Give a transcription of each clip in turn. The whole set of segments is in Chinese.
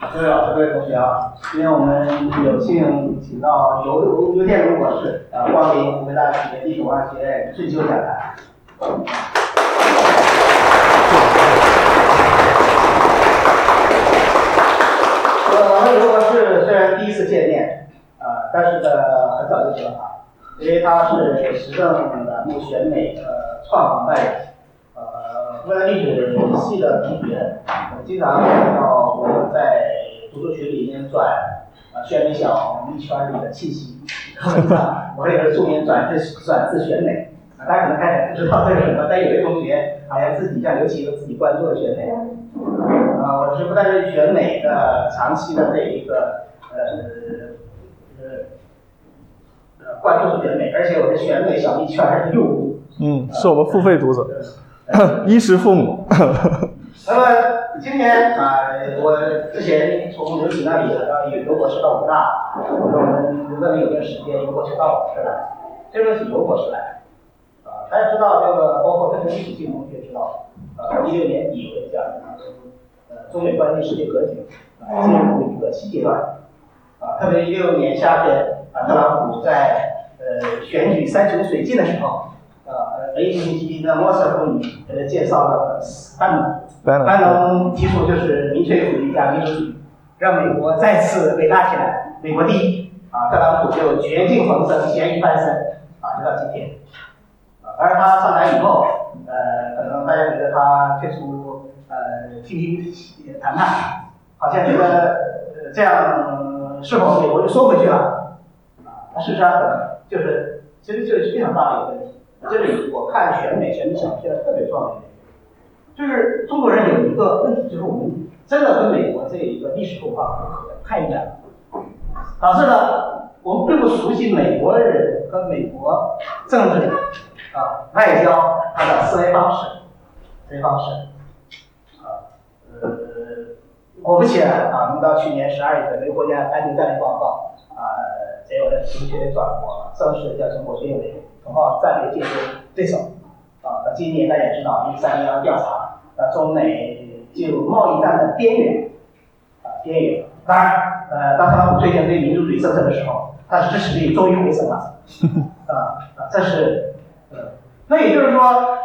各位老师、各位同学啊，今天我们有幸请到刘刘刘建荣博士啊，光临湖北大学地质化学院退休讲坛。呃，我和刘博士虽然第一次见面，啊，但是呢很早就知道他，因为他是时政栏目选美呃创办人，呃，湖北历史系的同学，经常看到我在读书群里面转啊选美小红圈里的信息，我也是素年转自转自选美，啊，大家可能开始不知道这是什么，但有些同学好像自己像刘琦有自己关注的选美，啊，我是不但是选美的长期的这一个呃呃呃关注选美，而且我是选美小蜜圈的用户。嗯，是我们付费读者，衣食父母。那么今天啊，我之前从刘启那里到刘博士到武大，我说我们如果有段时间，刘博士到我这儿来，这个是刘博士来，啊，大家知道这个，包括跟着历史系同学知道，呃，一六年底我就讲，呃，中美关系世界格局啊进入一个新阶段，啊，特别一六年夏天，啊，特朗普在呃选举山穷水尽的时候，啊呃，A 星期的莫斯科会议给他介绍了班农。班农提出就是民粹主义加民主主义，让美国再次伟大起来，美国第一啊！特朗普就绝境逢生，咸鱼翻身啊，直到今天啊。当然他上台以后，呃，可能大家觉得他退出呃经济谈判，好像觉得呃这样是否美国就缩回去了啊？那事实上就是其实这是非常大的一个问题。这里我看选美选的小片特别重要。就是中国人有一个问题，就是我们真的跟美国这一个历史文化不合太远了，导致呢我们并不熟悉美国人和美国政治啊外交它的思维方式，思维方式啊呃果不其然啊，那么到去年十二月份，美国国家安全战略报告啊，也有的同学转播正式叫中国军委同号战略竞争对手。啊，那今年大家也知道，一三幺调查。那，中美进入贸易战的边缘，啊，边缘。当然，呃，当特朗普推荐对民主主义政策的时候，他的支持率终于回升了，啊啊，这是，呃，那也就是说，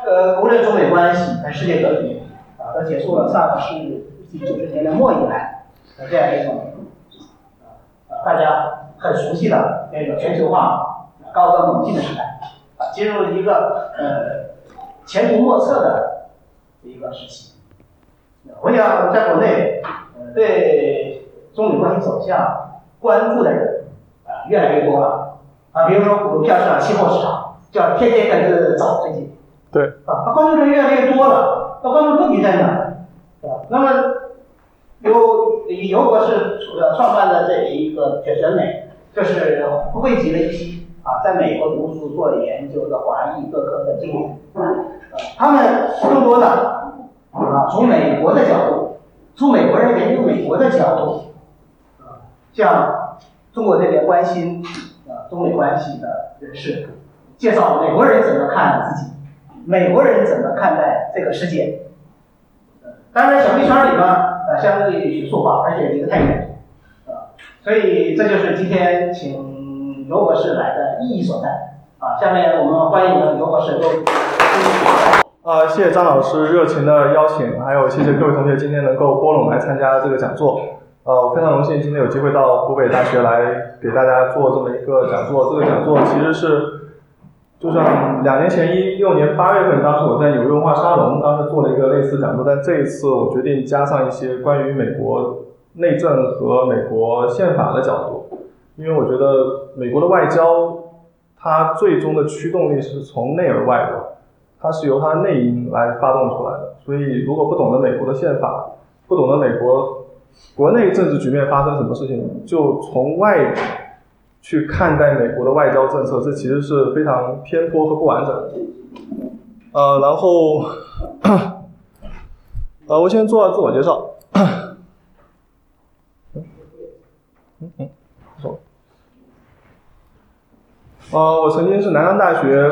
呃，无论中美关系还是世界格局，啊，都结束了上个世纪九十年代末以来的这样一种，啊，大家很熟悉的那个全球化高歌猛进的时代，啊，进入一个呃前途莫测的。一个时期，我想在国内，呃，对中美关系走向关注的人啊越来越多了啊。比如说股票市场、期货市场，叫天天跟着走最近。对。啊，他关注的人越来越多了，那关注问题在哪？是吧？那么由由博士呃创办的这一个学选美，就是汇集了一批啊在美国读书做研究的华裔各科的精英。他们更多的啊，从美国的角度，从美国人研究美国的角度，啊，向中国这边关心啊中美关系的人士介绍美国人怎么看自己，美国人怎么看待这个世界。当然，小蜜圈里呢，呃，相对学术化，而且离得太远，啊，所以这就是今天请刘博士来的意义所在。啊，下面我们欢迎刘博士啊，谢谢张老师热情的邀请，还有谢谢各位同学今天能够拨冗来参加这个讲座。呃，我非常荣幸今天有机会到湖北大学来给大家做这么一个讲座。这个讲座其实是，就像两年前一六年八月份，当时我在纽约文化沙龙，当时做了一个类似讲座，但这一次我决定加上一些关于美国内政和美国宪法的角度，因为我觉得美国的外交，它最终的驱动力是从内而外的。它是由它的内因来发动出来的，所以如果不懂得美国的宪法，不懂得美国国内政治局面发生什么事情，就从外去看待美国的外交政策，这其实是非常偏颇和不完整的。呃，然后，呃，我先做下自我介绍。嗯 嗯，走。呃，我曾经是南洋大学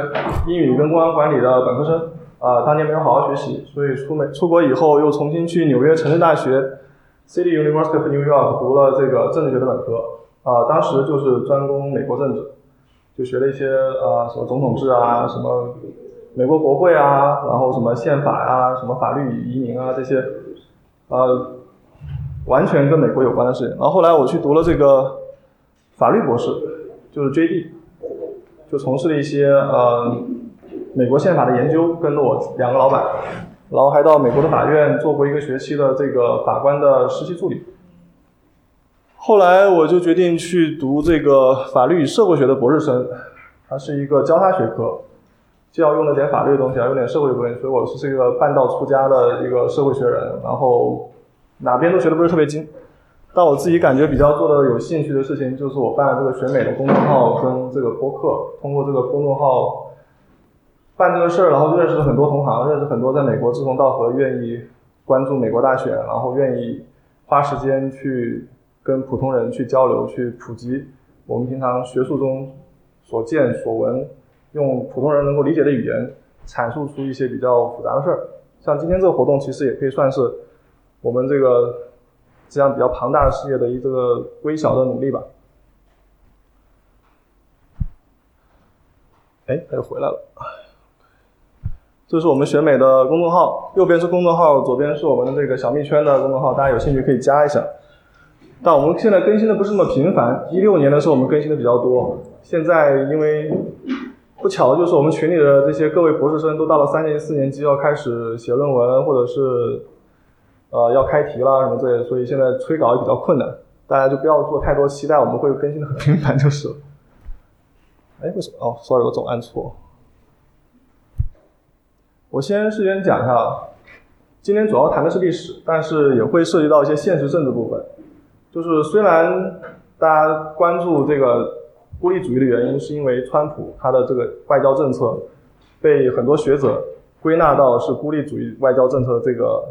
英语跟公安管理的本科生，啊，当年没有好好学习，所以出美出国以后又重新去纽约城市大学 City University of New York 读了这个政治学的本科。啊，当时就是专攻美国政治，就学了一些啊，什么总统制啊，什么美国国会啊，然后什么宪法啊，什么法律与移民啊这些，呃，完全跟美国有关的事情。然后后来我去读了这个法律博士，就是 JD，就从事了一些呃美国宪法的研究，跟着我两个老板，然后还到美国的法院做过一个学期的这个法官的实习助理。后来我就决定去读这个法律与社会学的博士生，它是一个交叉学科，既要用了点法律的东西，要用点社会的东西，所以我是这个半道出家的一个社会学人，然后哪边都学的不是特别精，但我自己感觉比较做的有兴趣的事情，就是我办了这个选美的公众号跟这个播客，通过这个公众号办这个事儿，然后认识了很多同行，认识很多在美国志同道合、愿意关注美国大选，然后愿意花时间去。跟普通人去交流，去普及我们平常学术中所见所闻，用普通人能够理解的语言阐述出一些比较复杂的事儿。像今天这个活动，其实也可以算是我们这个这样比较庞大的事业的一个微小的努力吧。哎，他又回来了。这是我们选美的公众号，右边是公众号，左边是我们的这个小蜜圈的公众号，大家有兴趣可以加一下。但我们现在更新的不是那么频繁。一六年的时候我们更新的比较多，现在因为不巧的就是我们群里的这些各位博士生都到了三年级、四年级要开始写论文，或者是呃要开题啦什么之类的，所以现在催稿也比较困难。大家就不要做太多期待，我们会更新的很频繁就是了。哎，为什么？哦，sorry，我总按错。我先事先讲一下，今天主要谈的是历史，但是也会涉及到一些现实政治部分。就是虽然大家关注这个孤立主义的原因，是因为川普他的这个外交政策被很多学者归纳到是孤立主义外交政策的这个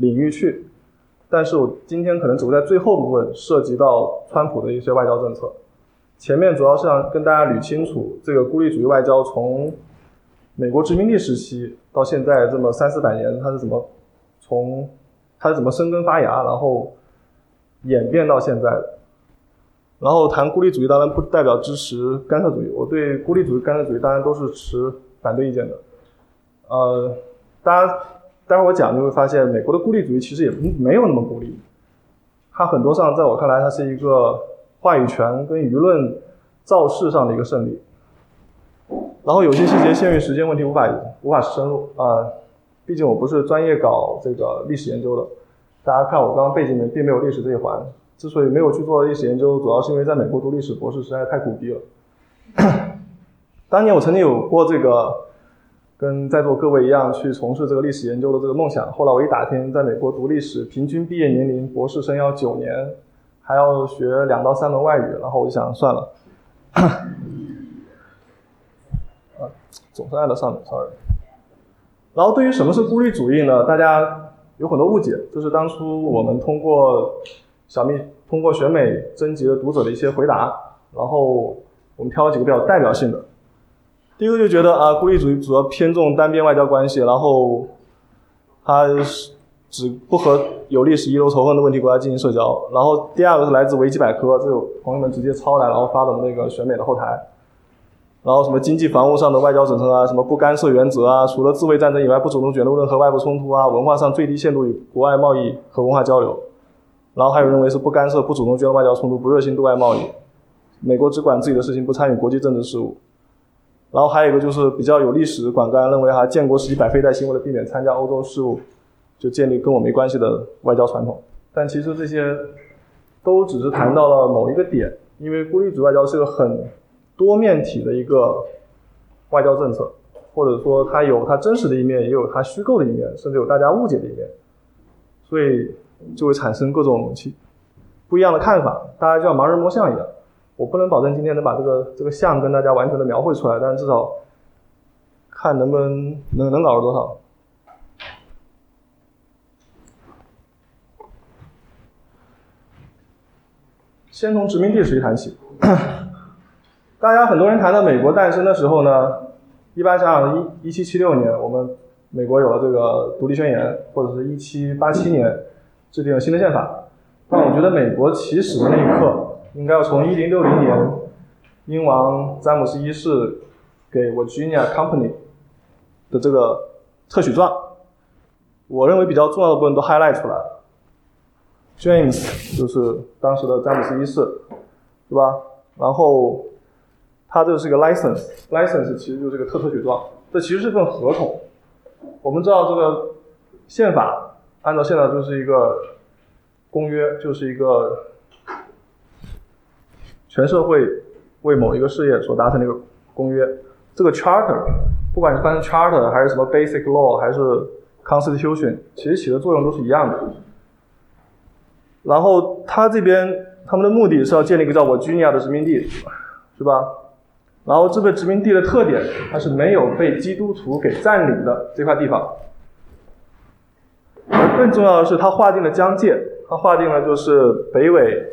领域去，但是我今天可能只会在最后部分涉及到川普的一些外交政策，前面主要是想跟大家捋清楚这个孤立主义外交从美国殖民地时期到现在这么三四百年，它是怎么从它是怎么生根发芽，然后。演变到现在的，然后谈孤立主义，当然不代表支持干涉主义。我对孤立主义、干涉主义当然都是持反对意见的。呃，大家待会儿我讲就会发现，美国的孤立主义其实也没有那么孤立，它很多上在我看来，它是一个话语权跟舆论造势上的一个胜利。然后有些细节限于时间问题无法无法深入啊，毕竟我不是专业搞这个历史研究的。大家看我刚刚背景里面并没有历史这一环，之所以没有去做历史研究，主要是因为在美国读历史博士实在太苦逼了。当年我曾经有过这个跟在座各位一样去从事这个历史研究的这个梦想，后来我一打听，在美国读历史平均毕业年龄博士生要九年，还要学两到三门外语，然后我就想算了，啊，总是按到上面，sorry。然后对于什么是孤立主义呢？大家。有很多误解，就是当初我们通过小蜜通过选美征集的读者的一些回答，然后我们挑了几个比较代表性的。第一个就觉得啊，孤立主义主要偏重单边外交关系，然后它是只不和有历史遗留仇恨的问题国家进行社交。然后第二个是来自维基百科，这有朋友们直接抄来，然后发到那个选美的后台。然后什么经济防务上的外交准则啊，什么不干涉原则啊，除了自卫战争以外不主动卷入任何外部冲突啊，文化上最低限度与国外贸易和文化交流。然后还有认为是不干涉不主动卷入外交冲突，不热心对外贸易，美国只管自己的事情，不参与国际政治事务。然后还有一个就是比较有历史管干，认为哈建国时期百废待兴，为了避免参加欧洲事务，就建立跟我没关系的外交传统。但其实这些都只是谈到了某一个点，因为孤立主义外交是个很。多面体的一个外交政策，或者说它有它真实的一面，也有它虚构的一面，甚至有大家误解的一面，所以就会产生各种其不一样的看法，大家就像盲人摸象一样。我不能保证今天能把这个这个像跟大家完全的描绘出来，但至少看能不能能能搞出多少。先从殖民地时期谈起，大家很多人谈到美国诞生的时候呢，一般想想一一七七六年，我们美国有了这个独立宣言，或者是一七八七年制定了新的宪法。但我觉得美国起始的那一刻，应该要从一零六零年英王詹姆斯一世给 Virginia Company 的这个特许状，我认为比较重要的部分都 highlight 出来了。James 就是当时的詹姆斯一世，对吧？然后他这是个 license，license 其实就是个特特许状，这其实是份合同。我们知道这个宪法，按照现在就是一个公约，就是一个全社会为某一个事业所达成的一个公约。这个 charter，不管是翻译 charter 还是什么 basic law 还是 constitution，其实起的作用都是一样的。然后他这边他们的目的是要建立一个叫我居尼亚的殖民地，是吧？然后这个殖民地的特点，它是没有被基督徒给占领的这块地方。更重要的是，它划定了疆界，它划定了就是北纬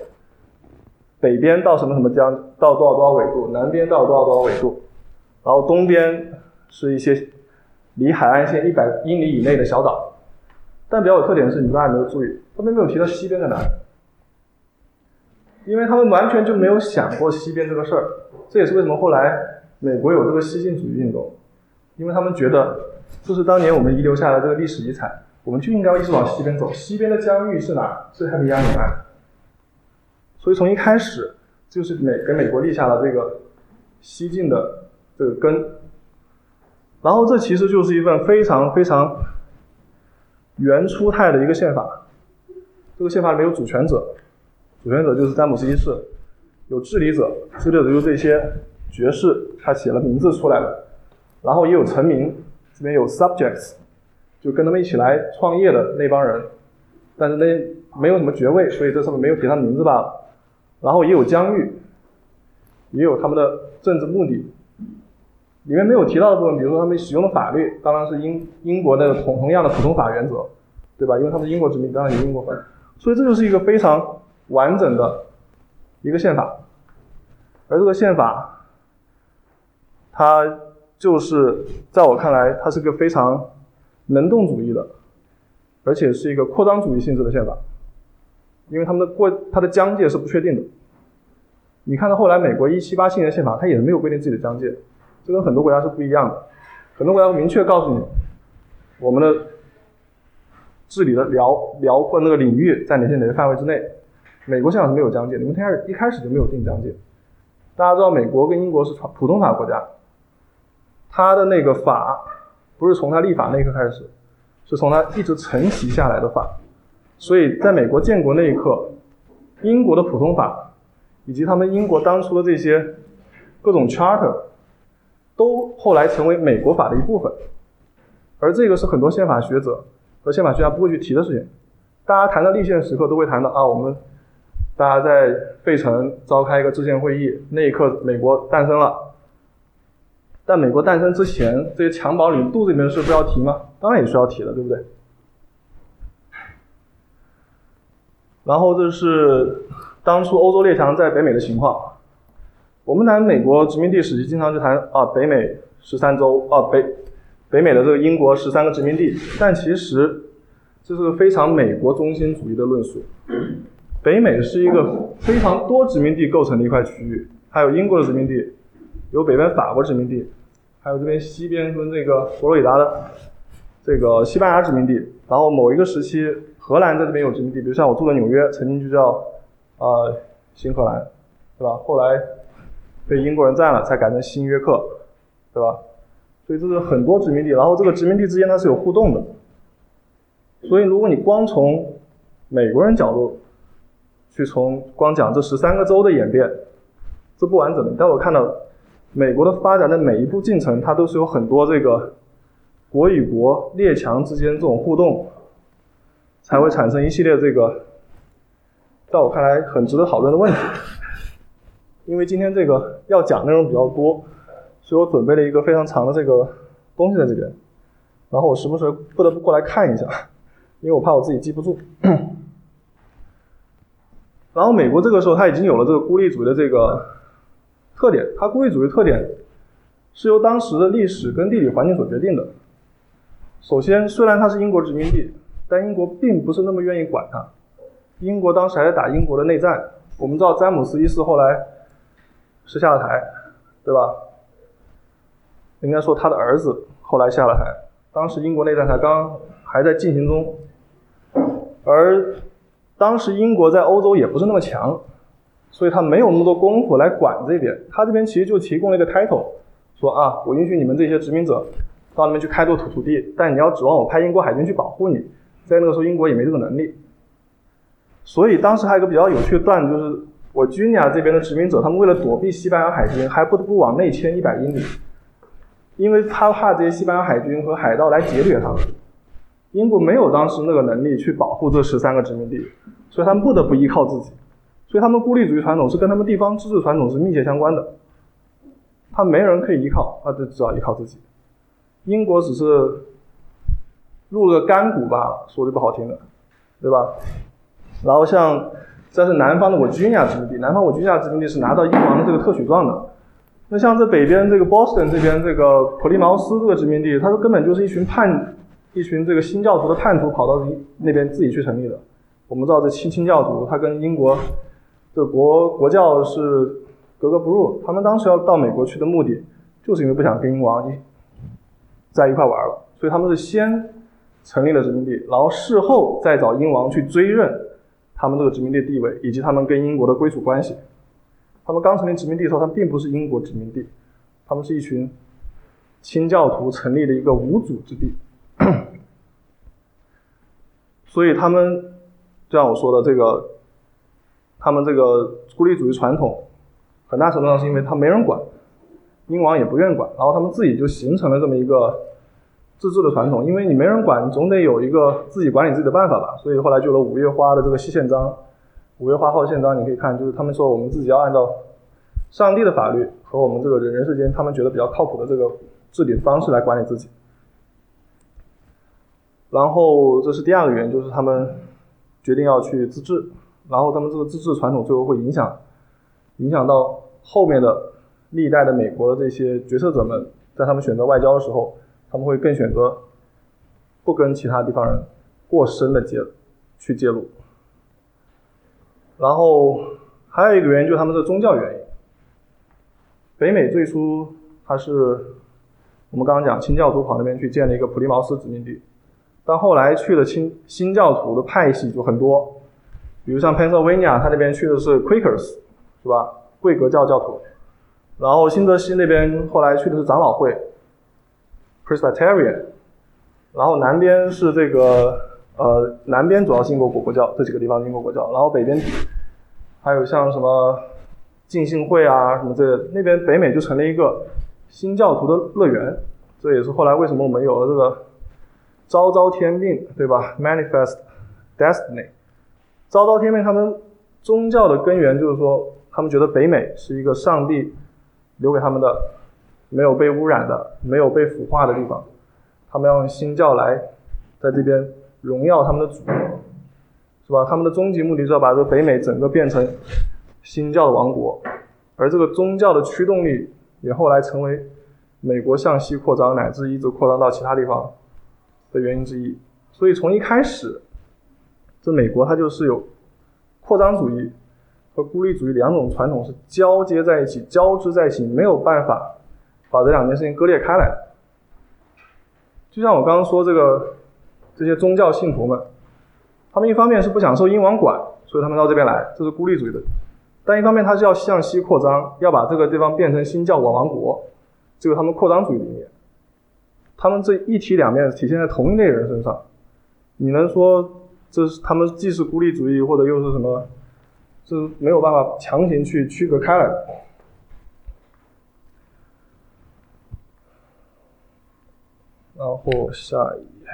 北边到什么什么江，到多少多少纬度，南边到多少多少纬度，然后东边是一些离海岸线一百英里以内的小岛。但比较有特点的是，你们大家没有注意？他们没有提到西边在哪，因为他们完全就没有想过西边这个事儿。这也是为什么后来美国有这个西进主义运动，因为他们觉得这是当年我们遗留下来这个历史遗产，我们就应该一直往西边走。西边的疆域是哪？是太平洋沿岸。所以从一开始就是美给美国立下了这个西进的这个根。然后这其实就是一份非常非常原初态的一个宪法。这个宪法里面有主权者，主权者就是詹姆斯一世；有治理者，治理者就是这些爵士，他写了名字出来的。然后也有臣民，这边有 subjects，就跟他们一起来创业的那帮人，但是那没有什么爵位，所以这上面没有提他名字罢了。然后也有疆域，也有他们的政治目的。里面没有提到的部分，比如说他们使用的法律，当然是英英国的同同样的普通法原则，对吧？因为他们是英国殖民，当然有英国法。所以这就是一个非常完整的一个宪法，而这个宪法，它就是在我看来，它是个非常能动主义的，而且是一个扩张主义性质的宪法，因为他们的过它的疆界是不确定的。你看到后来美国一七八七年宪法，它也没有规定自己的疆界，这跟很多国家是不一样的。很多国家明确告诉你，我们的。治理的辽辽阔那个领域在哪些哪些范围之内？美国宪法是没有疆界，你们开始一开始就没有定疆界。大家知道美国跟英国是普通法国家，它的那个法不是从它立法那一刻开始，是从它一直承袭下来的法。所以在美国建国那一刻，英国的普通法以及他们英国当初的这些各种 charter 都后来成为美国法的一部分，而这个是很多宪法学者。和宪法学家不会去提的事情，大家谈到立宪时刻都会谈到啊，我们大家在费城召开一个制宪会议，那一刻美国诞生了。但美国诞生之前，这些襁褓里肚子里面的事不要提吗？当然也需要提的，对不对？然后这是当初欧洲列强在北美的情况。我们谈美国殖民地史，经常就谈啊，北美十三州啊，北。北美的这个英国十三个殖民地，但其实这是非常美国中心主义的论述。北美是一个非常多殖民地构成的一块区域，还有英国的殖民地，有北边法国殖民地，还有这边西边跟这个佛罗里达的这个西班牙殖民地。然后某一个时期，荷兰在这边有殖民地，比如像我住的纽约，曾经就叫呃新荷兰，对吧？后来被英国人占了，才改成新约克，对吧？所以这是很多殖民地，然后这个殖民地之间它是有互动的。所以如果你光从美国人角度去从光讲这十三个州的演变，这不完整的。但我看到美国的发展的每一步进程，它都是有很多这个国与国列强之间这种互动，才会产生一系列这个，在我看来很值得讨论的问题。因为今天这个要讲内容比较多，所以我准备了一个非常长的这个东西在这边，然后我时不时不得不过来看一下，因为我怕我自己记不住。然后美国这个时候它已经有了这个孤立主义的这个特点，它孤立主义特点是由当时的历史跟地理环境所决定的。首先，虽然它是英国殖民地，但英国并不是那么愿意管它。英国当时还在打英国的内战，我们知道詹姆斯一世后来是下了台，对吧？应该说他的儿子后来下了台，当时英国内战才刚还在进行中，而当时英国在欧洲也不是那么强，所以他没有那么多功夫来管这边。他这边其实就提供了一个 title，说啊，我允许你们这些殖民者到那边去开拓土土地，但你要指望我派英国海军去保护你，在那个时候英国也没这个能力。所以当时还有一个比较有趣的段子，就是我军亚这边的殖民者，他们为了躲避西班牙海军，还不得不往内迁一百英里，因为他怕这些西班牙海军和海盗来劫掠他们。英国没有当时那个能力去保护这十三个殖民地，所以他们不得不依靠自己。所以他们孤立主义传统是跟他们地方自治传统是密切相关的。他没人可以依靠，他就只好依靠自己。英国只是入了个干股吧，说句不好听的，对吧？然后像这是南方的我军亚殖民地，南方我军亚殖民地是拿到英王的这个特许状的。那像这北边这个 Boston 这边这个普利茅斯这个殖民地，它根本就是一群叛。一群这个新教徒的叛徒跑到那边自己去成立的。我们知道这清清教徒，他跟英国的国国教是格格不入。他们当时要到美国去的目的，就是因为不想跟英王一在一块玩了。所以他们是先成立了殖民地，然后事后再找英王去追认他们这个殖民地地位以及他们跟英国的归属关系。他们刚成立殖民地的时候，他们并不是英国殖民地，他们是一群清教徒成立的一个无主之地。所以他们，就像我说的这个，他们这个孤立主义传统，很大程度上是因为他没人管，英王也不愿管，然后他们自己就形成了这么一个自治的传统。因为你没人管，你总得有一个自己管理自己的办法吧。所以后来就有了五月花的这个西宪章，五月花号宪章，你可以看，就是他们说我们自己要按照上帝的法律和我们这个人人世间他们觉得比较靠谱的这个治理方式来管理自己。然后这是第二个原因，就是他们决定要去自治，然后他们这个自治传统最后会影响影响到后面的历代的美国的这些决策者们，在他们选择外交的时候，他们会更选择不跟其他地方人过深的接去介入。然后还有一个原因就是他们的宗教原因。北美最初它是我们刚刚讲清教徒跑那边去建了一个普利茅斯殖民地。但后来去的新新教徒的派系就很多，比如像 Pennsylvania，他那边去的是 Quakers，是吧？贵格教教徒。然后新泽西那边后来去的是长老会，Presbyterian。然后南边是这个呃，南边主要是英国国教，这几个地方英国国教。然后北边还有像什么浸信会啊什么这，那边北美就成了一个新教徒的乐园。这也是后来为什么我们有了这个。昭昭天命，对吧？Manifest Destiny，昭昭天命，他们宗教的根源就是说，他们觉得北美是一个上帝留给他们的没有被污染的、没有被腐化的地方，他们要用新教来在这边荣耀他们的主，是吧？他们的终极目的是要把这个北美整个变成新教的王国，而这个宗教的驱动力也后来成为美国向西扩张，乃至一直扩张到其他地方。的原因之一，所以从一开始，这美国它就是有扩张主义和孤立主义两种传统是交接在一起、交织在一起，没有办法把这两件事情割裂开来。就像我刚刚说，这个这些宗教信徒们，他们一方面是不想受英王管，所以他们到这边来，这是孤立主义的；但一方面他是要向西扩张，要把这个地方变成新教王王国，这个他们扩张主义的一面。他们这一体两面体现在同一类人身上，你能说这是他们既是孤立主义，或者又是什么？是没有办法强行去区隔开来的。然后下一页，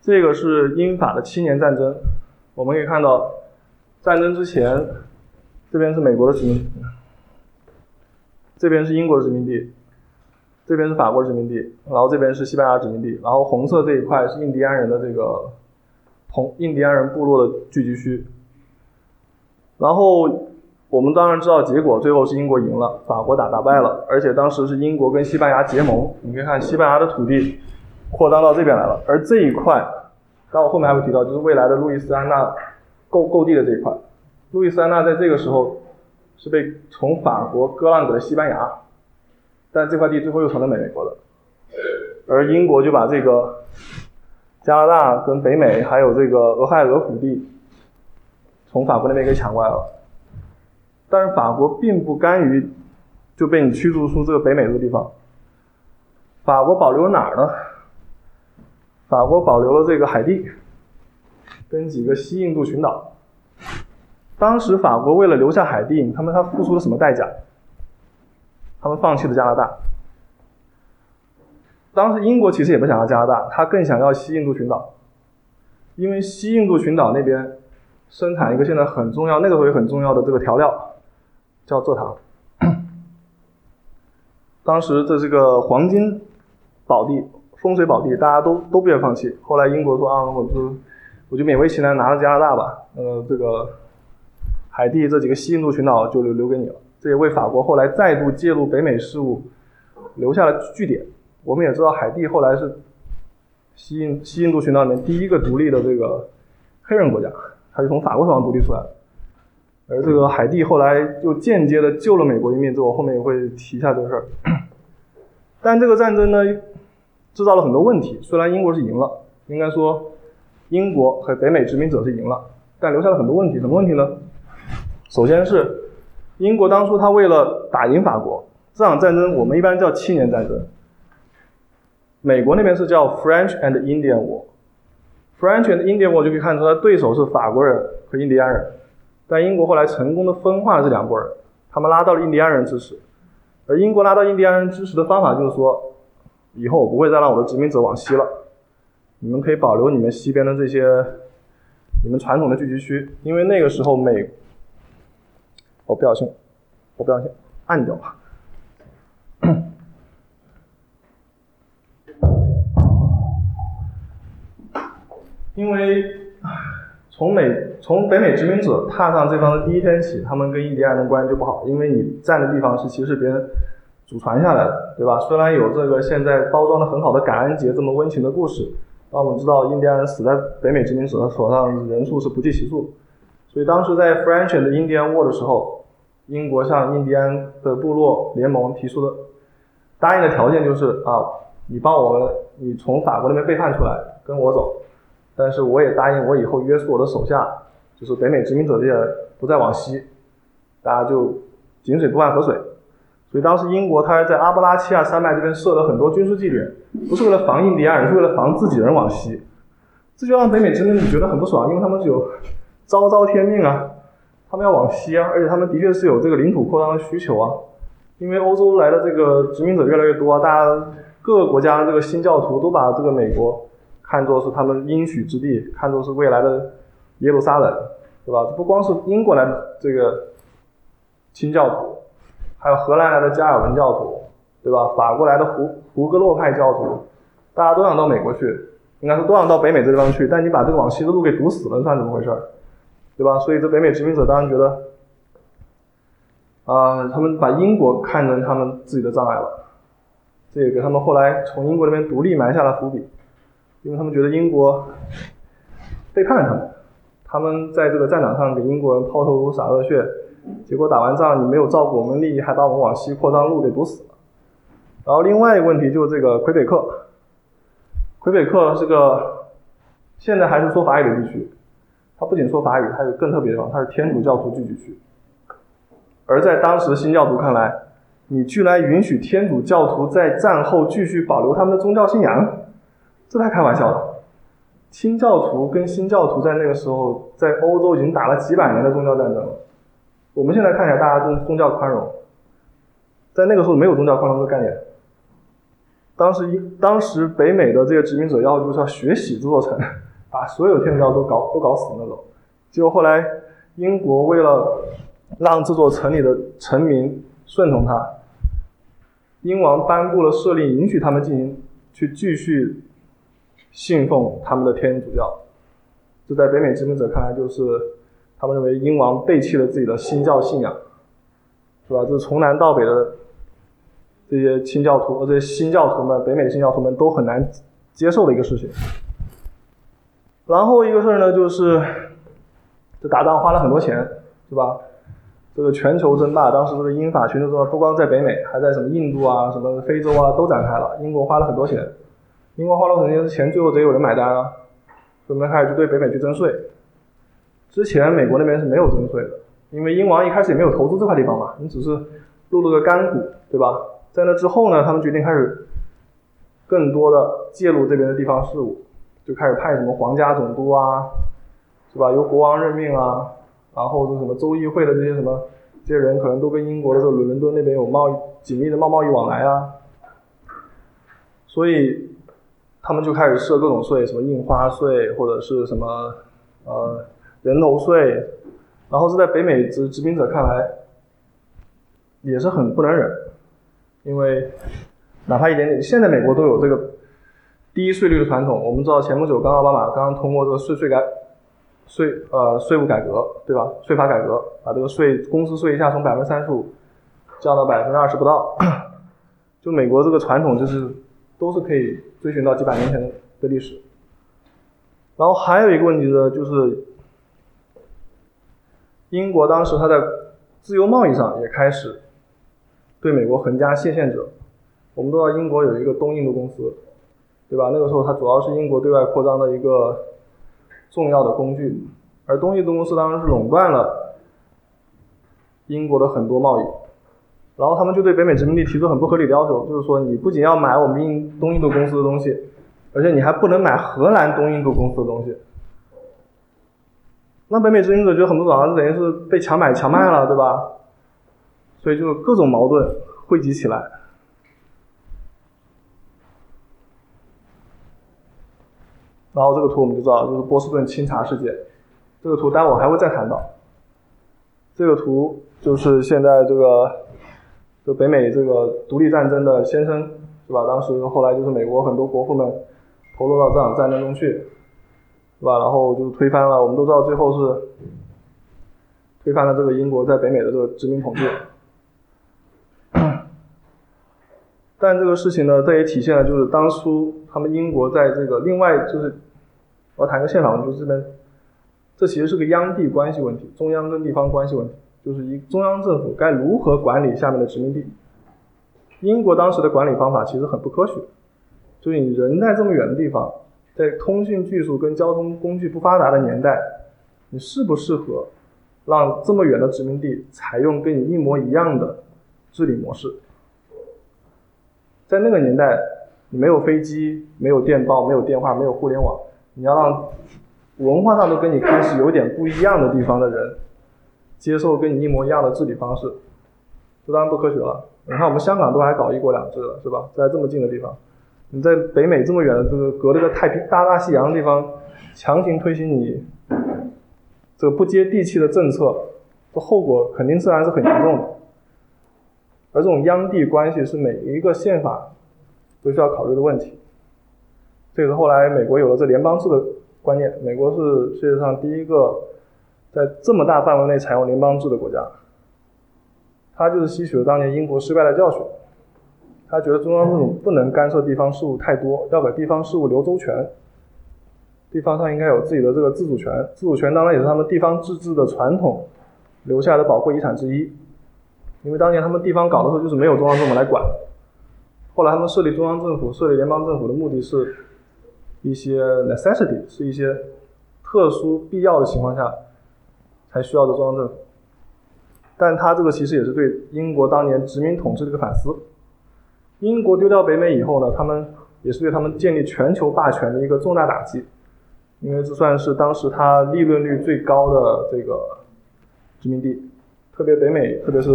这个是英法的七年战争。我们可以看到，战争之前，这边是美国的殖民，这边是英国的殖民地，这边是法国殖民地，然后这边是西班牙殖民地，然后红色这一块是印第安人的这个同印第安人部落的聚集区。然后我们当然知道结果，最后是英国赢了，法国打打败了，而且当时是英国跟西班牙结盟。你可以看西班牙的土地扩张到这边来了，而这一块。但我后面还会提到，就是未来的路易斯安那购购地的这一块，路易斯安那在这个时候是被从法国割让给了西班牙，但这块地最后又成了美国的，而英国就把这个加拿大跟北美还有这个俄亥俄谷地从法国那边给抢过来了，但是法国并不甘于就被你驱逐出这个北美这个地方，法国保留了哪儿呢？法国保留了这个海地，跟几个西印度群岛。当时法国为了留下海地，他们他付出了什么代价？他们放弃了加拿大。当时英国其实也不想要加拿大，他更想要西印度群岛，因为西印度群岛那边生产一个现在很重要、那个时候也很重要的这个调料，叫蔗糖。当时这是个黄金宝地。风水宝地，大家都都不愿放弃。后来英国说啊，我就我就勉为其难拿了加拿大吧。呃，这个海地这几个西印度群岛就留留给你了。这也为法国后来再度介入北美事务留下了据点。我们也知道，海地后来是西印西印度群岛里面第一个独立的这个黑人国家，它是从法国手上独立出来的。而这个海地后来又间接的救了美国一命，这我后面也会提一下这个事儿。但这个战争呢？制造了很多问题。虽然英国是赢了，应该说英国和北美殖民者是赢了，但留下了很多问题。什么问题呢？首先是英国当初他为了打赢法国这场战争，我们一般叫七年战争。美国那边是叫 French and Indian War。French and Indian War 就可以看出他对手是法国人和印第安人，但英国后来成功的分化了这两拨人，他们拉到了印第安人支持。而英国拉到印第安人支持的方法就是说。以后我不会再让我的殖民者往西了，你们可以保留你们西边的这些你们传统的聚集区，因为那个时候美，我不小心，我不小心按掉了，因为从美从北美殖民者踏上这方的第一天起，他们跟印第安人关系就不好，因为你占的地方是其实是别人。祖传下来的，对吧？虽然有这个现在包装的很好的感恩节这么温情的故事，但我们知道印第安人死在北美殖民者的手上人数是不计其数。所以当时在 French and Indian War 的时候，英国向印第安的部落联盟提出的答应的条件就是啊，你帮我们，你从法国那边背叛出来跟我走，但是我也答应我以后约束我的手下，就是北美殖民者这些人不再往西，大家就井水不犯河水。所以当时英国，它在阿布拉契亚山脉这边设了很多军事据点，不是为了防印第安人，是为了防自己人往西。这就让北美殖民者觉得很不爽，因为他们是有昭昭天命啊，他们要往西啊，而且他们的确是有这个领土扩张的需求啊。因为欧洲来的这个殖民者越来越多，大家各个国家这个新教徒都把这个美国看作是他们应许之地，看作是未来的耶路撒冷，对吧？这不光是英国来的这个清教徒。还有荷兰来的加尔文教徒，对吧？法国来的胡胡格洛派教徒，大家都想到美国去，应该说都想到北美这地方去。但你把这个往西的路给堵死了，算怎么回事？对吧？所以这北美殖民者当然觉得，啊，他们把英国看成他们自己的障碍了，这也给他们后来从英国那边独立埋下了伏笔，因为他们觉得英国背叛了他们，他们在这个战场上给英国人抛头颅洒热血。结果打完仗，你没有照顾我们利益，还把我们往西扩张路给堵死了。然后另外一个问题就是这个魁北克，魁北克是个现在还是说法语的地区，它不仅说法语，它有更特别的地方，它是天主教徒聚集区。而在当时新教徒看来，你居然允许天主教徒在战后继续保留他们的宗教信仰，这太开玩笑了。清教徒跟新教徒在那个时候在欧洲已经打了几百年的宗教战争了。我们现在看起来，大家宗宗教宽容，在那个时候没有宗教宽容的概念。当时英当时北美的这些殖民者要就是要血洗这座城，把所有天主教都搞都搞死那种。结果后来英国为了让这座城里的臣民顺从他，英王颁布了赦令，允许他们进行去继续信奉他们的天主教。这在北美殖民者看来，就是他们认为英王背弃了自己的新教信仰，是吧？这是从南到北的这些清教徒，这些新教徒们，北美新教徒们都很难接受的一个事情。然后一个事儿呢，就是这打仗花了很多钱，是吧？这个全球争霸，当时这个英法全球争霸不光在北美，还在什么印度啊、什么非洲啊都展开了。英国花了很多钱，英国花了很多钱，最后得有人买单啊。所以们开始就对北美去征税。之前美国那边是没有征税的，因为英王一开始也没有投资这块地方嘛，你只是入了个干股，对吧？在那之后呢，他们决定开始更多的介入这边的地方事务，就开始派什么皇家总督啊，是吧？由国王任命啊，然后这什么州议会的这些什么这些人，可能都跟英国的这个伦敦那边有贸易紧密的贸贸易往来啊，所以。他们就开始设各种税，什么印花税或者是什么呃人头税，然后是在北美殖殖民者看来也是很不能忍，因为哪怕一点点，现在美国都有这个低税率的传统。我们知道前不久刚奥巴马刚刚通过这个税税改税呃税务改革，对吧？税法改革把这个税公司税一下从百分之三十五降到百分之二十不到，就美国这个传统就是都是可以。追寻到几百年前的历史，然后还有一个问题呢，就是英国当时它在自由贸易上也开始对美国横加限限制。我们都知道英国有一个东印度公司，对吧？那个时候它主要是英国对外扩张的一个重要的工具，而东印度公司当时是垄断了英国的很多贸易。然后他们就对北美殖民地提出很不合理的要求，就是说你不仅要买我们印东印度公司的东西，而且你还不能买荷兰东印度公司的东西。那北美殖民者觉得很不爽，这等于是被强买强卖了，对吧？所以就各种矛盾汇集起来。然后这个图我们就知道，就是波士顿清查事件。这个图待会儿还会再谈到。这个图就是现在这个。就北美这个独立战争的先声，是吧？当时后来就是美国很多国父们投入到这场战争中去，是吧？然后就推翻了，我们都知道最后是推翻了这个英国在北美的这个殖民统治。但这个事情呢，这也体现了就是当初他们英国在这个另外就是我谈个宪法，就是这边这其实是个央地关系问题，中央跟地方关系问题。就是一中央政府该如何管理下面的殖民地？英国当时的管理方法其实很不科学，就是你人在这么远的地方，在通讯技术跟交通工具不发达的年代，你适不适合让这么远的殖民地采用跟你一模一样的治理模式？在那个年代，你没有飞机，没有电报，没有电话，没有互联网，你要让文化上都跟你开始有点不一样的地方的人。接受跟你一模一样的治理方式，这当然不科学了。你看我们香港都还搞一国两制了，是吧？在这么近的地方，你在北美这么远的这个隔了个太平大大西洋的地方，强行推行你这个不接地气的政策，这后果肯定自然是很严重的。而这种央地关系是每一个宪法都需要考虑的问题。这是后来美国有了这联邦制的观念，美国是世界上第一个。在这么大范围内采用联邦制的国家，他就是吸取了当年英国失败的教训。他觉得中央政府不能干涉地方事务太多，要给地方事务留周全。地方上应该有自己的这个自主权，自主权当然也是他们地方自治的传统留下的宝贵遗产之一。因为当年他们地方搞的时候就是没有中央政府来管，后来他们设立中央政府、设立联邦政府的目的是一些 necessity，是一些特殊必要的情况下。才需要的中央政府，但他这个其实也是对英国当年殖民统治的一个反思。英国丢掉北美以后呢，他们也是对他们建立全球霸权的一个重大打击，因为这算是当时他利润率最高的这个殖民地，特别北美，特别是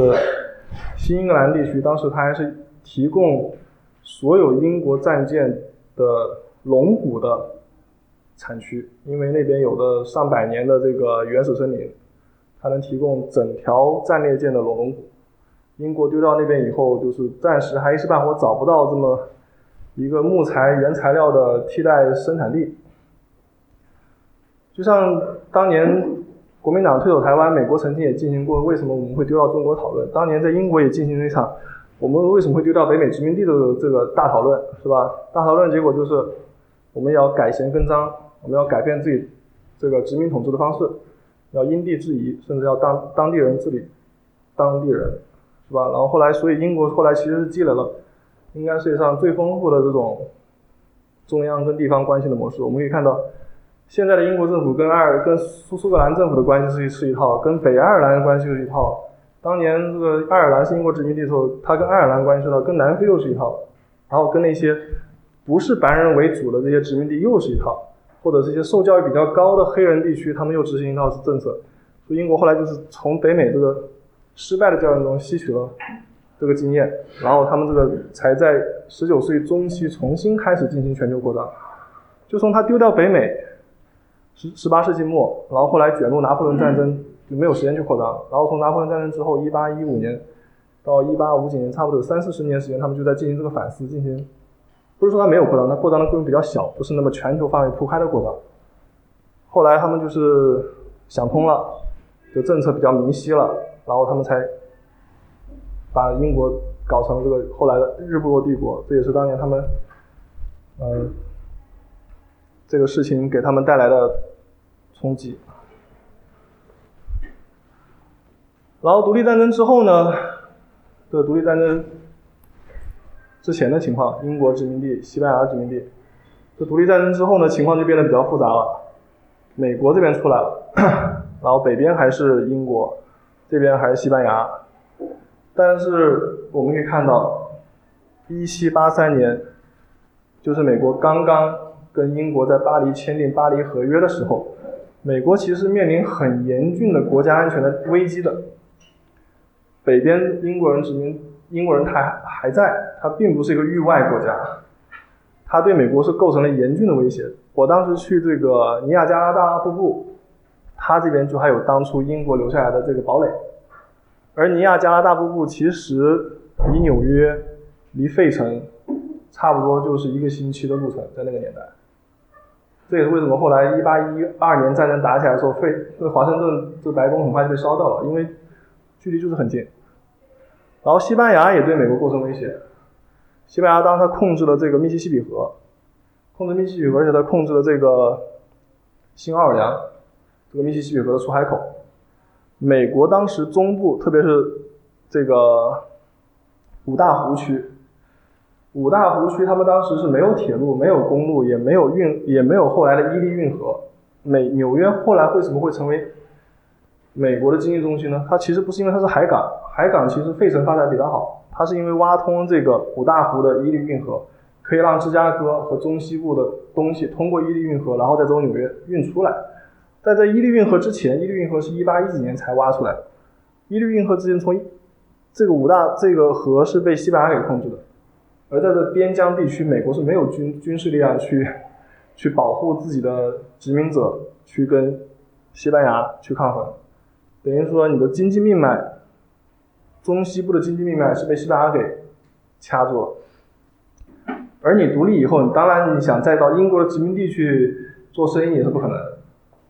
新英格兰地区，当时它还是提供所有英国战舰的龙骨的产区，因为那边有的上百年的这个原始森林，它能提供整条战列舰的龙骨。英国丢到那边以后，就是暂时还一时半会找不到这么一个木材原材料的替代生产地。就像当年国民党退守台湾，美国曾经也进行过为什么我们会丢到中国讨论。当年在英国也进行了一场我们为什么会丢掉北美殖民地的这个大讨论，是吧？大讨论结果就是我们要改弦更张，我们要改变自己这个殖民统治的方式，要因地制宜，甚至要当当地人治理当地人。是吧？然后后来，所以英国后来其实是积累了，应该世界上最丰富的这种中央跟地方关系的模式。我们可以看到，现在的英国政府跟爱尔跟苏苏格兰政府的关系是一是一套，跟北爱尔兰的关系是一套。当年这个爱尔兰是英国殖民地的时候，它跟爱尔兰关系呢，跟南非又是一套，然后跟那些不是白人为主的这些殖民地又是一套，或者这些受教育比较高的黑人地区，他们又执行一套政策。所以英国后来就是从北美这个。失败的教育中吸取了这个经验，然后他们这个才在十九世纪中期重新开始进行全球扩张。就从他丢掉北美，十十八世纪末，然后后来卷入拿破仑战争，就没有时间去扩张。然后从拿破仑战争之后，一八一五年到一八五几年，差不多有三四十年时间，他们就在进行这个反思，进行不是说他没有扩张，他扩张的规模比较小，不是那么全球范围铺开的扩张。后来他们就是想通了，就政策比较明晰了。然后他们才把英国搞成这个后来的日不落帝国，这也是当年他们，嗯，这个事情给他们带来的冲击。然后独立战争之后呢，这独立战争之前的情况，英国殖民地、西班牙殖民地，这独立战争之后呢，情况就变得比较复杂了。美国这边出来了，然后北边还是英国。这边还是西班牙，但是我们可以看到，一七八三年，就是美国刚刚跟英国在巴黎签订巴黎合约的时候，美国其实面临很严峻的国家安全的危机的。北边英国人殖民，英国人还还在，他并不是一个域外国家，他对美国是构成了严峻的威胁。我当时去这个尼亚加拉大瀑布。他这边就还有当初英国留下来的这个堡垒，而尼亚加拉大瀑布其实离纽约、离费城差不多就是一个星期的路程，在那个年代。这也是为什么后来一八一二年战争打起来的时候，费这华盛顿这白宫很快就被烧掉了，因为距离就是很近。然后西班牙也对美国构成威胁，西班牙当时他控制了这个密西西比河，控制密西西比河，而且他控制了这个新奥尔良。这个密西西比河的出海口，美国当时中部，特别是这个五大湖区，五大湖区他们当时是没有铁路、没有公路、也没有运、也没有后来的伊利运河。美纽约后来为什么会成为美国的经济中心呢？它其实不是因为它是海港，海港其实费城发展比较好，它是因为挖通这个五大湖的伊利运河，可以让芝加哥和中西部的东西通过伊利运河，然后再从纽约运出来。但在伊利运河之前，伊利运河是一八一几年才挖出来的。伊利运河之前，从这个五大这个河是被西班牙给控制的，而在这边疆地区，美国是没有军军事力量去去保护自己的殖民者，去跟西班牙去抗衡。等于说，你的经济命脉，中西部的经济命脉是被西班牙给掐住了。而你独立以后，你当然你想再到英国的殖民地去做生意也是不可能。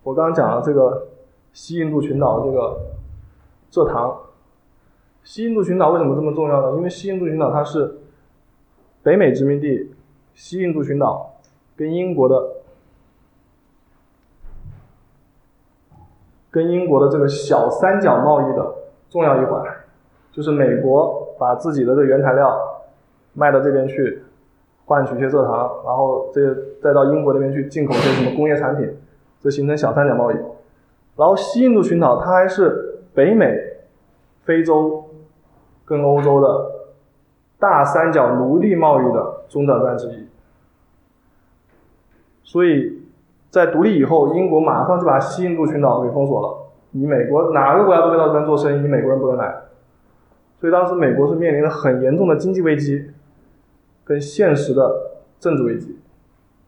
我刚刚讲了这个西印度群岛的这个蔗糖，西印度群岛为什么这么重要呢？因为西印度群岛它是北美殖民地，西印度群岛跟英国的跟英国的这个小三角贸易的重要一环，就是美国把自己的这原材料卖到这边去，换取一些蔗糖，然后这再到英国那边去进口些什么工业产品。这形成小三角贸易，然后西印度群岛它还是北美、非洲跟欧洲的大三角奴隶贸易的中转站之一，所以在独立以后，英国马上就把西印度群岛给封锁了，你美国哪个国家都可以到这边做生意，你美国人不能来，所以当时美国是面临着很严重的经济危机，跟现实的政治危机，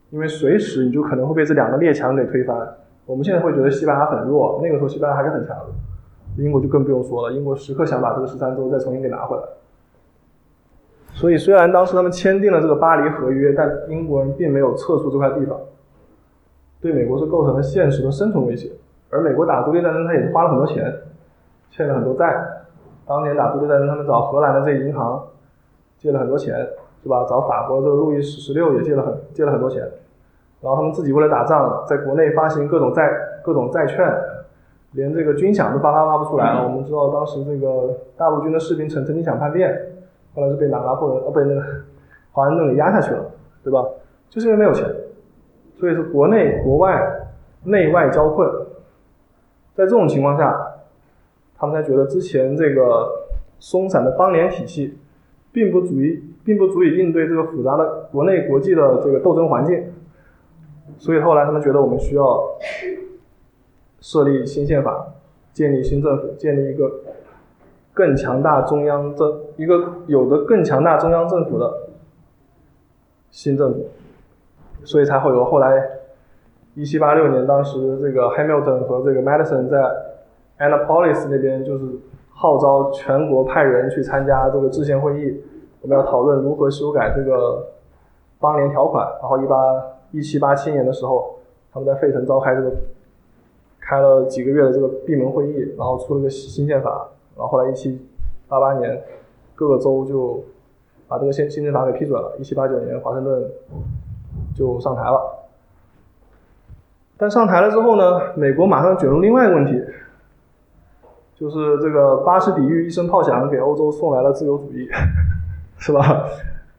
因为随时你就可能会被这两个列强给推翻。我们现在会觉得西班牙很弱，那个时候西班牙还是很强的。英国就更不用说了，英国时刻想把这个十三州再重新给拿回来。所以，虽然当时他们签订了这个巴黎合约，但英国人并没有撤出这块地方，对美国是构成了现实的生存威胁。而美国打独立战争，他也是花了很多钱，欠了很多债。当年打独立战争，他们找荷兰的这个银行借了很多钱，是吧？找法国这个路易十六也借了很借了很多钱。然后他们自己为了打仗，在国内发行各种债各种债券，连这个军饷都发发发不出来了。我们知道当时这个大陆军的士兵曾曾经想叛变，后来是被拿破仑呃被那个华盛顿给压下去了，对吧？就是因为没有钱，所以说国内国外内外交困。在这种情况下，他们才觉得之前这个松散的邦联体系，并不足以并不足以应对这个复杂的国内国际的这个斗争环境。所以后来他们觉得我们需要设立新宪法，建立新政府，建立一个更强大中央政一个有着更强大中央政府的新政府，所以才会有后来。一七八六年，当时这个 Hamilton 和这个 Madison 在 Annapolis 那边就是号召全国派人去参加这个制宪会议，我们要讨论如何修改这个邦联条款。然后一八一七八七年的时候，他们在费城召开这个开了几个月的这个闭门会议，然后出了个新宪法。然后后来一七八八年，各个州就把这个新新宪法给批准了。一七八九年，华盛顿就上台了。但上台了之后呢，美国马上卷入另外一个问题，就是这个巴士底狱一声炮响，给欧洲送来了自由主义，是吧？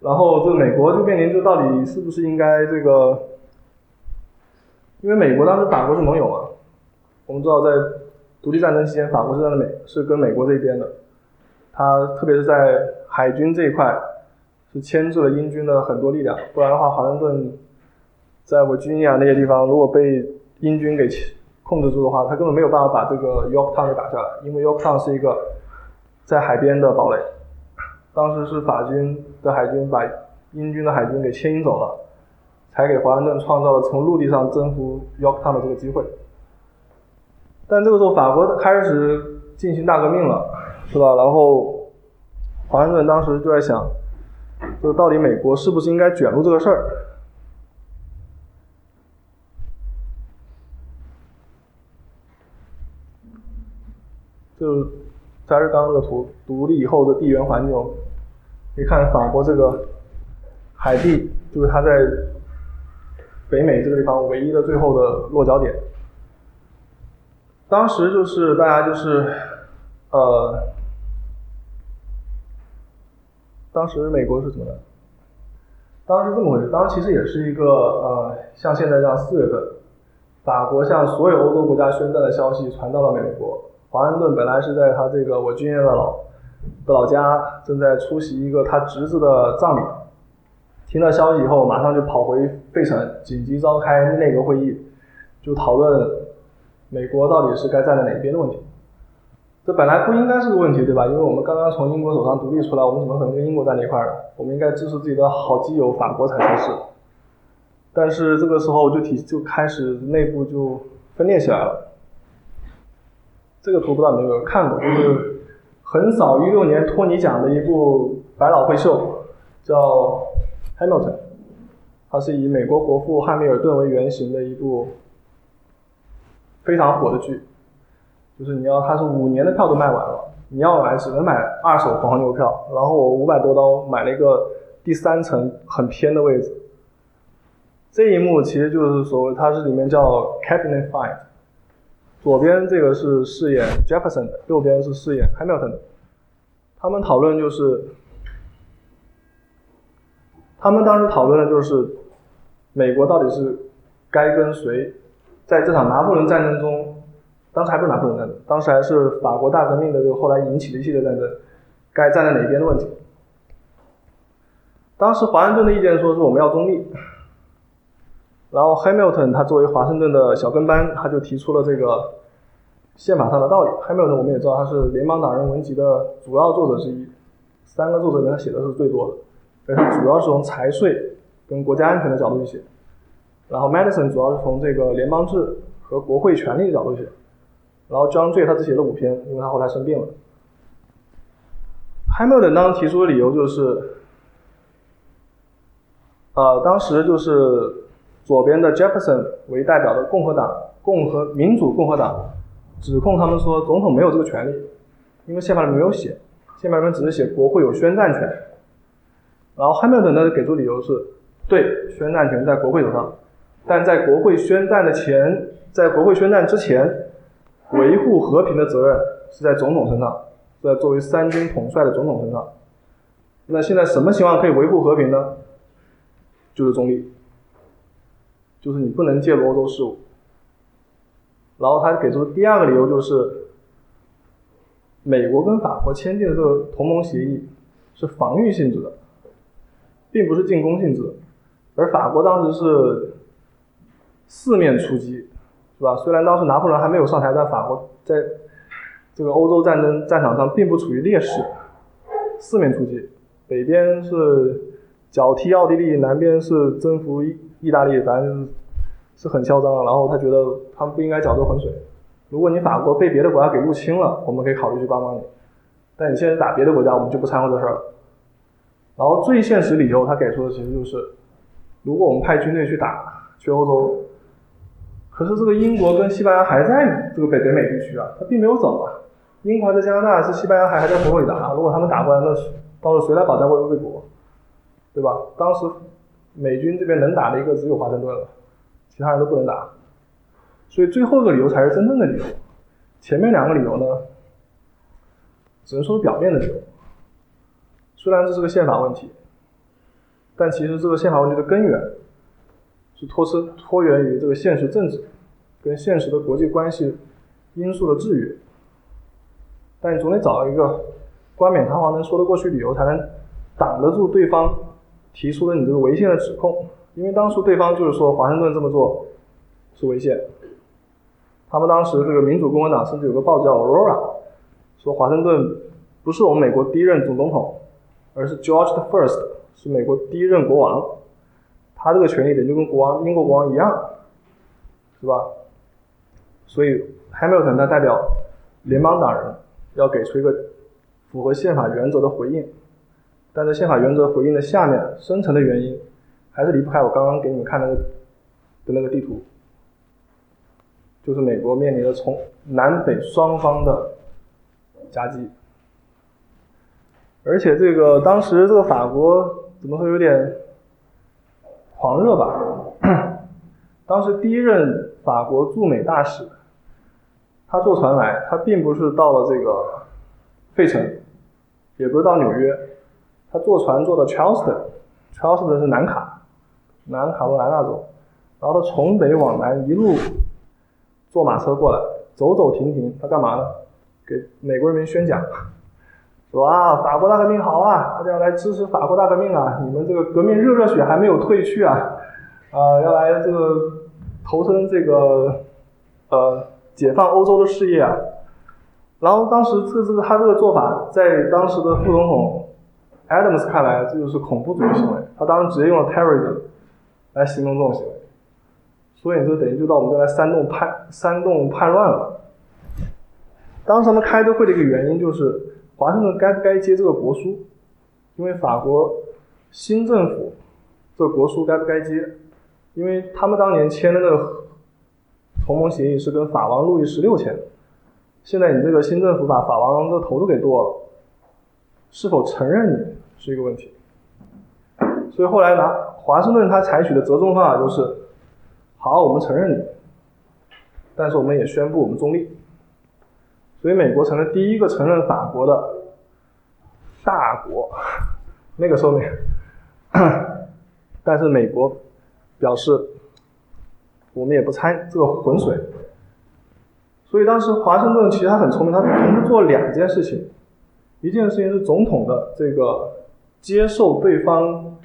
然后这美国就面临，就到底是不是应该这个？因为美国当时法国是盟友嘛，我们知道在独立战争期间，法国是站在美是跟美国这一边的，他特别是在海军这一块是牵制了英军的很多力量，不然的话，华盛顿。在维吉尼亚那些地方，如果被英军给控制住的话，他根本没有办法把这个 Yorktown 给打下来，因为 Yorktown 是一个在海边的堡垒。当时是法军的海军把英军的海军给牵引走了，才给华盛顿创造了从陆地上征服 Yorktown 的这个机会。但这个时候，法国开始进行大革命了，是吧？然后华盛顿当时就在想，就到底美国是不是应该卷入这个事儿？就还是刚刚那个图，独立以后的地缘环境，你看法国这个海地，就是它在北美这个地方唯一的最后的落脚点。当时就是大家就是呃，当时美国是怎么的？当时这么回事，当时其实也是一个呃，像现在这样四月份，法国向所有欧洲国家宣战的消息传到了美国。华盛顿本来是在他这个我军爷的老的老家，正在出席一个他侄子的葬礼。听到消息以后，马上就跑回费城，紧急召开内阁会议，就讨论美国到底是该站在哪一边的问题。这本来不应该是个问题，对吧？因为我们刚刚从英国手上独立出来，我们怎么可能跟英国站在一块儿呢？我们应该支持自己的好基友法国才合适。但是这个时候就体就开始内部就分裂起来了。这个图不知道有没有看过，就是横扫一六年托尼奖的一部百老汇秀，叫《Hamilton》，它是以美国国父汉密尔顿为原型的一部非常火的剧。就是你要，它是五年的票都卖完了，你要买只能买二手黄牛票。然后我五百多刀买了一个第三层很偏的位置。这一幕其实就是所谓，它是里面叫 Cabinet Fight。左边这个是饰演 Jefferson 的，右边是饰演 Hamilton 的。他们讨论就是，他们当时讨论的就是，美国到底是该跟谁，在这场拿破仑战争中，当时还不是拿破仑战争，当时还是法国大革命的这个后来引起的一系列战争，该站在哪边的问题。当时华盛顿的意见说是我们要中立。然后 Hamilton 他作为华盛顿的小跟班，他就提出了这个宪法上的道理。Hamilton 我们也知道他是联邦党人文集的主要作者之一，三个作者里面他写的是最多的。而他主要是从财税跟国家安全的角度去写。然后 Madison 主要是从这个联邦制和国会权力的角度写。然后 John Jay 他只写了五篇，因为他后来生病了。Hamilton 当时提出的理由就是，呃，当时就是左边的 Jefferson 为代表的共和党、共和民主共和党指控他们说总统没有这个权利，因为宪法里面没有写，宪法里面只是写国会有宣战权。然后 Hamilton 呢给出理由是，对，宣战权在国会手上，但在国会宣战的前，在国会宣战之前。维护和平的责任是在总统身上，是在作为三军统帅的总统身上。那现在什么情况可以维护和平呢？就是中立，就是你不能介入欧洲事务。然后他给出第二个理由就是，美国跟法国签订的这个同盟协议是防御性质的，并不是进攻性质的，而法国当时是四面出击。是吧？虽然当时拿破仑还没有上台，但法国在这个欧洲战争战场上并不处于劣势，四面出击，北边是脚踢奥地利，南边是征服意大利，反正是很嚣张。然后他觉得他们不应该搅这浑水。如果你法国被别的国家给入侵了，我们可以考虑去帮帮你。但你现在打别的国家，我们就不掺和这事儿了。然后最现实理由，他给出的其实就是，如果我们派军队去打去欧洲。可是这个英国跟西班牙还在这个北北美地区啊，他并没有走啊。英国在加拿大，是西班牙还还在佛罗里达。如果他们打过来，那到时候谁来保家卫卫国，对吧？当时美军这边能打的一个只有华盛顿了，其他人都不能打。所以最后一个理由才是真正的理由，前面两个理由呢，只能说是表面的理由。虽然这是个宪法问题，但其实这个宪法问题的根源。是托生托源于这个现实政治跟现实的国际关系因素的制约，但你总得找一个冠冕堂皇能说得过去理由，才能挡得住对方提出了你这个违宪的指控。因为当初对方就是说华盛顿这么做是违宪，他们当时这个民主共和党甚至有个报叫《Aurora》，说华盛顿不是我们美国第一任总总统，而是 George the First，是美国第一任国王。他这个权利点就跟国王英国国王一样，是吧？所以 Hamilton 他代表联邦党人要给出一个符合宪法原则的回应，但在宪法原则回应的下面深层的原因，还是离不开我刚刚给你们看那个的那个地图，就是美国面临的从南北双方的夹击，而且这个当时这个法国怎么会有点？狂热吧！当时第一任法国驻美大使，他坐船来，他并不是到了这个费城，也不是到纽约，他坐船坐到 Charleston，Charleston 是南卡，南卡罗来纳州，然后他从北往南一路坐马车过来，走走停停，他干嘛呢？给美国人民宣讲。说啊，法国大革命好啊，大家要来支持法国大革命啊！你们这个革命热热血还没有退去啊，啊，要来这个投身这个呃解放欧洲的事业啊！然后当时这个这个他这个做法，在当时的副总统 Adams 看来，这就是恐怖主义行为。他当时直接用了 terrorism 来形容这种行为，所以这等于就到我们这来煽动叛煽动叛乱了。当时他们开这会的一个原因就是。华盛顿该不该接这个国书？因为法国新政府这个国书该不该接？因为他们当年签的那个同盟协议是跟法王路易十六签的，现在你这个新政府把法王的头都给剁了，是否承认你是一个问题。所以后来拿华盛顿他采取的折中方法就是：好，我们承认你，但是我们也宣布我们中立。所以美国成了第一个承认法国的大国，那个时候没，但是美国表示我们也不掺这个浑水。所以当时华盛顿其实他很聪明，他同时做两件事情，一件事情是总统的这个接受对方，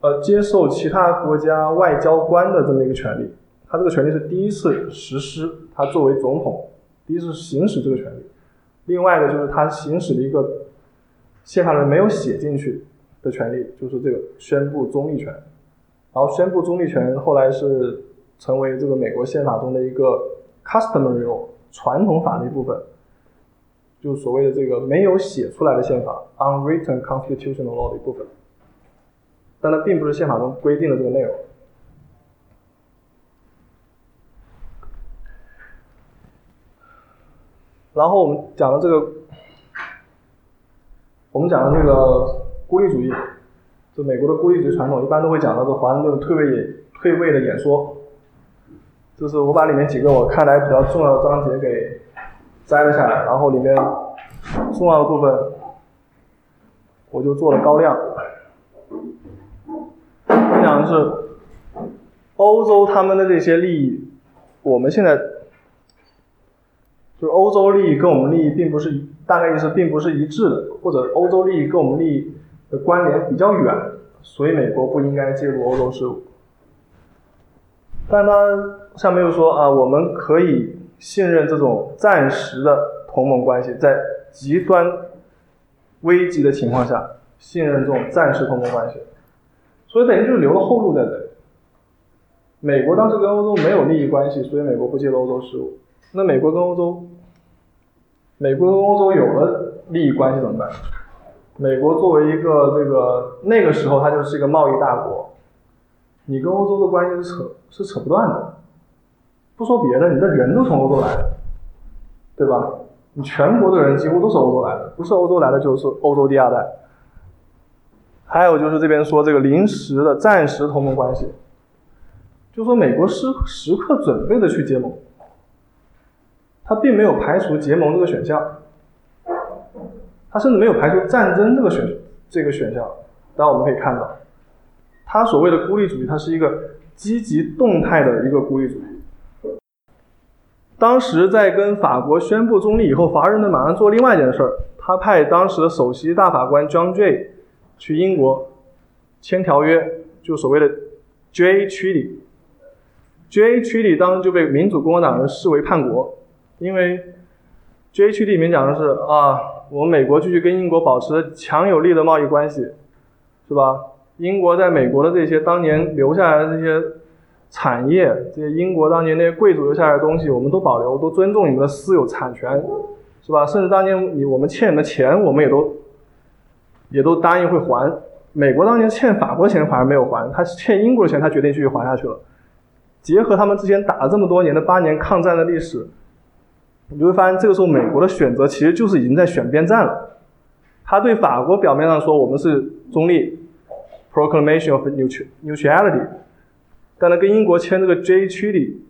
呃接受其他国家外交官的这么一个权利，他这个权利是第一次实施，他作为总统。第一次行使这个权利，另外一个就是他行使了一个宪法里没有写进去，的权利，就是这个宣布中立权。然后宣布中立权后来是成为这个美国宪法中的一个 customary 传统法的一部分，就所谓的这个没有写出来的宪法 unwritten constitutional law 的一部分。但它并不是宪法中规定的这个内容。然后我们讲的这个，我们讲的这个孤立主义，就美国的孤立主义传统，一般都会讲到这华盛顿退位退位的演说。就是我把里面几个我看来比较重要的章节给摘了下来，然后里面重要的部分我就做了高亮。我讲的是欧洲他们的这些利益，我们现在。就是欧洲利益跟我们利益并不是大概意思并不是一致的，或者欧洲利益跟我们利益的关联比较远，所以美国不应该介入欧洲事务。但他下面又说啊，我们可以信任这种暂时的同盟关系，在极端危急的情况下信任这种暂时同盟关系，所以等于就是留了后路在这里。美国当时跟欧洲没有利益关系，所以美国不介入欧洲事务。那美国跟欧洲，美国跟欧洲有了利益关系怎么办？美国作为一个这个那个时候它就是一个贸易大国，你跟欧洲的关系是扯是扯不断的。不说别的，你的人都从欧洲来的，对吧？你全国的人几乎都是欧洲来的，不是欧洲来的就是欧洲第二代。还有就是这边说这个临时的暂时同盟关系，就说美国时时刻准备的去结盟。他并没有排除结盟这个选项，他甚至没有排除战争这个选这个选项。当然，我们可以看到，他所谓的孤立主义，它是一个积极动态的一个孤立主义。当时在跟法国宣布中立以后，华盛顿马上做另外一件事儿，他派当时的首席大法官 John Jay 去英国签条约，就所谓的 Jay Treaty。Jay Treaty 当时就被民主共和党人视为叛国。因为 J H D 里面讲的是啊，我们美国继续跟英国保持强有力的贸易关系，是吧？英国在美国的这些当年留下来的这些产业，这些英国当年那些贵族留下来的东西，我们都保留，都尊重你们的私有产权，是吧？甚至当年你我们欠你的钱，我们也都也都答应会还。美国当年欠法国钱反而没有还，他欠英国的钱，他决定继续还下去了。结合他们之前打了这么多年的八年抗战的历史。你就会发现，这个时候美国的选择其实就是已经在选边站了。他对法国表面上说我们是中立，Proclamation of Neutrality，但他跟英国签这个 J 区里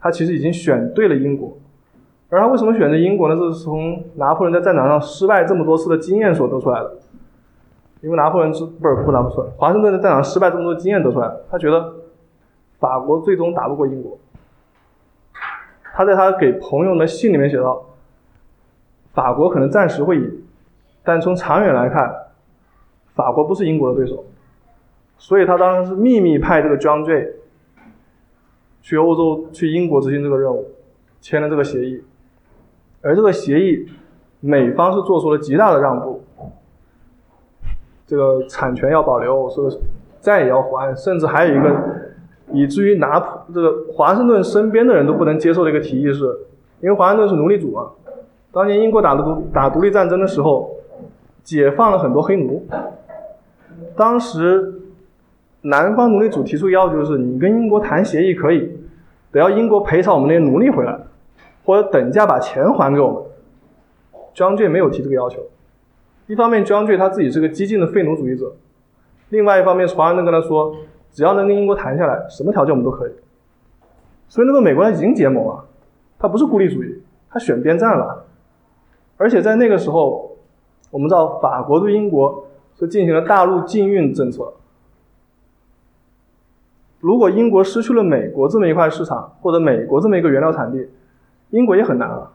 他其实已经选对了英国。而他为什么选择英国呢？这是从拿破仑在战场上失败这么多次的经验所得出来的。因为拿破仑是不是不拿破仑，华盛顿在战场失败这么多经验得出来，他觉得法国最终打不过英国。他在他给朋友的信里面写道：“法国可能暂时会赢，但从长远来看，法国不是英国的对手。所以他当时是秘密派这个 John Jay 去欧洲、去英国执行这个任务，签了这个协议。而这个协议，美方是做出了极大的让步，这个产权要保留，说债也要还，甚至还有一个。”以至于拿破这个华盛顿身边的人都不能接受的一个提议是，因为华盛顿是奴隶主啊，当年英国打独打独立战争的时候，解放了很多黑奴。当时南方奴隶主提出要求是，你跟英国谈协议可以，得要英国赔偿我们那些奴隶回来，或者等价把钱还给我们。张俊没有提这个要求，一方面张俊他自己是个激进的废奴主义者，另外一方面是华盛顿跟他说。只要能跟英国谈下来，什么条件我们都可以。所以那个美国他已经结盟了，他不是孤立主义，他选边站了。而且在那个时候，我们知道法国对英国是进行了大陆禁运政策。如果英国失去了美国这么一块市场，或者美国这么一个原料产地，英国也很难了，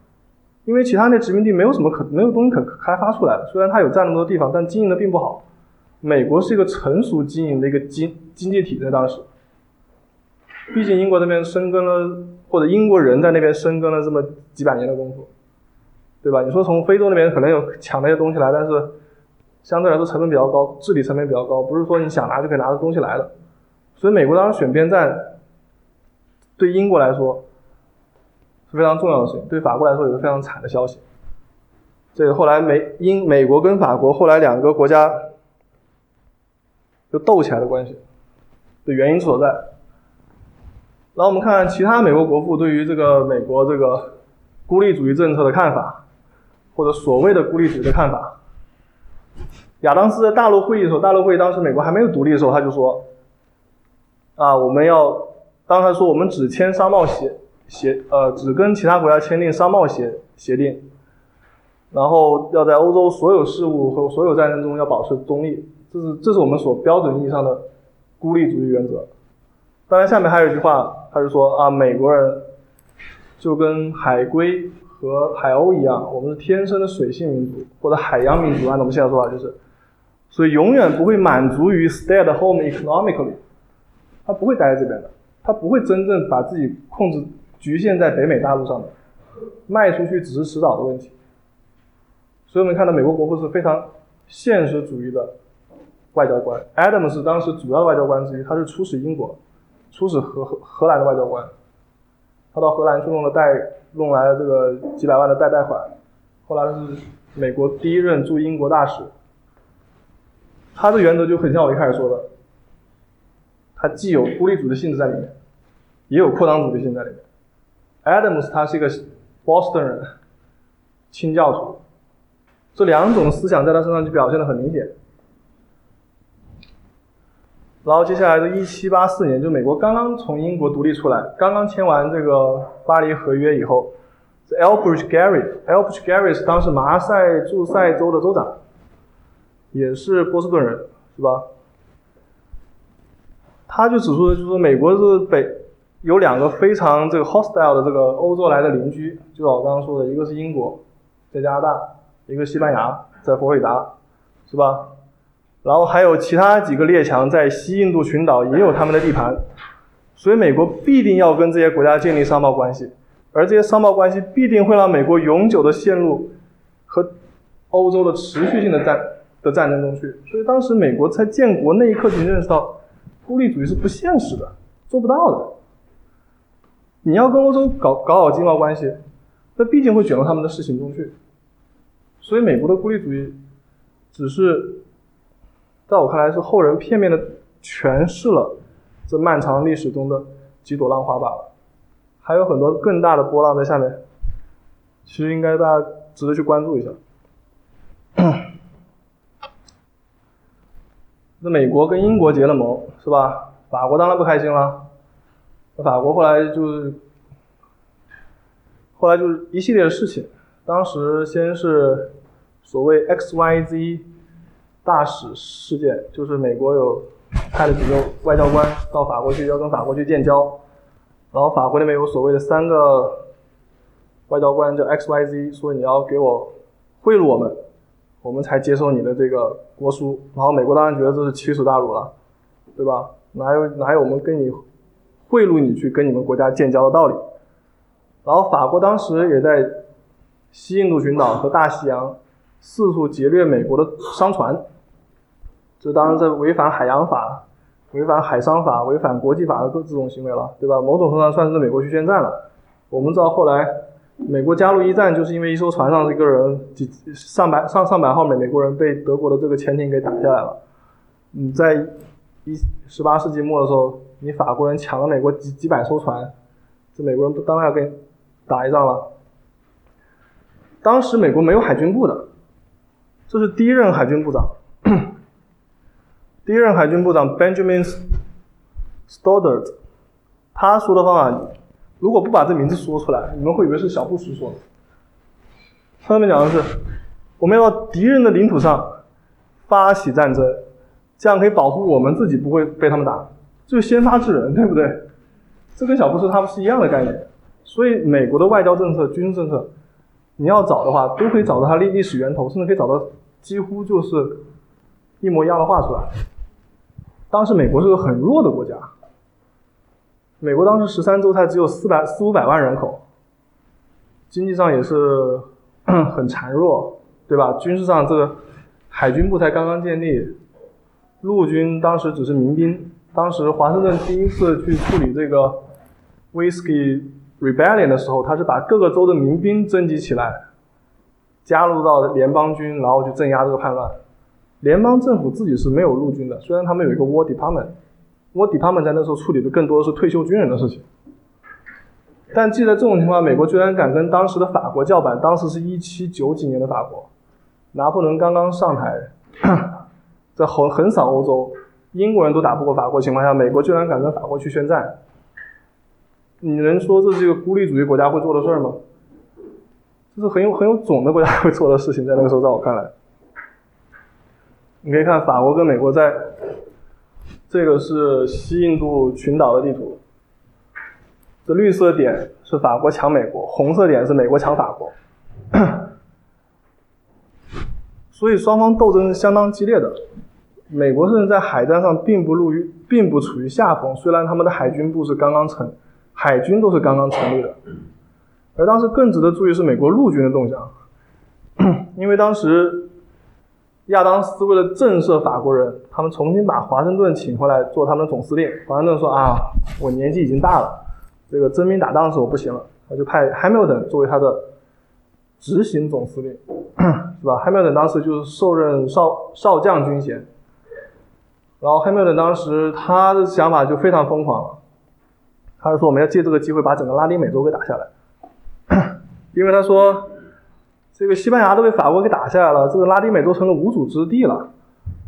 因为其他那殖民地没有什么可没有东西可开发出来。虽然它有占那么多地方，但经营的并不好。美国是一个成熟经营的一个经经济体，在当时，毕竟英国那边深耕了，或者英国人在那边深耕了这么几百年的功夫，对吧？你说从非洲那边可能有抢那些东西来，但是相对来说成本比较高，治理成本比较高，不是说你想拿就可以拿的东西来的。所以美国当时选边站，对英国来说是非常重要的事情，对法国来说也是非常惨的消息。这个后来美英美国跟法国后来两个国家就斗起来的关系的原因所在。然后我们看其他美国国父对于这个美国这个孤立主义政策的看法，或者所谓的孤立主义的看法。亚当斯在大陆会议的时候，大陆会议当时美国还没有独立的时候，他就说。啊，我们要，当他说我们只签商贸协协，呃，只跟其他国家签订商贸协协定，然后要在欧洲所有事务和所有战争中要保持中立，这是这是我们所标准意义上的孤立主义原则。当然，下面还有一句话，他就说啊，美国人就跟海龟和海鸥一样，我们是天生的水性民族或者海洋民族，按照我们现在说法就是，所以永远不会满足于 stay at home economically。他不会待在这边的，他不会真正把自己控制局限在北美大陆上的，卖出去只是迟早的问题。所以我们看到美国国父是非常现实主义的外交官，Adam 是当时主要的外交官之一，他是出使英国、出使荷荷荷兰的外交官，他到荷兰去弄了贷，弄来了这个几百万的贷贷款，后来是美国第一任驻英国大使。他的原则就很像我一开始说的。它既有孤立主义性质在里面，也有扩张主义性在里面。Adams 他是一个 Boston 人，清教徒，这两种思想在他身上就表现的很明显。然后接下来的1784年，就美国刚刚从英国独立出来，刚刚签完这个巴黎合约以后，Elbridge Gerry，Elbridge Gerry 是当时马赛诸塞州的州长，也是波士顿人，是吧？他就指出的，就是说美国是北有两个非常这个 hostile 的这个欧洲来的邻居，就像我刚刚说的，一个是英国，在加拿大，一个西班牙在佛罗里达，是吧？然后还有其他几个列强在西印度群岛也有他们的地盘，所以美国必定要跟这些国家建立商贸关系，而这些商贸关系必定会让美国永久的陷入和欧洲的持续性的战的战争中去。所以当时美国在建国那一刻就认识到。孤立主义是不现实的，做不到的。你要跟欧洲搞搞好经贸关系，那毕竟会卷入他们的事情中去。所以，美国的孤立主义只是在我看来是后人片面的诠释了这漫长历史中的几朵浪花罢了。还有很多更大的波浪在下面，其实应该大家值得去关注一下。那美国跟英国结了盟，是吧？法国当然不开心了。那法国后来就是，后来就是一系列的事情。当时先是所谓 X Y Z 大使事件，就是美国有派了几个外交官到法国去，要跟法国去建交。然后法国那边有所谓的三个外交官叫 X Y Z，说你要给我贿赂我们。我们才接受你的这个国书，然后美国当然觉得这是欺辱大辱了，对吧？哪有哪有我们跟你贿赂你去跟你们国家建交的道理？然后法国当时也在西印度群岛和大西洋四处劫掠美国的商船，这当然在违反海洋法、违反海商法、违反国际法的各这种行为了，对吧？某种程度上算是美国去宣战了。我们知道后来。美国加入一战，就是因为一艘船上这个人几上百上上百号美美国人被德国的这个潜艇给打下来了。你在一十八世纪末的时候，你法国人抢了美国几几百艘船，这美国人不当然要跟你打一仗了。当时美国没有海军部的，这是第一任海军部长，第一任海军部长 Benjamin Stoddard，他说的方法。如果不把这名字说出来，你们会以为是小布什说的。上面讲的是，我们要到敌人的领土上发起战争，这样可以保护我们自己不会被他们打，就是先发制人，对不对？这跟小布什他们是一样的概念。所以美国的外交政策、军事政策，你要找的话，都可以找到它历历史源头，甚至可以找到几乎就是一模一样的话出来。当时美国是个很弱的国家。美国当时十三州才只有四百四五百万人口，经济上也是 很孱弱，对吧？军事上这个海军部才刚刚建立，陆军当时只是民兵。当时华盛顿第一次去处理这个 Whiskey Rebellion 的时候，他是把各个州的民兵征集起来，加入到联邦军，然后去镇压这个叛乱。联邦政府自己是没有陆军的，虽然他们有一个 War Department Department，War Department 在那时候处理的更多的是退休军人的事情。但记得这种情况，美国居然敢跟当时的法国叫板。当时是一七九几年的法国，拿破仑刚刚上台，在横横扫欧洲。英国人都打不过法国情况下，美国居然敢跟法国去宣战，你能说这是一个孤立主义国家会做的事儿吗？这是很有很有种的国家会做的事情，在那个时候，在我看来，你可以看法国跟美国在，这个是西印度群岛的地图，这绿色点是法国抢美国，红色点是美国抢法国，所以双方斗争是相当激烈的。美国甚至在海战上并不路于，并不处于下风。虽然他们的海军部是刚刚成，海军都是刚刚成立的。而当时更值得注意是美国陆军的动向，因为当时亚当斯为了震慑法国人，他们重新把华盛顿请回来做他们的总司令。华盛顿说：“啊，我年纪已经大了，这个征兵打仗的时候不行了，他就派 Hamilton 作为他的执行总司令，是吧？Hamilton 当时就是受任少少将军衔。”然后，汉密尔顿当时他的想法就非常疯狂了，他就说我们要借这个机会把整个拉丁美洲给打下来，因为他说这个西班牙都被法国给打下来了，这个拉丁美洲成了无主之地了，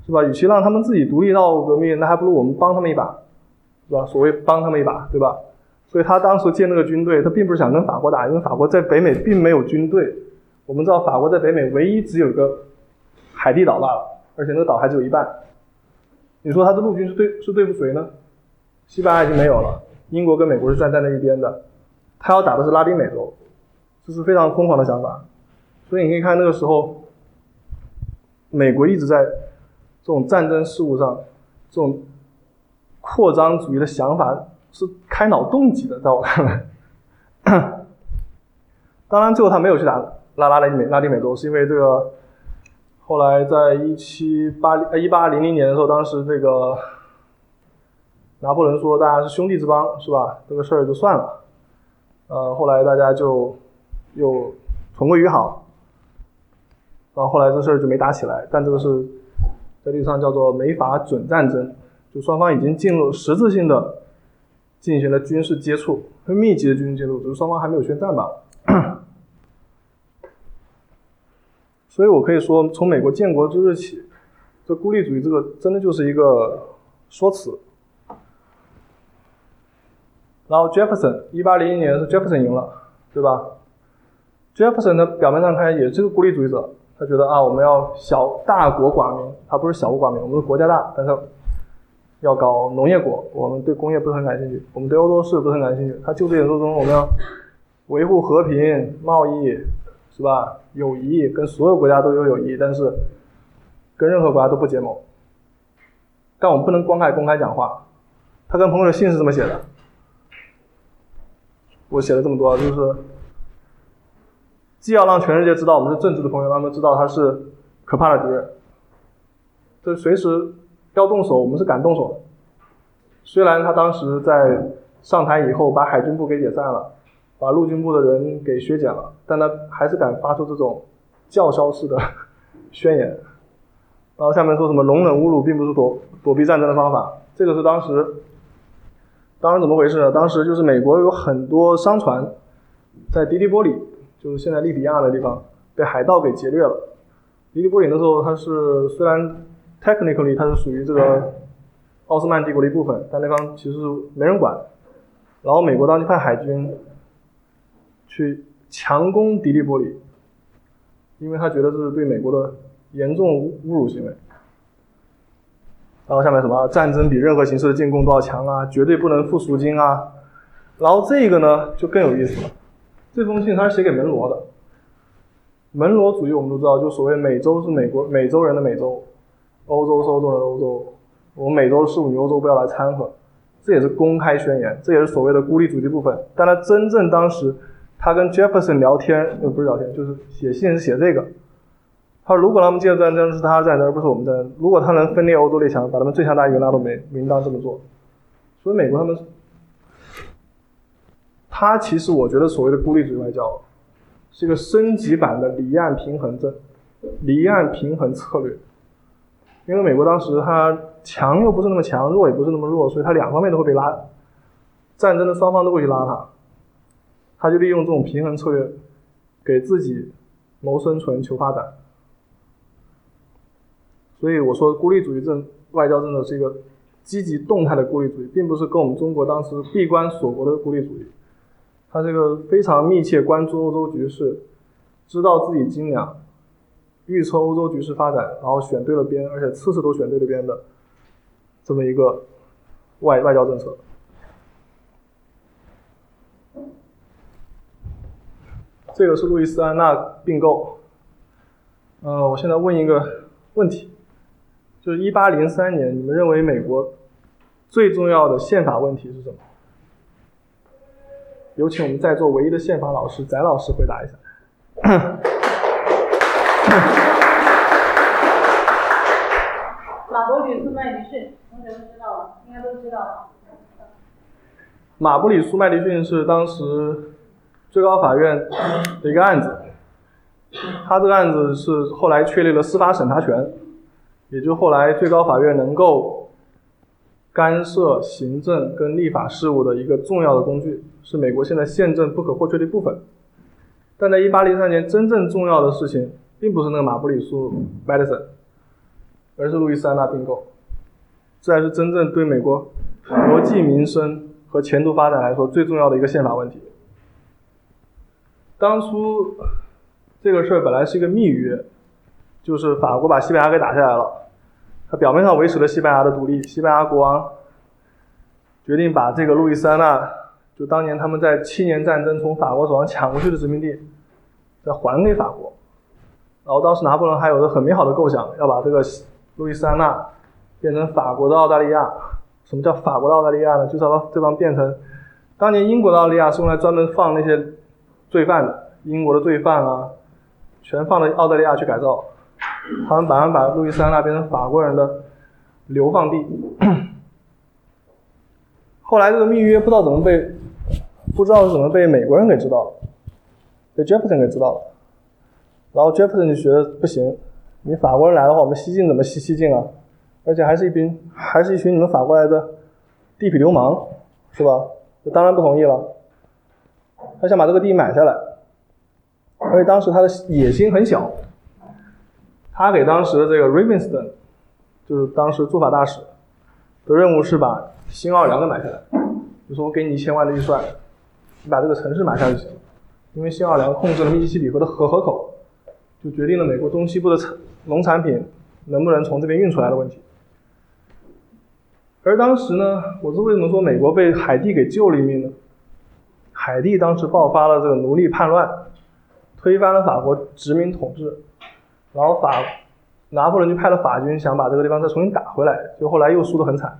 是吧？与其让他们自己独立闹革命，那还不如我们帮他们一把，是吧？所谓帮他们一把，对吧？所以他当时建那个军队，他并不是想跟法国打，因为法国在北美并没有军队。我们知道法国在北美唯一只有一个海地岛罢了，而且那个岛还只有一半。你说他的陆军是对是对付谁呢？西班牙已经没有了，英国跟美国是站在那一边的，他要打的是拉丁美洲，这是非常疯狂的想法。所以你可以看那个时候，美国一直在这种战争事务上，这种扩张主义的想法是开脑洞级的，在我看来。当然，最后他没有去打拉拉丁美拉丁美洲，是因为这个。后来在一七八呃一八零零年的时候，当时这个拿破仑说大家是兄弟之邦，是吧？这个事儿就算了。呃，后来大家就又重归于好。然后后来这事儿就没打起来，但这个是在历史上叫做美法准战争，就双方已经进入实质性的进行了军事接触，很密集的军事接触，只是双方还没有宣战罢了。所以我可以说，从美国建国之日起，这孤立主义这个真的就是一个说辞。然后 Jefferson，一八零一年是 Jefferson 赢了，对吧？Jefferson 的，表面上看也是个孤立主义者，他觉得啊，我们要小大国寡民，他不是小国寡民，我们是国家大，但是要搞农业国，我们对工业不是很感兴趣，我们对欧洲事不是很感兴趣，他就职演说中，我们要维护和平贸易。是吧？友谊跟所有国家都有友谊，但是跟任何国家都不结盟。但我们不能公开公开讲话。他跟朋友的信是这么写的，我写了这么多，就是既要让全世界知道我们是正直的朋友，让他们知道他是可怕的敌人。就随时要动手，我们是敢动手的。虽然他当时在上台以后把海军部给解散了。把陆军部的人给削减了，但他还是敢发出这种叫嚣式的 宣言。然后下面说什么容忍侮辱并不是躲躲避战争的方法，这个是当时，当时怎么回事呢？当时就是美国有很多商船在迪利波里，就是现在利比亚的地方，被海盗给劫掠了。迪利波里的时候，它是虽然 technically 它是属于这个奥斯曼帝国的一部分，但那方其实是没人管。然后美国当时派海军。去强攻迪利波里，因为他觉得这是对美国的严重侮辱行为。然后下面什么战争比任何形式的进攻都要强啊，绝对不能付赎金啊。然后这个呢就更有意思了，这封信他是写给门罗的。门罗主义我们都知道，就所谓美洲是美国美洲人的美洲，欧洲是欧洲人的欧洲，我们美洲事务你欧洲不要来掺和，这也是公开宣言，这也是所谓的孤立主义部分。但他真正当时。他跟 Jefferson 聊天，呃，不是聊天，就是写信是写这个。他说如果他们接着战争是他的战争，而不是我们的。如果他能分裂欧洲列强，把他们最强大一员拉到美，应当这么做。所以美国他们，他其实我觉得所谓的孤立主义外交，是一个升级版的离岸平衡政，离岸平衡策略。因为美国当时他强又不是那么强，弱也不是那么弱，所以他两方面都会被拉，战争的双方都会去拉他，他就利用这种平衡策略，给自己谋生存、求发展。所以我说孤立主义政外交政策是一个积极动态的孤立主义，并不是跟我们中国当时闭关锁国的孤立主义。他这个非常密切关注欧洲局势，知道自己斤两，预测欧洲局势发展，然后选对了边，而且次次都选对了边的这么一个外外交政策。这个是路易斯安那并购。呃，我现在问一个问题。就是一八零三年，你们认为美国最重要的宪法问题是什么？有请我们在座唯一的宪法老师翟老师回答一下。马伯里苏麦迪逊，同学们知道吗？应该都知道。马布里苏麦迪逊是当时最高法院的一个案子，他这个案子是后来确立了司法审查权。也就后来最高法院能够干涉行政跟立法事务的一个重要的工具，是美国现在宪政不可或缺的一部分。但在1803年，真正重要的事情并不是那个马布里苏 （Madison），而是路易斯安那并购。这才是真正对美国国计民生和前途发展来说最重要的一个宪法问题。当初这个事儿本来是一个密约，就是法国把西班牙给打下来了。他表面上维持了西班牙的独立，西班牙国王决定把这个路易斯安那，就当年他们在七年战争从法国手上抢过去的殖民地，再还给法国。然后当时拿破仑还有个很美好的构想，要把这个路易斯安那变成法国的澳大利亚。什么叫法国的澳大利亚呢？就是把这方变成当年英国的澳大利亚是用来专门放那些罪犯的，英国的罪犯啊，全放到澳大利亚去改造。他们打算把路易斯安那变成法国人的流放地。后来这个密约不知道怎么被，不知道是怎么被美国人给知道了，被 Jefferson 给知道了。然后 Jefferson 就觉得不行，你法国人来的话，我们西进怎么西西进啊？而且还是一群还是一群你们法国来的地痞流氓，是吧？当然不同意了。他想把这个地买下来，而且当时他的野心很小。他给当时的这个 Rivinston，就是当时驻法大使的任务是把新奥尔良给买下来。就说我给你一千万的预算，你把这个城市买下就行了。因为新奥尔良控制了密西西比河的河河口，就决定了美国东西部的农产品能不能从这边运出来的问题。而当时呢，我是为什么说美国被海地给救了一命呢？海地当时爆发了这个奴隶叛乱，推翻了法国殖民统治。然后法拿破仑就派了法军想把这个地方再重新打回来，就后来又输得很惨。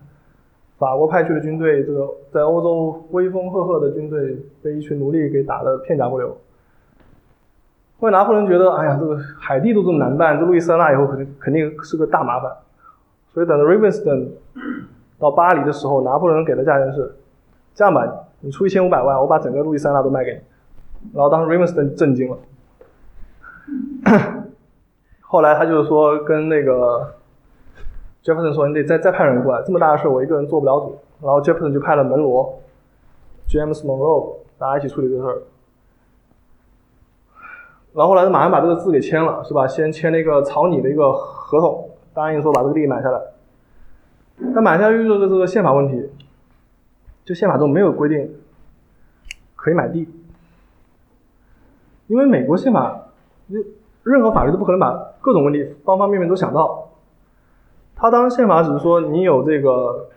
法国派去的军队，这个在欧洲威风赫赫的军队被一群奴隶给打得片甲不留。后来拿破仑觉得，哎呀，这个海地都这么难办，这路易斯安那以后肯定肯定是个大麻烦。所以等到 Rivenston 到巴黎的时候，拿破仑给的价钱是：这样吧，你出一千五百万，我把整个路易斯安那都卖给你。然后当时 Rivenston 震惊了。后来他就是说跟那个 Jefferson 说，你得再再派人过来，这么大的事我一个人做不了主。然后 Jefferson 就派了门罗 James Monroe，大家一起处理这事儿。然后后来他马上把这个字给签了，是吧？先签了一个草拟的一个合同，答应说把这个地买下来。但买下来遇到的这个宪法问题，就宪法中没有规定可以买地，因为美国宪法就。任何法律都不可能把各种问题方方面面都想到。他当时宪法只是说你有这个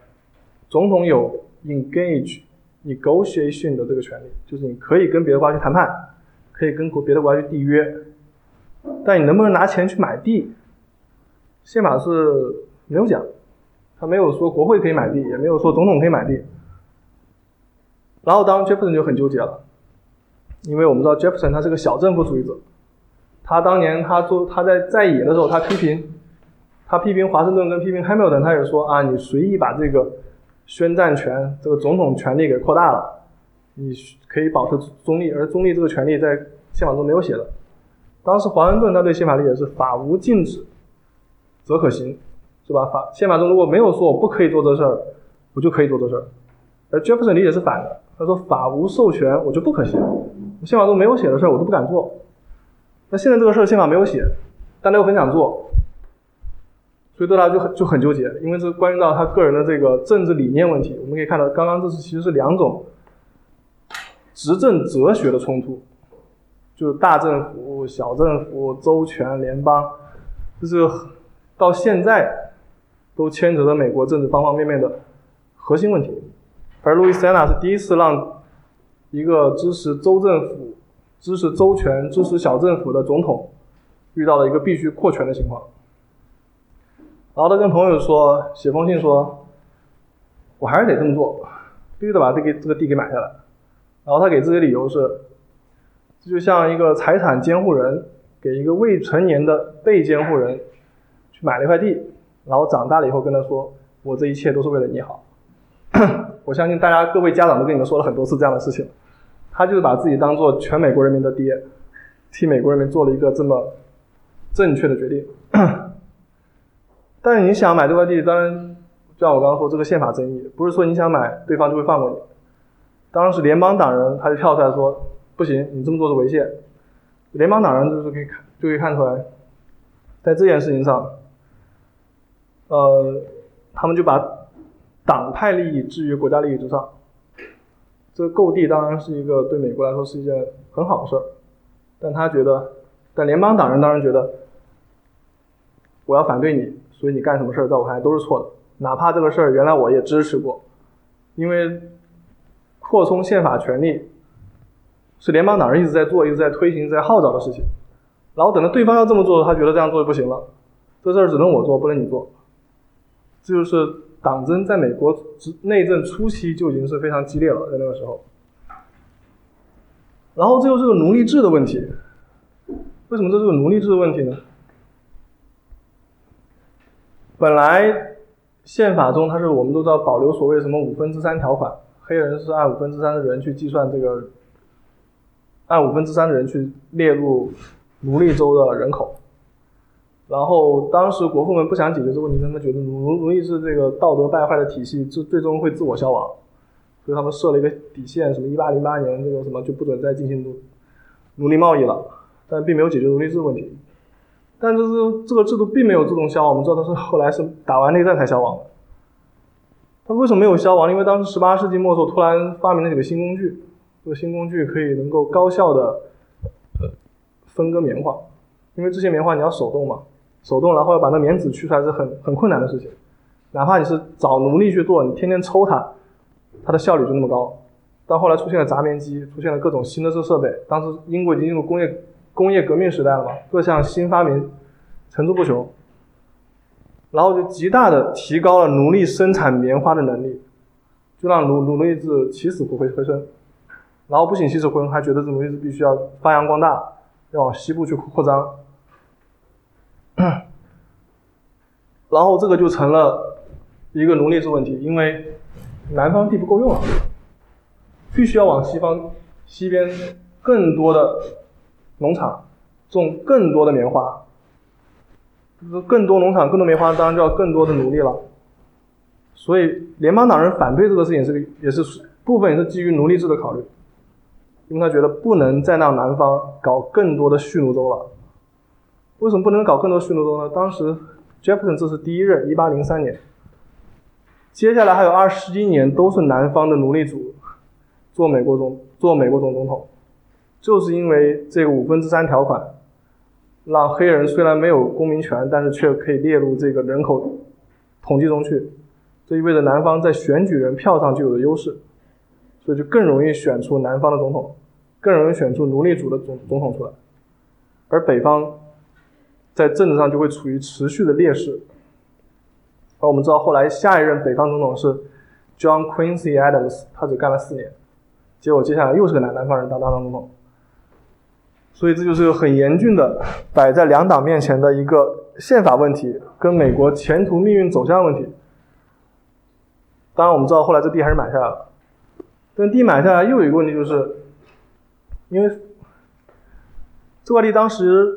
总统有 engage negotiation 的这个权利，就是你可以跟别的国家去谈判，可以跟国别的国家去缔约，但你能不能拿钱去买地，宪法是没有讲，他没有说国会可以买地，也没有说总统可以买地。然后当 Jefferson 就很纠结了，因为我们知道 Jefferson 他是个小政府主义者。他当年他做他在在野的时候，他批评他批评华盛顿跟批评 Hamilton，他也说啊，你随意把这个宣战权、这个总统权力给扩大了，你可以保持中立，而中立这个权利在宪法中没有写的。当时华盛顿他对宪法理解是法无禁止，则可行，是吧？法宪法中如果没有说我不可以做这事儿，我就可以做这事儿。而 Jefferson 理解是反的，他说法无授权我就不可行，宪法中没有写的事儿我都不敢做。那现在这个事儿宪法没有写，但他又很想做，所以对他就很就很纠结，因为这关于到他个人的这个政治理念问题。我们可以看到，刚刚这是其实是两种执政哲学的冲突。就是大政府、小政府、州权、联邦，就是到现在都牵扯着美国政治方方面面的核心问题。而路易斯安那是第一次让一个支持州政府、支持周全、支持小政府的总统遇到了一个必须扩权的情况。然后他跟朋友说，写封信说：“我还是得这么做，必须得把这个这个地给买下来。”然后他给自己理由是。这就像一个财产监护人给一个未成年的被监护人去买了一块地，然后长大了以后跟他说：“我这一切都是为了你好。”我相信大家各位家长都跟你们说了很多次这样的事情。他就是把自己当做全美国人民的爹，替美国人民做了一个这么正确的决定。但是你想买这块地，当然就像我刚刚说，这个宪法争议不是说你想买对方就会放过你。当时联邦党人他就跳出来说。不行，你这么做是违宪。联邦党人就是可以看，就可以看出来，在这件事情上，呃，他们就把党派利益置于国家利益之上。这个购地当然是一个对美国来说是一件很好的事儿，但他觉得，但联邦党人当然觉得，我要反对你，所以你干什么事儿在我看来都是错的，哪怕这个事儿原来我也支持过，因为扩充宪法权利。是联邦党人一直在做、一直在推行、在号召的事情，然后等到对方要这么做，他觉得这样做就不行了，这事儿只能我做，不能你做。这就是党争在美国内政初期就已经是非常激烈了，在那个时候。然后这又是个奴隶制的问题，为什么这是个奴隶制的问题呢？本来宪法中它是我们都知道保留所谓什么五分之三条款，黑人是按五分之三的人去计算这个。按五分之三的人去列入奴隶州的人口，然后当时国父们不想解决这个问题，他们觉得奴奴隶制这个道德败坏的体系，最最终会自我消亡，所以他们设了一个底线，什么一八零八年这个什么就不准再进行奴奴隶贸易了，但并没有解决奴隶制问题。但这是这个制度并没有自动消亡，我们知道它是后来是打完内战才消亡的。它为什么没有消亡？因为当时十八世纪末的时候突然发明了几个新工具。这个新工具可以能够高效的分割棉花，因为这些棉花你要手动嘛，手动然后要把那棉籽取出来是很很困难的事情，哪怕你是找奴隶去做，你天天抽它，它的效率就那么高。到后来出现了轧棉机，出现了各种新的这设备，当时英国已经进入工业工业革命时代了嘛，各项新发明层出不穷，然后就极大的提高了奴隶生产棉花的能力，就让奴奴隶制起死回回生。然后不仅起死回生，还觉得奴隶制必须要发扬光大，要往西部去扩张。然后这个就成了一个奴隶制问题，因为南方地不够用了，必须要往西方西边更多的农场种更多的棉花，更多农场更多棉花，当然就要更多的奴隶了。所以联邦党人反对这个事情，是也是部分也是基于奴隶制的考虑。因为他觉得不能再让南方搞更多的蓄奴州了。为什么不能搞更多蓄奴州呢？当时 Jefferson 这是第一任，一八零三年。接下来还有二十一年都是南方的奴隶主做美国总做美国总总统，就是因为这个五分之三条款，让黑人虽然没有公民权，但是却可以列入这个人口统计中去。这意味着南方在选举人票上就有了优势。所以就更容易选出南方的总统，更容易选出奴隶主的总总统出来，而北方在政治上就会处于持续的劣势。而我们知道后来下一任北方总统是 John Quincy Adams，他只干了四年，结果接下来又是个南南方人当当总统。所以这就是很严峻的摆在两党面前的一个宪法问题，跟美国前途命运走向问题。当然，我们知道后来这地还是买下来了，但地买下来又有一个问题，就是因为这块地当时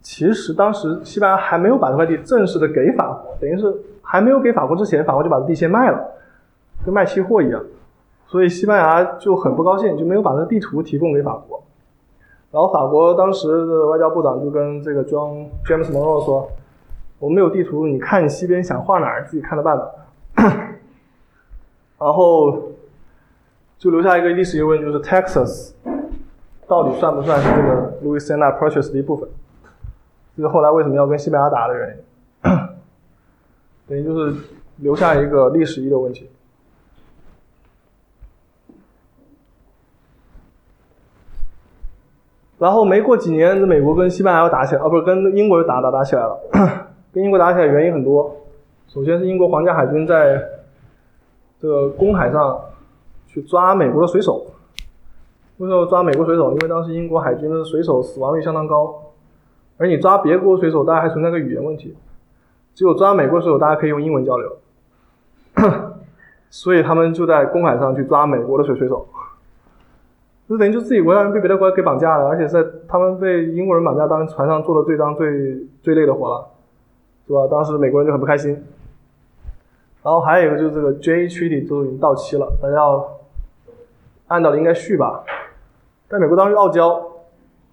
其实当时西班牙还没有把这块地正式的给法国，等于是还没有给法国之前，法国就把地先卖了，跟卖期货一样，所以西班牙就很不高兴，就没有把这地图提供给法国。然后法国当时的外交部长就跟这个 John James Monroe 说：“我没有地图，你看你西边想画哪儿，自己看着办吧。”然后就留下一个历史疑问，就是 Texas 到底算不算是这个 Louisiana Purchase 的一部分？这是后来为什么要跟西班牙打的原因，等于就是留下一个历史遗留问题。然后没过几年，这美国跟西班牙又打起来，啊，不是跟英国又打打打起来了。跟英国打起来原因很多，首先是英国皇家海军在这个公海上去抓美国的水手。为什么抓美国水手？因为当时英国海军的水手死亡率相当高，而你抓别国水手，大家还存在个语言问题，只有抓美国水手，大家可以用英文交流。所以他们就在公海上去抓美国的水水手。就等于就自己国家人被别的国家给绑架了，而且在他们被英国人绑架，当船上做的最脏最最累的活了，是吧？当时美国人就很不开心。然后还有一个就是这个 J Treaty 都已经到期了，大家要按道理应该续吧，但美国当时傲娇，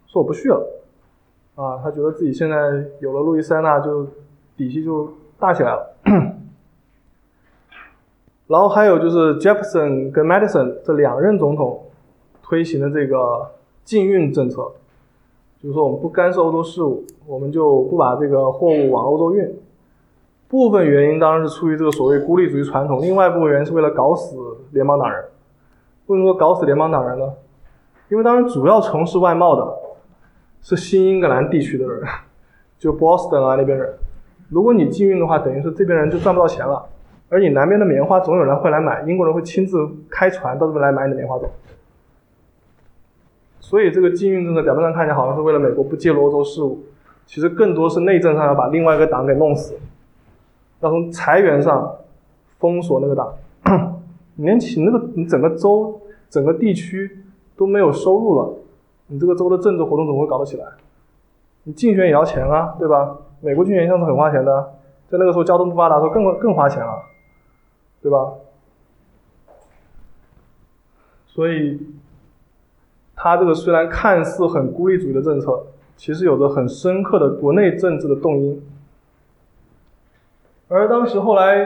说我不续了，啊，他觉得自己现在有了路易斯安那就底气就大起来了。然后还有就是 Jefferson 跟 Madison 这两任总统。推行的这个禁运政策，就是说我们不干涉欧洲事务，我们就不把这个货物往欧洲运。部分原因当然是出于这个所谓孤立主义传统，另外一部分原因是为了搞死联邦党人。为什么说搞死联邦党人呢？因为当时主要从事外贸的是新英格兰地区的人，就 Boston 啊那边人。如果你禁运的话，等于是这边人就赚不到钱了。而你南边的棉花总有人会来买，英国人会亲自开船到这边来买你的棉花走。所以这个禁运政策表面上看起来好像是为了美国不介入欧洲事务，其实更多是内政上要把另外一个党给弄死，要从财源上封锁那个党。你 连起那个你整个州、整个地区都没有收入了，你这个州的政治活动怎么会搞得起来？你竞选也要钱啊，对吧？美国竞选一向是很花钱的，在那个时候交通不发达的时候更更花钱了，对吧？所以。他这个虽然看似很孤立主义的政策，其实有着很深刻的国内政治的动因。而当时后来，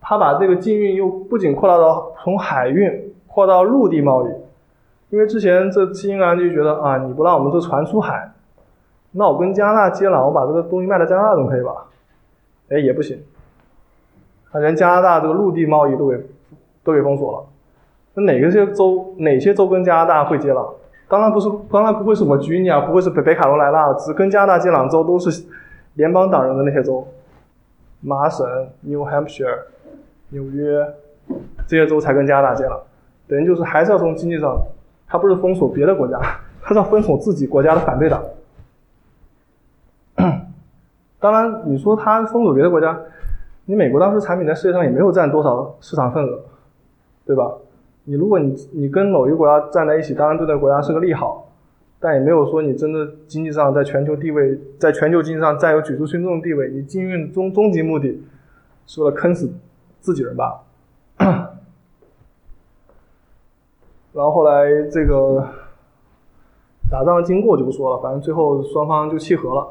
他把这个禁运又不仅扩大到从海运扩到陆地贸易，因为之前这新英格兰就觉得啊，你不让我们这船出海，那我跟加拿大接壤，我把这个东西卖到加拿大总可以吧？哎，也不行，他连加拿大这个陆地贸易都给都给封锁了。那哪个些州哪些州跟加拿大会接壤？当然不是，当然不会是我居尼亚，不会是北北卡罗来纳，只跟加拿大接壤州都是联邦党人的那些州，麻省、New Hampshire、纽约这些州才跟加拿大接壤，等于就是还是要从经济上，他不是封锁别的国家，他是要封锁自己国家的反对党。当然，你说他封锁别的国家，你美国当时产品在世界上也没有占多少市场份额，对吧？你如果你你跟某一个国家站在一起，当然对那个国家是个利好，但也没有说你真的经济上在全球地位，在全球经济上占有举足轻重的地位。你禁运终终极目的是为了坑死自己人吧？然后后来这个打仗的经过就不说了，反正最后双方就契合了。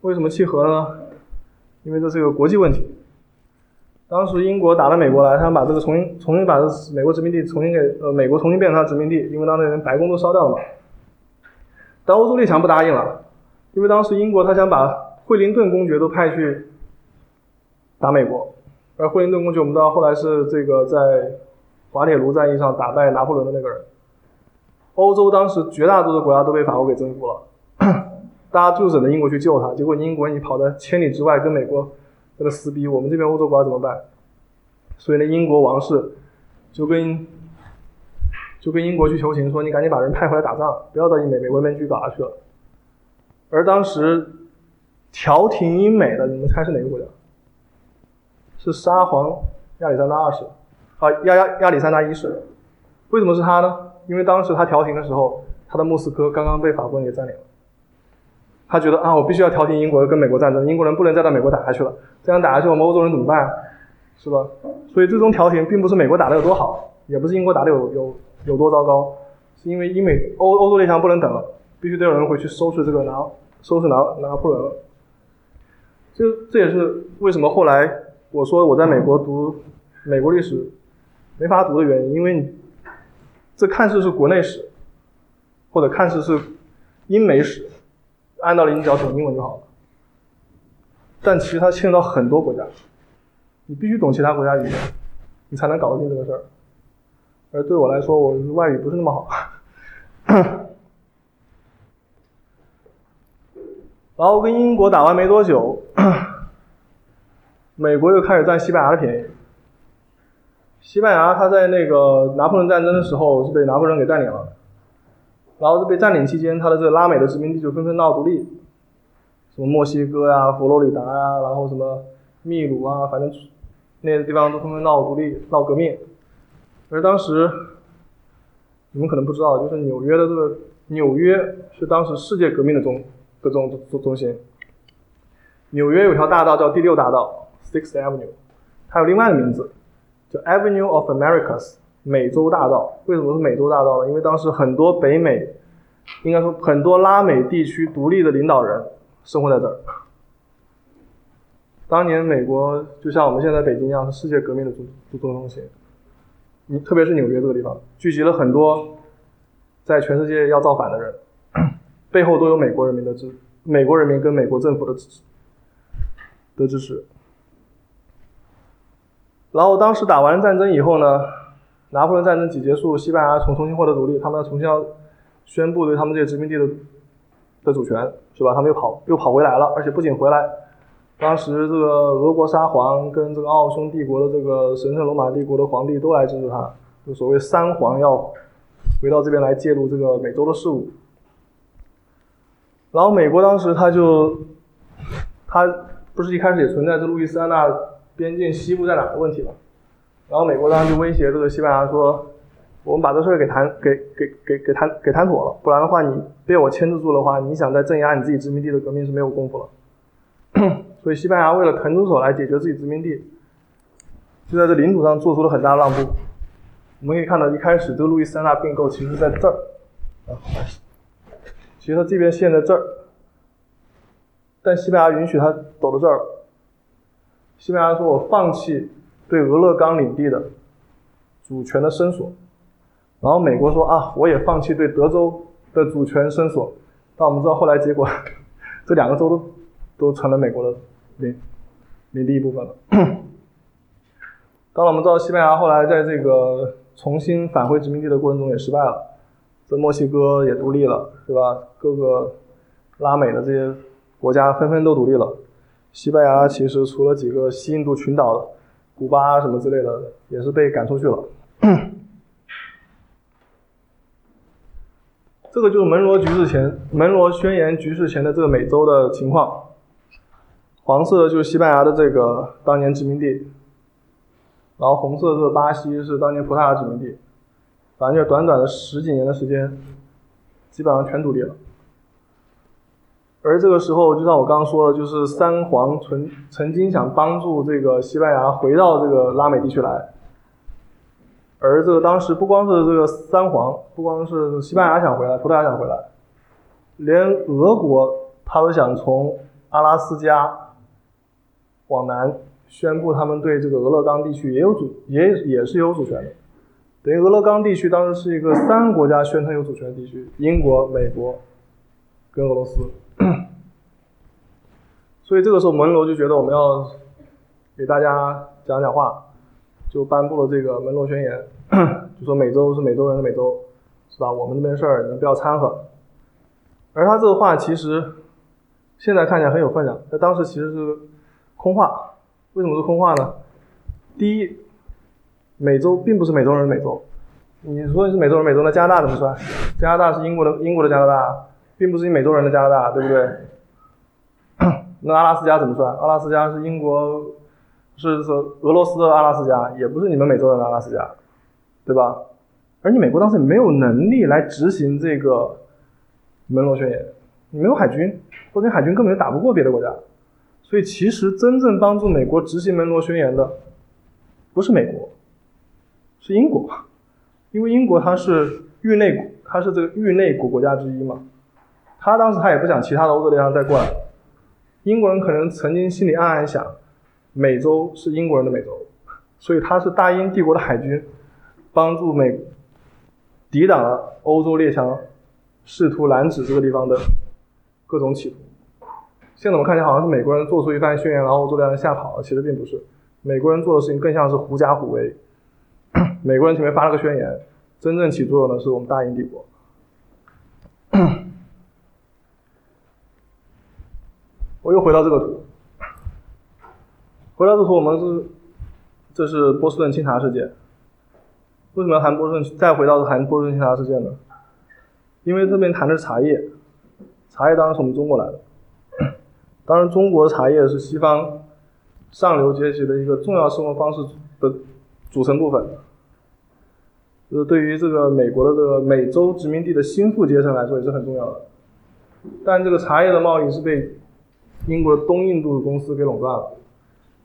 为什么契合呢？因为这是个国际问题。当时英国打到美国来，他想把这个重新重新把这美国殖民地重新给呃美国重新变成他殖民地，因为当时连白宫都烧掉了嘛。但欧洲列强不答应了，因为当时英国他想把惠灵顿公爵都派去打美国，而惠灵顿公爵我们知道后来是这个在滑铁卢战役上打败拿破仑的那个人。欧洲当时绝大多数国家都被法国给征服了，大家就等着英国去救他，结果英国你跑在千里之外跟美国。这个撕逼，我们这边欧洲国家怎么办？所以呢，英国王室就跟就跟英国去求情说：“你赶紧把人派回来打仗，不要到英美美国那边去搞下去了。”而当时调停英美的，你们猜是哪个国家？是沙皇亚历山大二世，啊亚亚亚历山大一世。为什么是他呢？因为当时他调停的时候，他的莫斯科刚刚被法国人给占领了。他觉得啊，我必须要调停英国跟美国战争，英国人不能再到美国打下去了，这样打下去，我们欧洲人怎么办？是吧？所以最终调停并不是美国打的有多好，也不是英国打的有有有多糟糕，是因为英美欧欧洲列强不能等了，必须得有人回去收拾这个拿收拾拿拿破仑了。这这也是为什么后来我说我在美国读美国历史没法读的原因，因为你这看似是国内史，或者看似是英美史。按道理你只要懂英文就好了，但其实它牵扯到很多国家，你必须懂其他国家语言，你才能搞得定这个事儿。而对我来说，我外语不是那么好。然后跟英国打完没多久，美国又开始占西班牙的便宜。西班牙他在那个拿破仑战争的时候是被拿破仑给占领了。然后在被占领期间，他的这个拉美的殖民地就纷纷闹独立，什么墨西哥呀、佛罗里达呀，然后什么秘鲁啊，反正那些地方都纷纷闹独立、闹革命。而当时你们可能不知道，就是纽约的这个纽约是当时世界革命的中的中中中心。纽约有条大道叫第六大道 （Sixth Avenue），它有另外的名字就 Avenue of Americas。美洲大道为什么是美洲大道呢？因为当时很多北美，应该说很多拉美地区独立的领导人生活在这儿。当年美国就像我们现在北京一样，是世界革命的中中中心。你特别是纽约这个地方，聚集了很多在全世界要造反的人，背后都有美国人民的支，美国人民跟美国政府的支持的支持。然后当时打完战争以后呢？拿破仑战争几结束，西班牙重重新获得独立，他们要重新要宣布对他们这些殖民地的的主权，是吧？他们又跑又跑回来了，而且不仅回来，当时这个俄国沙皇跟这个奥匈帝国的这个神圣罗马帝国的皇帝都来支持他，就所谓三皇要回到这边来介入这个美洲的事务。然后美国当时他就他不是一开始也存在这路易斯安那边境西部在哪的问题吗？然后美国当时就威胁这个西班牙说：“我们把这事给谈，给给给给谈给谈妥了，不然的话，你被我牵制住的话，你想再镇压你自己殖民地的革命是没有功夫了。”所以西班牙为了腾出手来解决自己殖民地，就在这领土上做出了很大的让步。我们可以看到，一开始这个路易斯安那并购其实在这儿，啊，其实它这边线在这儿，但西班牙允许他走到这儿。西班牙说：“我放弃。”对俄勒冈领地的主权的伸索，然后美国说啊，我也放弃对德州的主权伸索。但我们知道后来结果，这两个州都都成了美国的领领地一部分了。当然，我们知道西班牙后来在这个重新返回殖民地的过程中也失败了，这墨西哥也独立了，是吧？各个拉美的这些国家纷纷都独立了。西班牙其实除了几个西印度群岛的。古巴什么之类的也是被赶出去了。这个就是门罗局势前，门罗宣言局势前的这个美洲的情况。黄色的就是西班牙的这个当年殖民地，然后红色的这个巴西是当年葡萄牙殖民地。反正就短短的十几年的时间，基本上全独立了。而这个时候，就像我刚刚说的，就是三皇曾曾经想帮助这个西班牙回到这个拉美地区来，而这个当时不光是这个三皇，不光是西班牙想回来，葡萄牙想回来，连俄国他都想从阿拉斯加往南宣布他们对这个俄勒冈地区也有主也也是有主权的，等于俄勒冈地区当时是一个三国家宣称有主权的地区：英国、美国跟俄罗斯。所以这个时候，门罗就觉得我们要给大家讲讲话，就颁布了这个门罗宣言，就说美洲是美洲人的美洲，是吧？我们这边事儿你们不要掺和。而他这个话其实现在看起来很有分量，但当时其实是空话。为什么是空话呢？第一，美洲并不是美洲人的美洲，你说你是美洲人，美洲的加拿大怎么算？加拿大是英国的，英国的加拿大，并不是你美洲人的加拿大，对不对？那阿拉斯加怎么算？阿拉斯加是英国，是是俄罗斯的阿拉斯加，也不是你们美洲人的阿拉斯加，对吧？而你美国当时也没有能力来执行这个门罗宣言，你没有海军，或者海军根本就打不过别的国家，所以其实真正帮助美国执行门罗宣言的，不是美国，是英国，因为英国它是域内，它是这个域内国国家之一嘛，他当时他也不想其他的欧洲列强再过来。英国人可能曾经心里暗暗想，美洲是英国人的美洲，所以他是大英帝国的海军，帮助美抵挡了欧洲列强试图拦止这个地方的各种企图。现在我们看起来好像是美国人做出一番宣言，然后欧洲列强吓跑了，其实并不是。美国人做的事情更像是狐假虎威。美国人前面发了个宣言，真正起作用的是我们大英帝国。我又回到这个图，回到这图，我们是，这是波士顿清查事件。为什么要谈波士顿？再回到谈波士顿清查事件呢？因为这边谈的是茶叶，茶叶当然是我们中国来的。当然，中国茶叶是西方上流阶级的一个重要生活方式的组成部分。就是对于这个美国的这个美洲殖民地的新富阶层来说也是很重要的。但这个茶叶的贸易是被英国东印度公司给垄断了，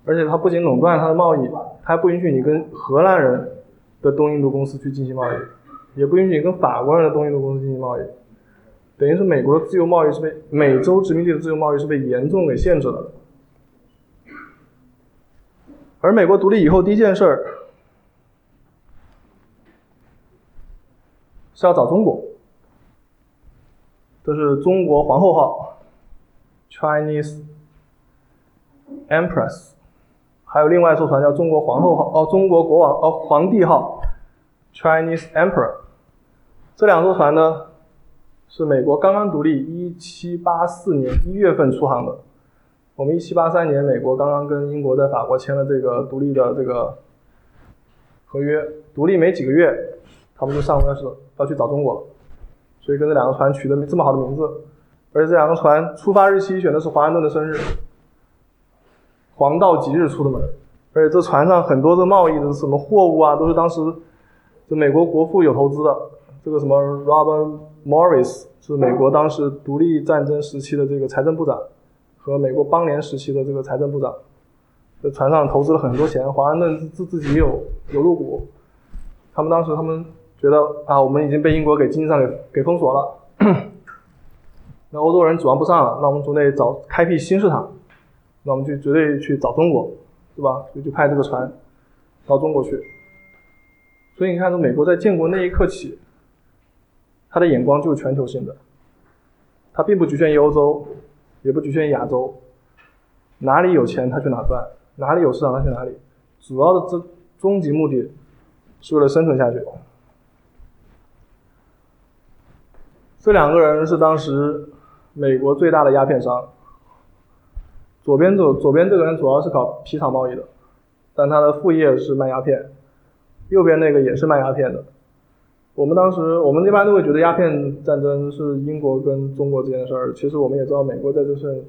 而且它不仅垄断它的贸易，它还不允许你跟荷兰人的东印度公司去进行贸易，也不允许你跟法国人的东印度公司进行贸易，等于是美国的自由贸易是被美洲殖民地的自由贸易是被严重给限制了的。而美国独立以后第一件事儿是要找中国，这是中国皇后号。Chinese Empress，还有另外一艘船叫中国皇后号，哦，中国国王，哦，皇帝号，Chinese Emperor。这两艘船呢，是美国刚刚独立，一七八四年一月份出航的。我们一七八三年，美国刚刚跟英国在法国签了这个独立的这个合约，独立没几个月，他们就上要是要去找中国了，所以跟这两个船取的这么好的名字。而且这两个船出发日期选的是华盛顿的生日，黄道吉日出的门。而且这船上很多的贸易的什么货物啊，都是当时这美国国父有投资的。这个什么 Robert Morris 是美国当时独立战争时期的这个财政部长，和美国邦联时期的这个财政部长，在船上投资了很多钱。华盛顿自自己有有入股。他们当时他们觉得啊，我们已经被英国给经济上给给封锁了。那欧洲人指望不上了，那我们总得找开辟新市场，那我们就绝对去找中国，是吧？所以就派这个船到中国去。所以你看，从美国在建国那一刻起，他的眼光就是全球性的，他并不局限于欧洲，也不局限于亚洲，哪里有钱他去哪赚，哪里有市场他去哪里，主要的这终极目的是为了生存下去。这两个人是当时。美国最大的鸦片商，左边左左边这个人主要是搞皮草贸易的，但他的副业是卖鸦片。右边那个也是卖鸦片的。我们当时我们一般都会觉得鸦片战争是英国跟中国之间的事儿，其实我们也知道美国在这是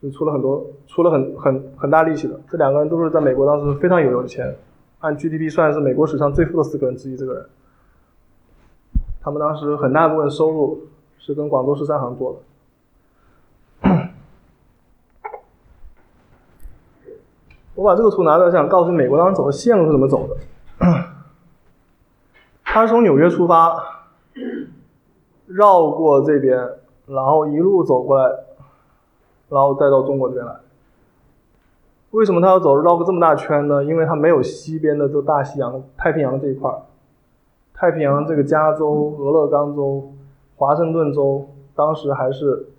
是出了很多出了很很很大力气的。这两个人都是在美国当时非常有有钱，按 GDP 算是美国史上最富的四个人之一。这个人，他们当时很大部分收入是跟广州十三行做的。我把这个图拿出来，想告诉美国当时走的线路是怎么走的。他是从纽约出发，绕过这边，然后一路走过来，然后再到中国这边来。为什么他要走绕个这么大圈呢？因为他没有西边的这大西洋、太平洋这一块儿。太平洋这个加州、俄勒冈州、华盛顿州，当时还是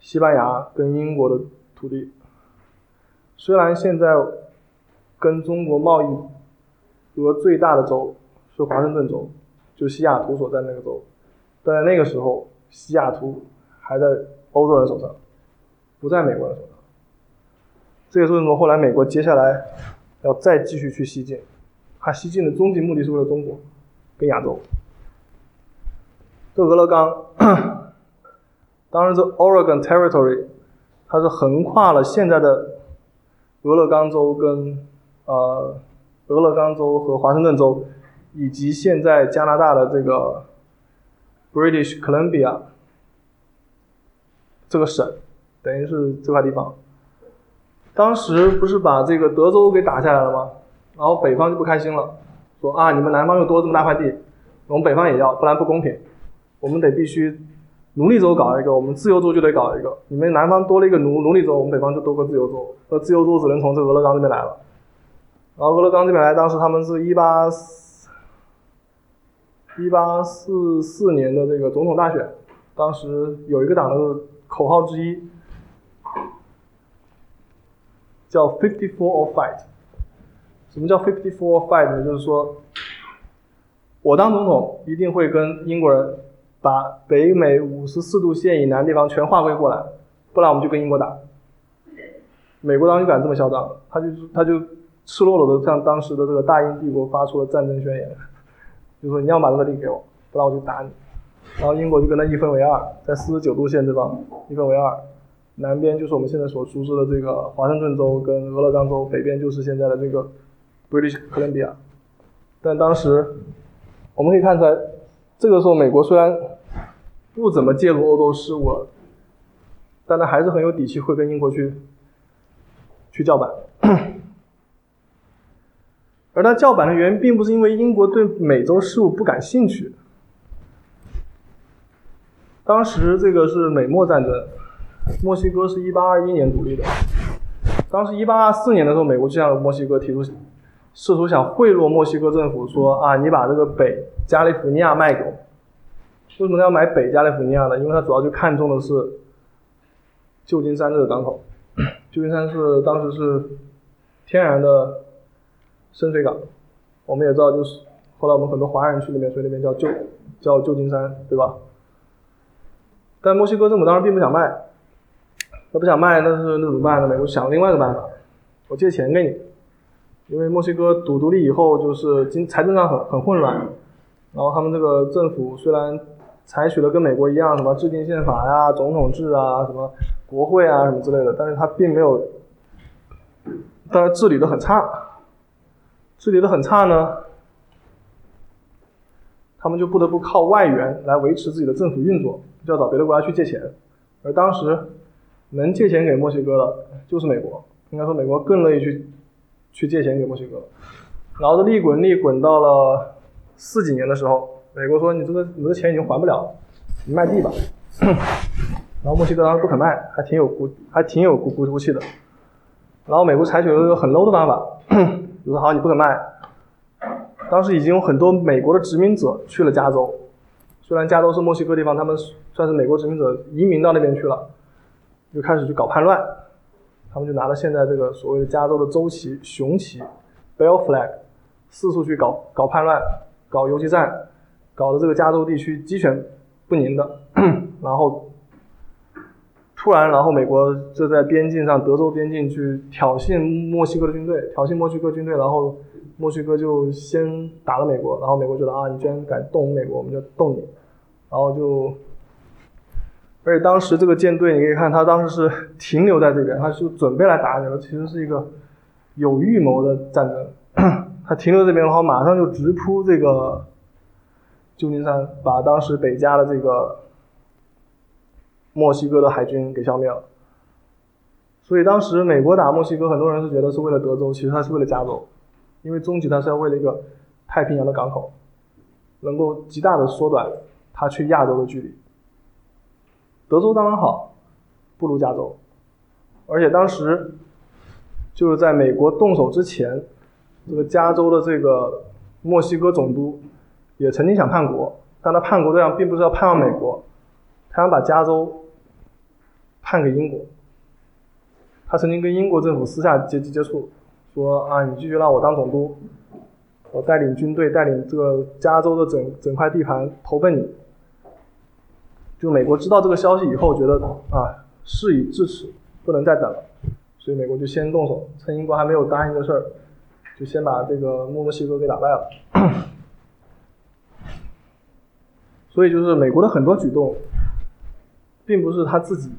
西班牙跟英国的土地。虽然现在跟中国贸易额最大的州是华盛顿州，就西雅图所在那个州，但在那个时候，西雅图还在欧洲人手上，不在美国人手上。这也是为什么后来美国接下来要再继续去西进，它西进的终极目的是为了中国，跟亚洲。这俄勒冈，当然这 Oregon Territory，它是横跨了现在的俄勒冈州跟呃俄勒冈州和华盛顿州，以及现在加拿大的这个 British Columbia 这个省，等于是这块地方。当时不是把这个德州给打下来了吗？然后北方就不开心了，说啊，你们南方又多这么大块地，我们北方也要，不然不公平。我们得必须奴隶州搞一个，我们自由州就得搞一个。你们南方多了一个奴奴隶州，我们北方就多个自由州。那自由州只能从这俄勒冈这边来了。然后俄勒冈这边来，当时他们是一八一八四四年的这个总统大选，当时有一个党的口号之一叫 “Fifty Four or Fight”。什么叫 “Fifty Four or Fight” 呢？就是说我当总统一定会跟英国人。把北美五十四度线以南地方全划归过来，不然我们就跟英国打。美国当时敢这么嚣张，他就他就赤裸裸的向当时的这个大英帝国发出了战争宣言，就说你要把这个地给我，不然我就打你。然后英国就跟他一分为二，在四十九度线这方一分为二，南边就是我们现在所熟知的这个华盛顿州跟俄勒冈州，北边就是现在的这个 British Columbia。但当时我们可以看出来。这个时候，美国虽然不怎么介入欧洲事务了，但他还是很有底气，会跟英国去去叫板。而他叫板的原因，并不是因为英国对美洲事务不感兴趣。当时这个是美墨战争，墨西哥是一八二一年独立的。当时一八二四年的时候，美国就向墨西哥提出，试图想贿赂墨西哥政府，说啊，你把这个北。加利福尼亚卖给我，为什么要买北加利福尼亚呢？因为它主要就看中的是旧金山这个港口。旧金山是当时是天然的深水港，我们也知道，就是后来我们很多华人去那边，所以那边叫旧叫旧金山，对吧？但墨西哥政府当时并不想卖，他不想卖，那是那怎么办呢？美国想另外一个办法，我借钱给你，因为墨西哥独独立以后就是经财政上很很混乱。然后他们这个政府虽然采取了跟美国一样什么制定宪法呀、总统制啊、什么国会啊什么之类的，但是他并没有，当然治理的很差，治理的很差呢，他们就不得不靠外援来维持自己的政府运作，就要找别的国家去借钱，而当时能借钱给墨西哥的就是美国，应该说美国更乐意去去借钱给墨西哥，然后这利滚利滚到了。四几年的时候，美国说你这个你的钱已经还不了，你卖地吧。然后墨西哥当时不肯卖，还挺有骨还挺有骨骨骨气的。然后美国采取了一个很 low 的办法，就说好你不肯卖。当时已经有很多美国的殖民者去了加州，虽然加州是墨西哥地方，他们算是美国殖民者移民到那边去了，就开始去搞叛乱。他们就拿了现在这个所谓的加州的州旗熊旗 bell flag，四处去搞搞叛乱。搞游击战，搞得这个加州地区鸡犬不宁的，然后突然，然后美国就在边境上，德州边境去挑衅墨西哥的军队，挑衅墨西哥军队，然后墨西哥就先打了美国，然后美国觉得啊，你居然敢动美国，我们就动你，然后就，而且当时这个舰队，你可以看，他当时是停留在这边，他是准备来打你了，其实是一个有预谋的战争。他停留这边的话，马上就直扑这个旧金山，把当时北加的这个墨西哥的海军给消灭了。所以当时美国打墨西哥，很多人是觉得是为了德州，其实他是为了加州，因为终极他是要为了一个太平洋的港口，能够极大的缩短他去亚洲的距离。德州当然好，不如加州，而且当时就是在美国动手之前。这个加州的这个墨西哥总督也曾经想叛国，但他叛国对象并不是要叛往美国，他想把加州判给英国。他曾经跟英国政府私下接接触，说啊，你继续让我当总督，我带领军队带领这个加州的整整块地盘投奔你。就美国知道这个消息以后，觉得啊，事已至此，不能再等了，所以美国就先动手，趁英国还没有答应的事儿。就先把这个墨西哥给打败了。所以就是美国的很多举动，并不是他自己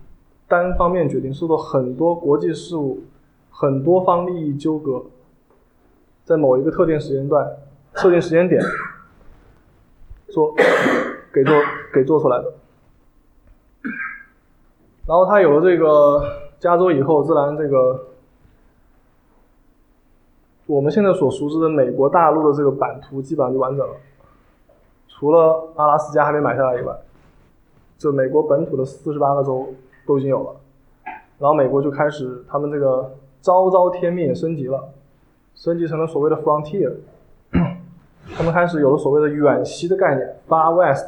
单方面决定，受到很多国际事务、很多方利益纠葛，在某一个特定时间段、特定时间点做给做给做出来的。然后他有了这个加州以后，自然这个我们现在所熟知的美国大陆的这个版图基本上就完整了。除了阿拉斯加还没买下来以外，这美国本土的四十八个州都已经有了，然后美国就开始他们这个昭昭天命升级了，升级成了所谓的 frontier，他们开始有了所谓的远西的概念 far west，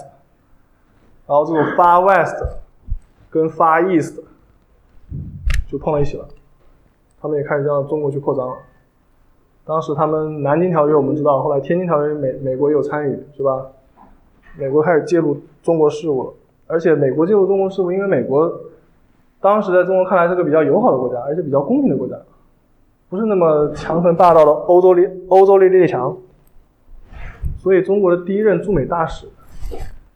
然后这个 far west 跟 far east 就碰到一起了，他们也开始向中国去扩张了。当时他们南京条约我们知道，后来天津条约美美国也有参与，是吧？美国开始介入中国事务了，而且美国介入中国事务，因为美国当时在中国看来是个比较友好的国家，而且比较公平的国家，不是那么强横霸道的欧洲列欧洲列列强，所以中国的第一任驻美大使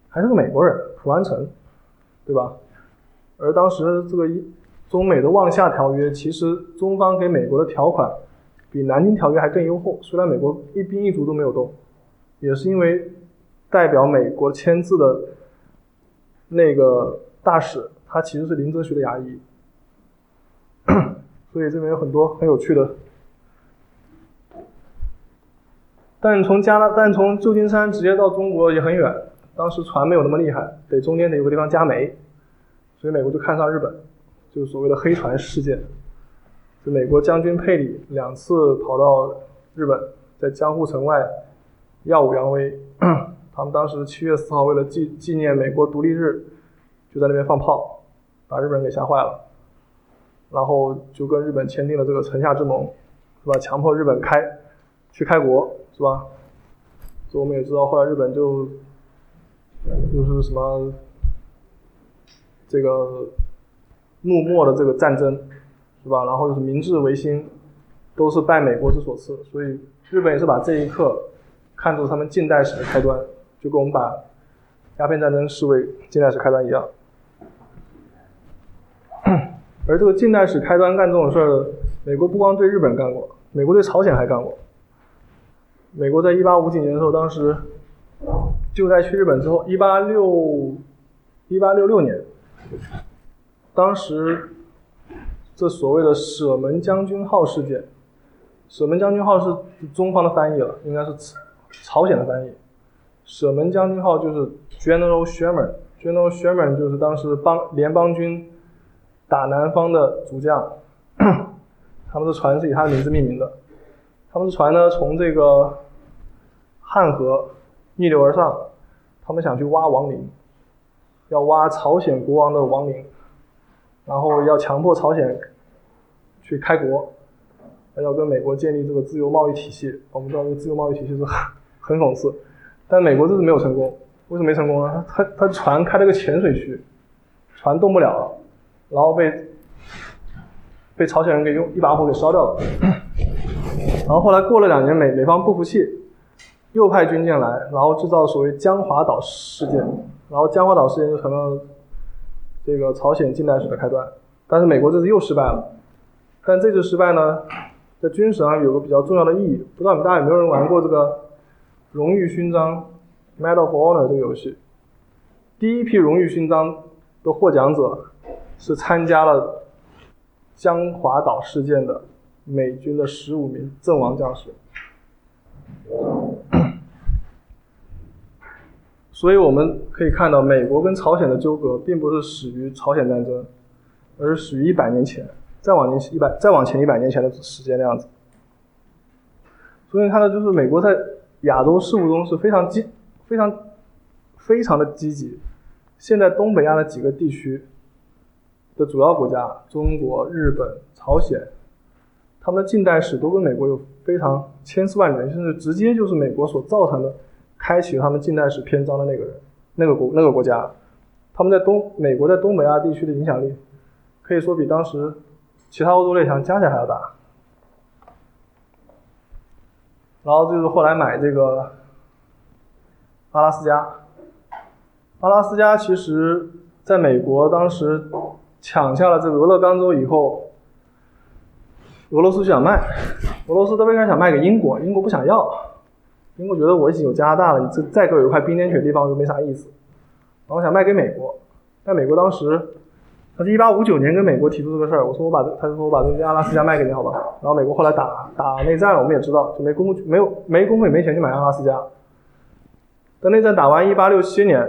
还是个美国人蒲安成，对吧？而当时这个中美的望厦条约，其实中方给美国的条款比南京条约还更优厚，虽然美国一兵一卒都没有动，也是因为。代表美国签字的那个大使，他其实是林则徐的牙医，所以这边有很多很有趣的。但从加拿，但从旧金山直接到中国也很远，当时船没有那么厉害，得中间得有个地方加煤，所以美国就看上日本，就是所谓的黑船事件。就美国将军佩里两次跑到日本，在江户城外耀武扬威。他们当时七月四号为了纪纪念美国独立日，就在那边放炮，把日本人给吓坏了，然后就跟日本签订了这个城下之盟，是吧？强迫日本开去开国，是吧？所以我们也知道，后来日本就就是什么这个幕末的这个战争，是吧？然后就是明治维新，都是拜美国之所赐，所以日本也是把这一刻看作他们近代史的开端。就跟我们把鸦片战争视为近代史开端一样，而这个近代史开端干这种事儿，美国不光对日本干过，美国对朝鲜还干过。美国在一八五几年的时候，当时就在去日本之后，一八六一八六六年，当时这所谓的舍门将军号事件，舍门将军号是中方的翻译了，应该是朝鲜的翻译。舍门将军号就是 General Sherman，General Sherman 就是当时邦联邦军打南方的主将，他们的船是以他的名字命名的。他们的船呢从这个汉河逆流而上，他们想去挖亡灵，要挖朝鲜国王的亡灵，然后要强迫朝鲜去开国，要跟美国建立这个自由贸易体系。我们知道这个自由贸易体系是很很讽刺。但美国这次没有成功，为什么没成功呢？他他船开了个浅水区，船动不了了，然后被被朝鲜人给用一把火给烧掉了。然后后来过了两年，美美方不服气，又派军舰来，然后制造所谓江华岛事件，然后江华岛事件就成了这个朝鲜近代史的开端。但是美国这次又失败了，但这次失败呢，在军事上有个比较重要的意义。不知道你们大家有没有人玩过这个？荣誉勋章，Medal of Honor 这个游戏，第一批荣誉勋章的获奖者是参加了江华岛事件的美军的十五名阵亡将士。所以我们可以看到，美国跟朝鲜的纠葛并不是始于朝鲜战争，而是始于一百年前，再往年一百再往前一百年前的时间的样子。所以看到就是美国在。亚洲事务中是非常积、非常、非常的积极。现在东北亚的几个地区的主要国家，中国、日本、朝鲜，他们的近代史都跟美国有非常千丝万缕，甚至直接就是美国所造成的，开启他们近代史篇章的那个人、那个国、那个国家。他们在东美国在东北亚地区的影响力，可以说比当时其他欧洲列强加起来还要大。然后就是后来买这个阿拉斯加，阿拉斯加其实在美国当时抢下了这个俄勒冈州以后，俄罗斯就想卖，俄罗斯特别开始想卖给英国，英国不想要，英国觉得我已经有加拿大了，你这再给我一块冰天雪地方就没啥意思，然后想卖给美国，但美国当时。他是一八五九年跟美国提出这个事儿，我说我把这，他说我把这个阿拉斯加卖给你，好吧？然后美国后来打打内战了，我们也知道，就没工，没有没工夫也没钱去买阿拉斯加。等内战打完，一八六七年，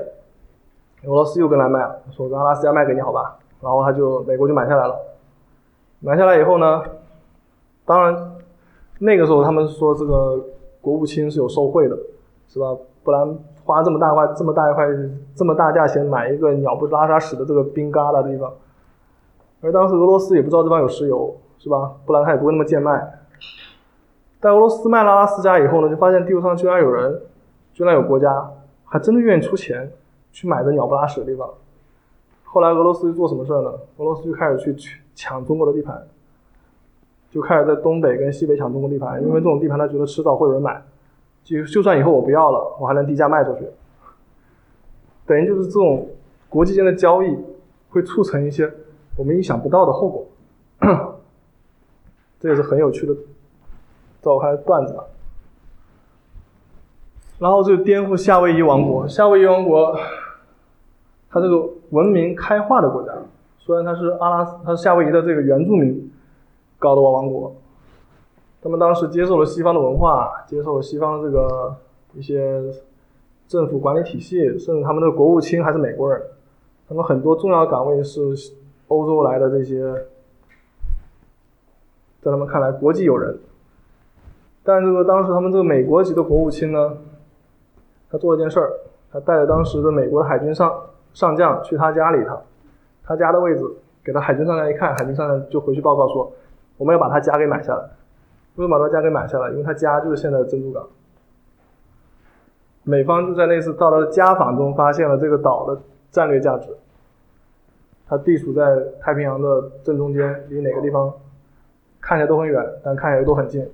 俄罗斯又跟来卖，说跟阿拉斯加卖给你，好吧？然后他就美国就买下来了。买下来以后呢，当然那个时候他们说这个国务卿是有受贿的，是吧？不然。花这么大块、这么大一块、这么大价钱买一个鸟不拉撒屎的这个冰疙瘩地方，而当时俄罗斯也不知道这方有石油，是吧？不然他也不会那么贱卖。但俄罗斯卖了阿拉斯加以后呢，就发现地图上居然有人，居然有国家还真的愿意出钱去买这鸟不拉屎的地方。后来俄罗斯做什么事儿呢？俄罗斯就开始去抢中国的地盘，就开始在东北跟西北抢中国地盘，因为这种地盘他觉得迟早会有人买。就就算以后我不要了，我还能低价卖出去。等于就是这种国际间的交易，会促成一些我们意想不到的后果。这也是很有趣的，在我看段子吧。然后就颠覆夏威夷王国。夏威夷王国，它这个文明开化的国家，虽然它是阿拉斯，它是夏威夷的这个原住民搞的王国。他们当时接受了西方的文化，接受了西方的这个一些政府管理体系，甚至他们的国务卿还是美国人。他们很多重要岗位是欧洲来的这些，在他们看来国际友人。但这个当时他们这个美国籍的国务卿呢，他做了件事儿，他带着当时的美国海军上上将去他家里，他他家的位置给他海军上将一看，海军上将就回去报告说，我们要把他家给买下来。为什么把他家给买下来？因为他家就是现在的珍珠港。美方就在那次到他的家访中发现了这个岛的战略价值。它地处在太平洋的正中间，离哪个地方看起来都很远，但看起来都很近。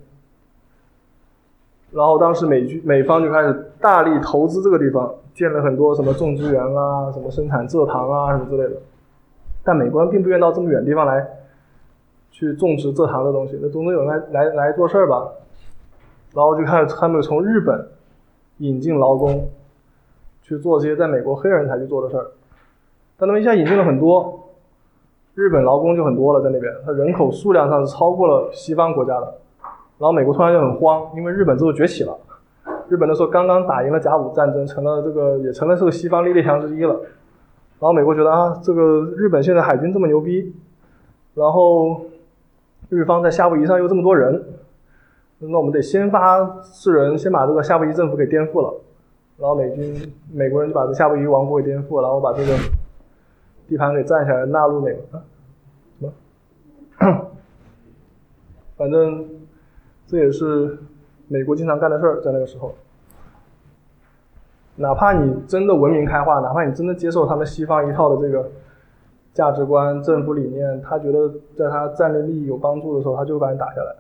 然后当时美军美方就开始大力投资这个地方，建了很多什么种植园啊、什么生产蔗糖啊什么之类的。但美国人并不愿到这么远的地方来。去种植蔗糖的东西，那总得有人来来来做事儿吧。然后就开始他们从日本引进劳工，去做这些在美国黑人才去做的事儿。但他们一下引进了很多，日本劳工就很多了在那边，他人口数量上是超过了西方国家的。然后美国突然就很慌，因为日本之后崛起了，日本那时候刚刚打赢了甲午战争，成了这个也成了这个西方列强之一了。然后美国觉得啊，这个日本现在海军这么牛逼，然后。日方在夏威夷上又这么多人，那我们得先发制人，先把这个夏威夷政府给颠覆了，然后美军、美国人就把这夏威夷王国给颠覆，然后把这个地盘给占下来，纳入美国。什么？反正这也是美国经常干的事儿，在那个时候。哪怕你真的文明开化，哪怕你真的接受他们西方一套的这个。价值观、政府理念，他觉得在他战略利益有帮助的时候，他就会把你打下来。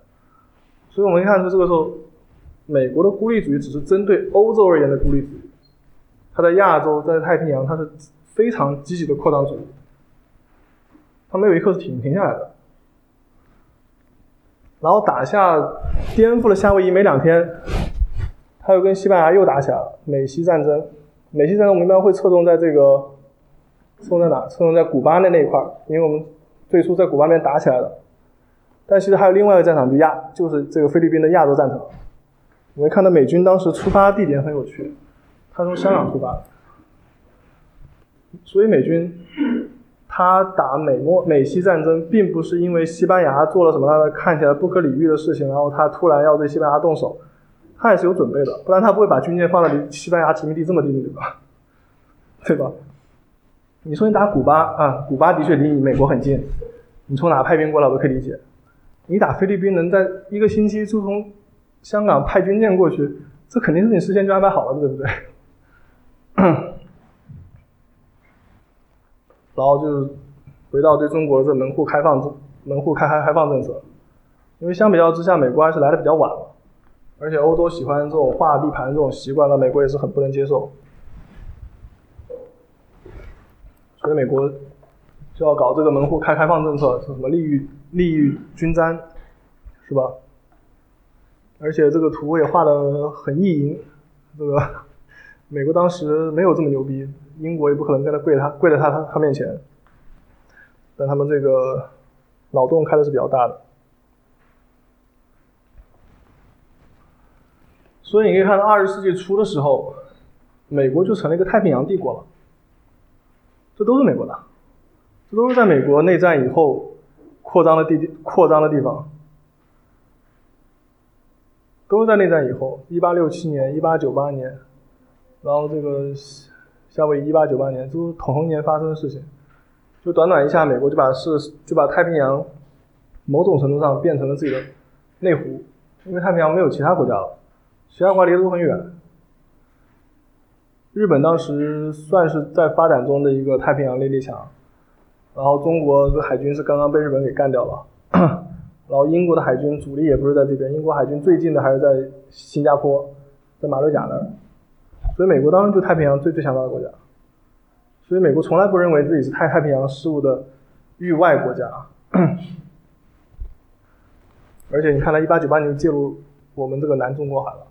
所以我们看出，这个时候，美国的孤立主义只是针对欧洲而言的孤立主义，他在亚洲、在太平洋，他是非常积极的扩张主义，他没有一刻是停停下来的。然后打下、颠覆了夏威夷没两天，他又跟西班牙又打起来了，美西战争。美西战争我们一般会侧重在这个。侧重在哪？侧重在古巴的那一块，因为我们最初在古巴那边打起来的。但其实还有另外一个战场，就亚，就是这个菲律宾的亚洲战场。我们看到美军当时出发地点很有趣，他从香港出发。所以美军他打美墨美西战争，并不是因为西班牙做了什么让他看起来不可理喻的事情，然后他突然要对西班牙动手，他也是有准备的，不然他不会把军舰放在离西班牙殖民地这么近的地方，对吧？你说你打古巴啊，古巴的确离你美国很近，你从哪派兵过来我都可以理解。你打菲律宾能在一个星期就从香港派军舰过去，这肯定是你事先就安排好了，对不对？然后就是回到对中国这门户开放政门户开开开放政策，因为相比较之下，美国还是来的比较晚，而且欧洲喜欢这种划地盘这种习惯，那美国也是很不能接受。在美国就要搞这个门户开开放政策，什么利益利益均沾，是吧？而且这个图也画的很意淫，这个美国当时没有这么牛逼，英国也不可能跟他跪他跪在他他他面前，但他们这个脑洞开的是比较大的。所以你可以看到，二十世纪初的时候，美国就成了一个太平洋帝国了。这都是美国的，这都是在美国内战以后扩张的地扩张的地方，都是在内战以后，一八六七年、一八九八年，然后这个夏威夷一八九八年，都是同一年发生的事情。就短短一下，美国就把是就把太平洋某种程度上变成了自己的内湖，因为太平洋没有其他国家了。其他国家离得都很远。日本当时算是在发展中的一个太平洋列强，然后中国的海军是刚刚被日本给干掉了，然后英国的海军主力也不是在这边，英国海军最近的还是在新加坡，在马六甲那儿，所以美国当时就太平洋最最强大的国家，所以美国从来不认为自己是太太平洋事务的域外国家，而且你看他一八九八年介入我们这个南中国海了。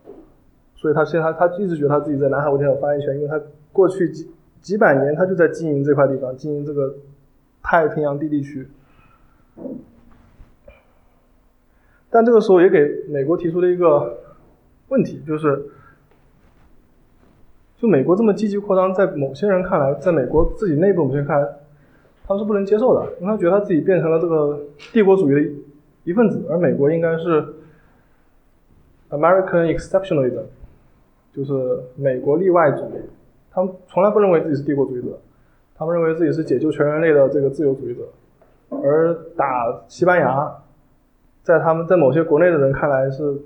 所以他现在他一直觉得他自己在南海问题上有发言权，因为他过去几几百年他就在经营这块地方，经营这个太平洋地地区。但这个时候也给美国提出了一个问题，就是，就美国这么积极扩张，在某些人看来，在美国自己内部某些人看来，他是不能接受的，因为他觉得他自己变成了这个帝国主义的一份子，而美国应该是 American exceptionalism。就是美国例外主义，他们从来不认为自己是帝国主义者，他们认为自己是解救全人类的这个自由主义者，而打西班牙，在他们在某些国内的人看来是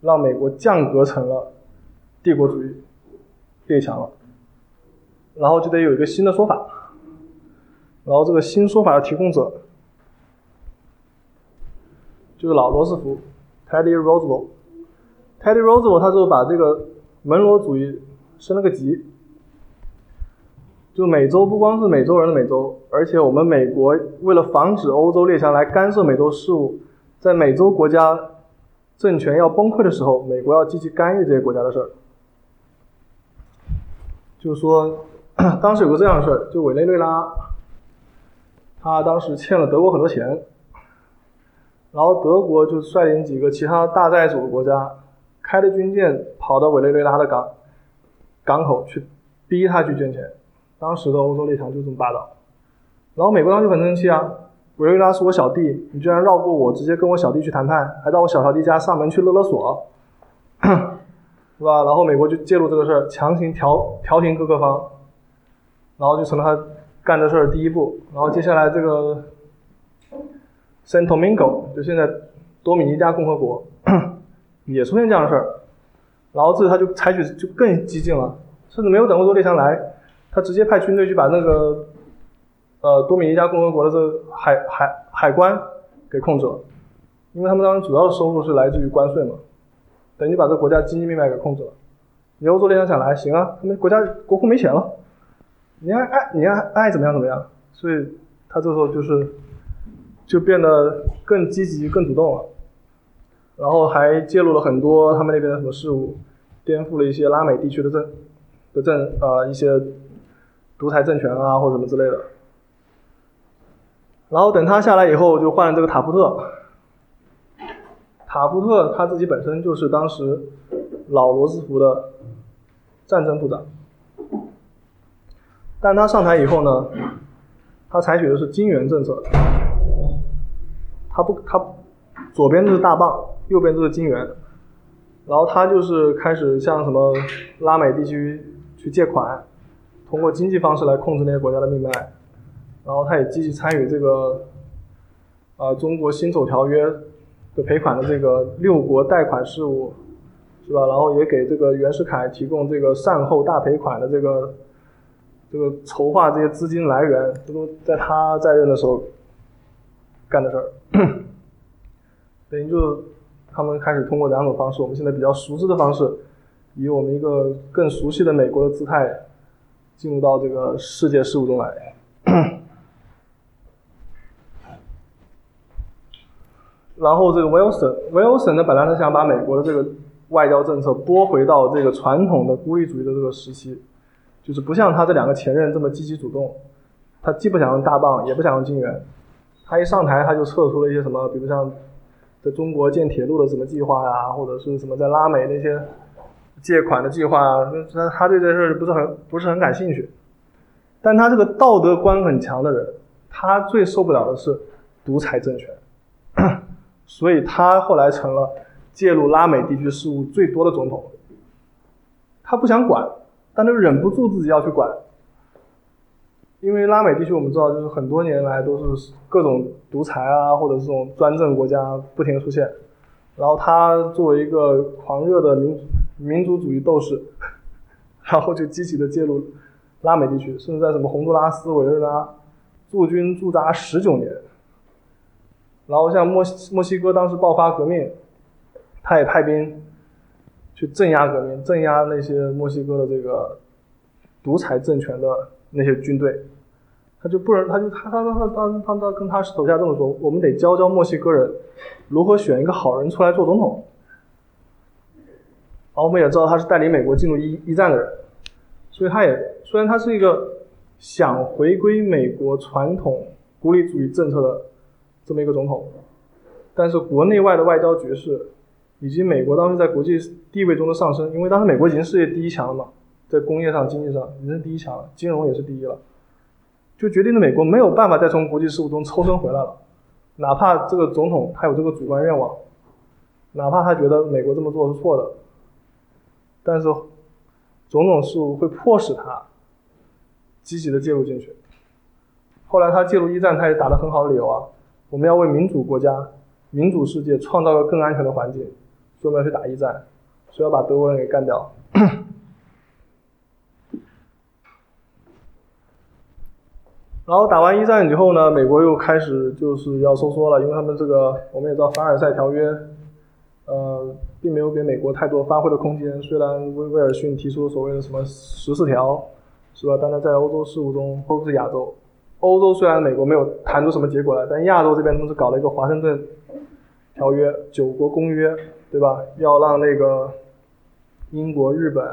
让美国降格成了帝国主义列强了，然后就得有一个新的说法，然后这个新说法的提供者就是老罗斯福，Teddy Roosevelt，Teddy Roosevelt 他就把这个。门罗主义升了个级，就美洲不光是美洲人的美洲，而且我们美国为了防止欧洲列强来干涉美洲事务，在美洲国家政权要崩溃的时候，美国要积极干预这些国家的事儿。就是说，当时有个这样的事儿，就委内瑞拉，他当时欠了德国很多钱，然后德国就率领几个其他大债主的国家。开着军舰跑到委内瑞拉的港港口去逼他去捐钱，当时的欧洲列强就这么霸道，然后美国当时很生气啊，委内瑞拉是我小弟，你居然绕过我直接跟我小弟去谈判，还到我小小弟家上门去勒勒索，是吧？然后美国就介入这个事儿，强行调调停各个方，然后就成了他干的事儿第一步，然后接下来这个 Santo Domingo 就现在多米尼加共和国。也出现这样的事儿，然后这他就采取就更激进了，甚至没有等欧洲列强来，他直接派军队去把那个，呃多米尼加共和国的这个海海海关给控制了，因为他们当时主要的收入是来自于关税嘛，等于把这国家经济命脉给控制了。你欧洲列强想来，行啊，他们国家国库没钱了，你爱爱你爱爱怎么样怎么样，所以他这时候就是就变得更积极更主动了。然后还介入了很多他们那边的什么事务，颠覆了一些拉美地区的政的政啊一些独裁政权啊或者什么之类的。然后等他下来以后，就换了这个塔夫特。塔夫特他自己本身就是当时老罗斯福的战争部长，但他上台以后呢，他采取的是金元政策，他不他左边就是大棒。右边就是金元，然后他就是开始向什么拉美地区去借款，通过经济方式来控制那些国家的命脉，然后他也积极参与这个，呃，中国辛丑条约的赔款的这个六国贷款事务，是吧？然后也给这个袁世凯提供这个善后大赔款的这个，这个筹划这些资金来源，这都在他在任的时候干的事儿，等于就是。他们开始通过两种方式，我们现在比较熟知的方式，以我们一个更熟悉的美国的姿态，进入到这个世界事务中来。然后这个 Wilson，Wilson 呢本来是想把美国的这个外交政策拨回到这个传统的孤立主义的这个时期，就是不像他这两个前任这么积极主动，他既不想用大棒，也不想用金元，他一上台他就撤出了一些什么，比如像在中国建铁路的什么计划呀，或者是什么在拉美那些借款的计划啊，那他对这事儿不是很不是很感兴趣，但他这个道德观很强的人，他最受不了的是独裁政权。所以他后来成了介入拉美地区事务最多的总统。他不想管，但他忍不住自己要去管，因为拉美地区我们知道，就是很多年来都是各种独裁啊，或者这种专政国家不停出现。然后他作为一个狂热的民民族主义斗士，然后就积极的介入拉美地区，甚至在什么洪都拉斯、委内瑞拉驻军驻扎十九年。然后像墨西墨西哥当时爆发革命，他也派兵去镇压革命，镇压那些墨西哥的这个独裁政权的那些军队。他就不能，他就他他他他他他跟他手下这么说：我们得教教墨西哥人如何选一个好人出来做总统。然后我们也知道他是带领美国进入一一战的人，所以他也虽然他是一个想回归美国传统孤立主义政策的。这么一个总统，但是国内外的外交局势，以及美国当时在国际地位中的上升，因为当时美国已经世界第一强了嘛，在工业上、经济上已经是第一强了，金融也是第一了，就决定了美国没有办法再从国际事务中抽身回来了，哪怕这个总统他有这个主观愿望，哪怕他觉得美国这么做是错的，但是种种事物会迫使他积极的介入进去。后来他介入一战，他也打得很好的理由啊。我们要为民主国家、民主世界创造个更安全的环境，所以我们要去打一战，所以要把德国人给干掉。然后打完一战以后呢，美国又开始就是要收缩了，因为他们这个我们也知道凡尔赛条约，呃，并没有给美国太多发挥的空间。虽然威威尔逊提出所谓的什么十四条，是吧？但是在欧洲事务中，或者是亚洲。欧洲虽然美国没有谈出什么结果来，但亚洲这边他们是搞了一个华盛顿条约、九国公约，对吧？要让那个英国、日本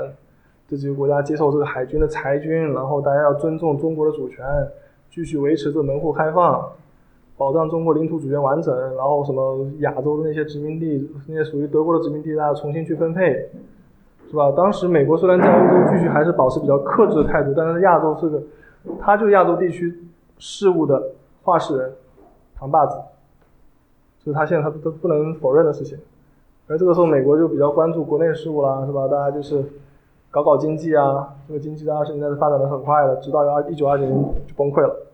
这几个国家接受这个海军的裁军，然后大家要尊重中国的主权，继续维持这门户开放，保障中国领土主权完整，然后什么亚洲的那些殖民地，那些属于德国的殖民地，大家重新去分配，是吧？当时美国虽然在欧洲继续还是保持比较克制的态度，但是亚洲是个，它就亚洲地区。事物的话事人，扛把子，这是他现在他都不能否认的事情。而这个时候，美国就比较关注国内事务啦，是吧？大家就是搞搞经济啊，这个经济在二十年代是发展的很快的，直到二一九二九年就崩溃了。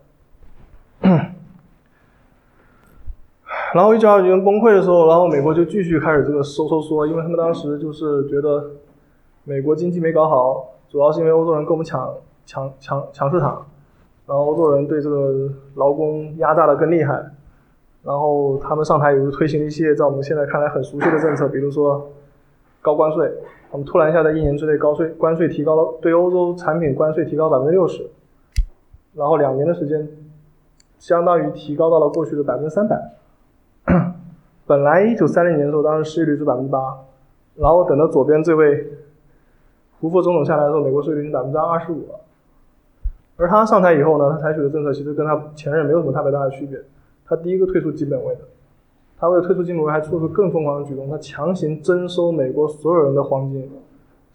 然后一九二九年崩溃的时候，然后美国就继续开始这个收收缩，因为他们当时就是觉得美国经济没搞好，主要是因为欧洲人跟我们抢抢抢抢市场。然后欧洲人对这个劳工压榨的更厉害，然后他们上台以后推行了一系列在我们现在看来很熟悉的政策，比如说高关税，我们突然一下在一年之内高税关税提高了，对欧洲产品关税提高百分之六十，然后两年的时间，相当于提高到了过去的百分之三百。本来一九三零年的时候，当时失业率是百分之八，然后等到左边这位胡佛总统下来的时候，美国失业率是百分之二十五了。而他上台以后呢，他采取的政策其实跟他前任没有什么特别大的区别。他第一个退出基本位的，他为了退出金本位还做出更疯狂的举动，他强行征收美国所有人的黄金，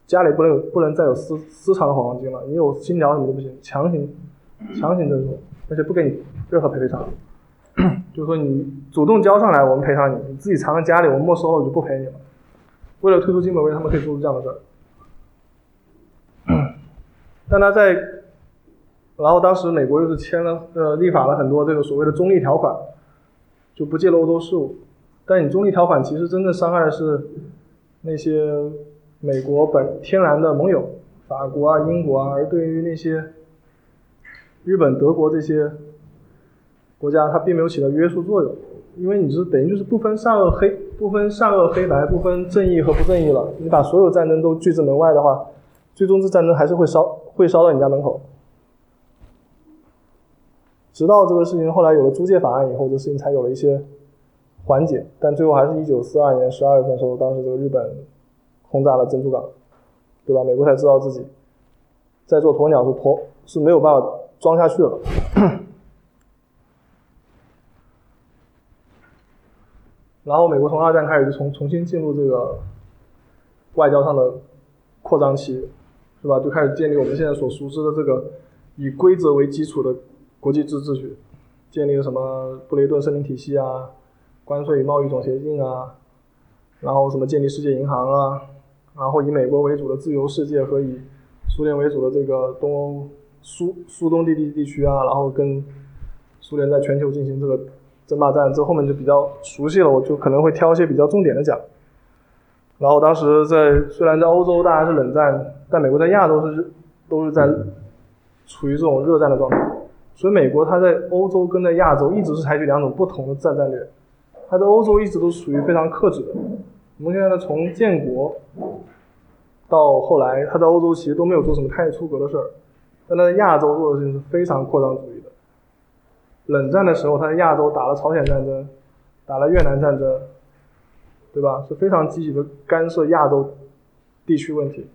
家里不能有不能再有私私藏的黄金了，你有金条什么都不行，强行强行征收，而且不给你任何赔偿，就是说你主动交上来我们赔偿你，你自己藏在家里我们没收了我就不赔你了。为了退出金本位，他们可以做出这样的事儿，但他在。然后当时美国又是签了呃立法了很多这个所谓的中立条款，就不介入欧洲事务。但你中立条款其实真正伤害的是那些美国本天然的盟友，法国啊、英国啊。而对于那些日本、德国这些国家，它并没有起到约束作用，因为你是等于就是不分善恶黑，不分善恶黑白，不分正义和不正义了。你把所有战争都拒之门外的话，最终这战争还是会烧，会烧到你家门口。直到这个事情后来有了租界法案以后，这事情才有了一些缓解。但最后还是一九四二年十二月份的时候，当时这个日本轰炸了珍珠港，对吧？美国才知道自己在做鸵鸟是鸵是没有办法装下去了。然后美国从二战开始就重重新进入这个外交上的扩张期，是吧？就开始建立我们现在所熟知的这个以规则为基础的国际制秩序，建立了什么布雷顿森林体系啊，关税与贸易总协定啊，然后什么建立世界银行啊，然后以美国为主的自由世界和以苏联为主的这个东欧苏苏东地地地区啊，然后跟苏联在全球进行这个。争霸战，这后面就比较熟悉了，我就可能会挑一些比较重点的讲。然后当时在虽然在欧洲大家是冷战，但美国在亚洲是都是在处于这种热战的状态。所以美国它在欧洲跟在亚洲一直是采取两种不同的战战略。它在欧洲一直都属于非常克制的。我们现在呢，从建国到后来，它在欧洲其实都没有做什么太出格的事儿，但在亚洲做的事情是非常扩张主义的。冷战的时候，他在亚洲打了朝鲜战争，打了越南战争，对吧？是非常积极的干涉亚洲地区问题。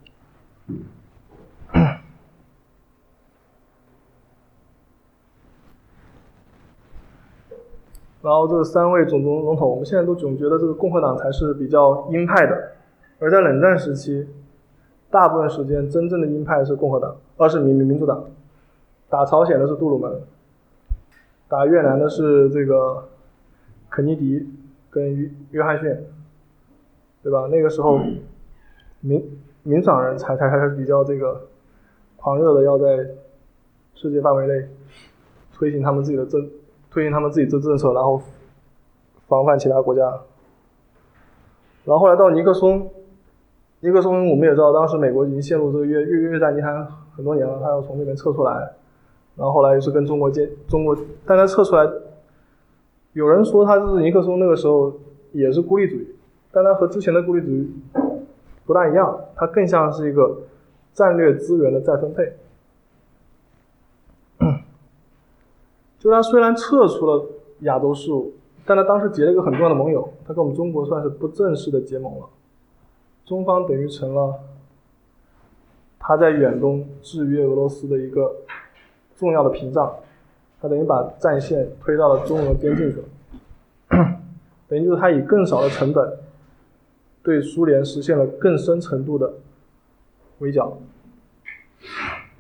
然后这三位总总总统，我们现在都总觉得这个共和党才是比较鹰派的，而在冷战时期，大部分时间真正的鹰派是共和党，而是民民民主党。打朝鲜的是杜鲁门。打越南的是这个肯尼迪跟约约翰逊，对吧？那个时候民民主党人才才还是比较这个狂热的，要在世界范围内推行他们自己的政，推行他们自己的政策，然后防范其他国家。然后后来到尼克松，尼克松我们也知道，当时美国已经陷入这个越越越战泥潭很多年了，他要从那边撤出来。然后后来又是跟中国建中国，但他撤出来，有人说他是尼克松那个时候也是孤立主义，但他和之前的孤立主义不大一样，他更像是一个战略资源的再分配。就他虽然撤出了亚洲事务，但他当时结了一个很重要的盟友，他跟我们中国算是不正式的结盟了，中方等于成了他在远东制约俄罗斯的一个。重要的屏障，他等于把战线推到了中俄边境去了，等于就是他以更少的成本，对苏联实现了更深程度的围剿。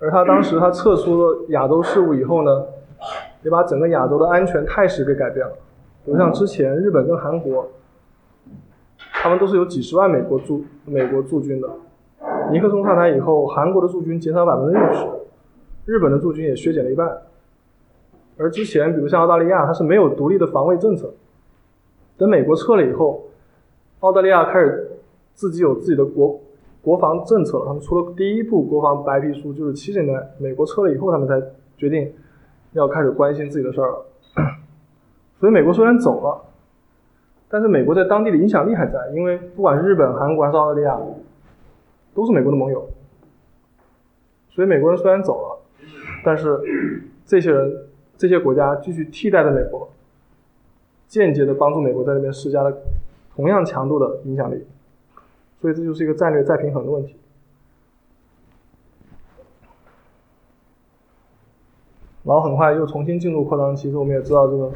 而他当时他撤出了亚洲事务以后呢，也把整个亚洲的安全态势给改变了。比如像之前日本跟韩国，他们都是有几十万美国驻美国驻军的，尼克松上台以后，韩国的驻军减少百分之六十。日本的驻军也削减了一半，而之前，比如像澳大利亚，它是没有独立的防卫政策。等美国撤了以后，澳大利亚开始自己有自己的国国防政策了。他们出了第一部国防白皮书，就是七十年代美国撤了以后，他们才决定要开始关心自己的事儿了。所以，美国虽然走了，但是美国在当地的影响力还在，因为不管是日本、韩国还是澳大利亚，都是美国的盟友。所以，美国人虽然走了。但是，这些人、这些国家继续替代着美国，间接的帮助美国在那边施加了同样强度的影响力，所以这就是一个战略再平衡的问题。然后很快又重新进入扩张期，其实我们也知道这个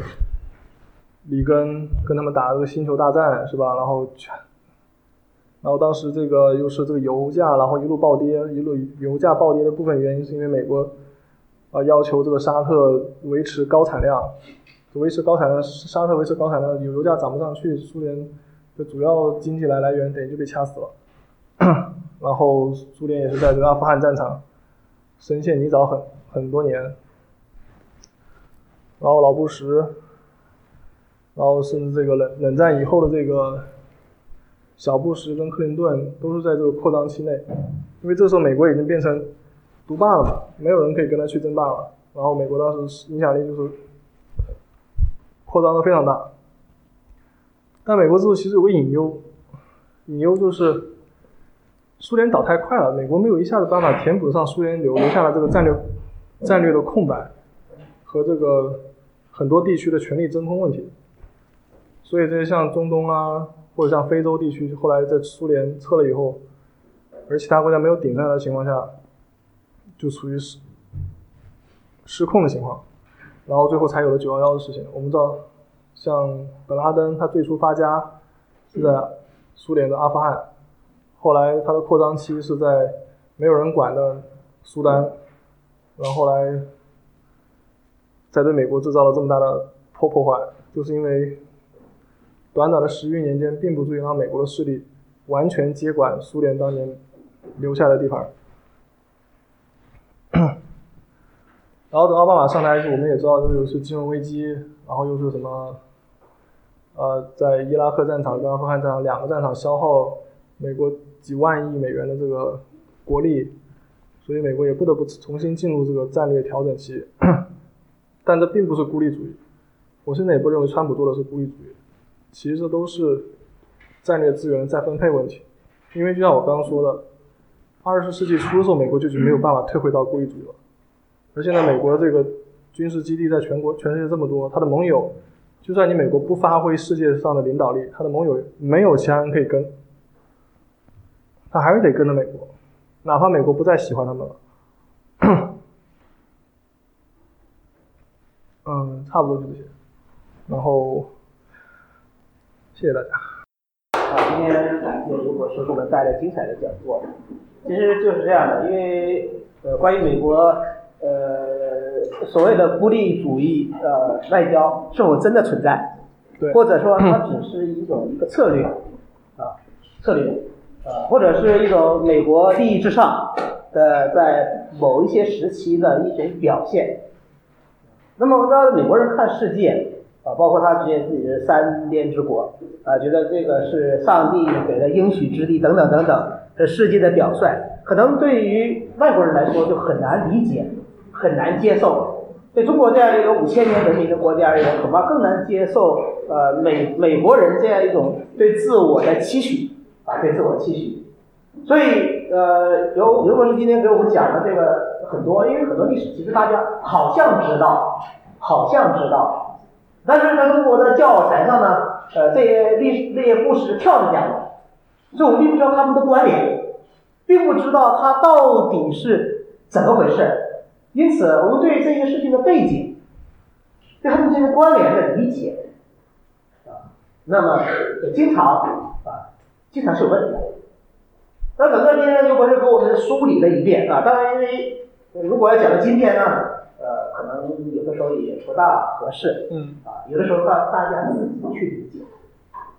里根跟他们打这个星球大战是吧？然后全，然后当时这个又是这个油价，然后一路暴跌，一路油价暴跌的部分原因是因为美国。啊，要求这个沙特维持高产量，维持高产量，沙特维持高产量，油油价涨不上去，苏联的主要经济来来源等于就被掐死了。然后苏联也是在这个阿富汗战场深陷泥沼很很多年。然后老布什，然后甚至这个冷冷战以后的这个小布什跟克林顿都是在这个扩张期内，因为这时候美国已经变成。独霸了嘛，没有人可以跟他去争霸了。然后美国当时影响力就是扩张的非常大。但美国之后其实有个隐忧，隐忧就是苏联倒太快了，美国没有一下子办法填补上苏联留留下了这个战略战略的空白。和这个很多地区的权力真空问题。所以这些像中东啊，或者像非洲地区，后来在苏联撤了以后，而其他国家没有顶上来的情况下，就处于失失控的情况，然后最后才有了九幺幺的事情。我们知道，像本拉登他最初发家是在苏联的阿富汗，后来他的扩张期是在没有人管的苏丹，然后后来才对美国制造了这么大的破破坏，就是因为短短的十余年间，并不足以让美国的势力完全接管苏联当年留下的地盘。然后等奥巴马上台时，我们也知道这就是金融危机，然后又是什么，呃，在伊拉克战场跟阿富汗战场两个战场消耗美国几万亿美元的这个国力，所以美国也不得不重新进入这个战略调整期。但这并不是孤立主义，我现在也不认为川普做的是孤立主义，其实这都是战略资源再分配问题。因为就像我刚刚说的，二十世纪初的时候，美国就已经没有办法退回到孤立主义了。而现在美国这个军事基地在全国全世界这么多，他的盟友，就算你美国不发挥世界上的领导力，他的盟友没有其他人可以跟，他还是得跟着美国，哪怕美国不再喜欢他们了。嗯，差不多就这些，然后谢谢大家。啊，今天感谢刘博士给我们带来精彩的讲座。其实就是这样的，因为呃，关于美国呃所谓的孤立主义呃外交是否真的存在，对，或者说它只是一种一个策略啊策略，啊或者是一种美国利益至上的在某一些时期的一种表现。那么我们知道美国人看世界啊，包括他之前自己的三边之国啊，觉得这个是上帝给的应许之地等等等等，这世界的表率，可能对于外国人来说就很难理解，很难接受。对中国这样一个五千年文明的国家而言，恐怕更难接受呃美美国人这样一种对自我的期许啊，对自我期许。所以呃，刘刘博士今天给我们讲的这个很多，因为很多历史其实大家好像知道，好像知道，但是在中国的教材上呢，呃，这些历史这些故事跳着讲的，所以我们并不知道他们的关联，并不知道它到底是怎么回事。因此，我们对这些事情的背景，对他们之间关联的理解，啊，那么经常啊，经常是有问题的。那整个今天刘博士给我们梳理了一遍啊，当然因为如果要讲到今天呢，呃，可能有的时候也不大合适，嗯，啊，有的时候大大家自己去理解，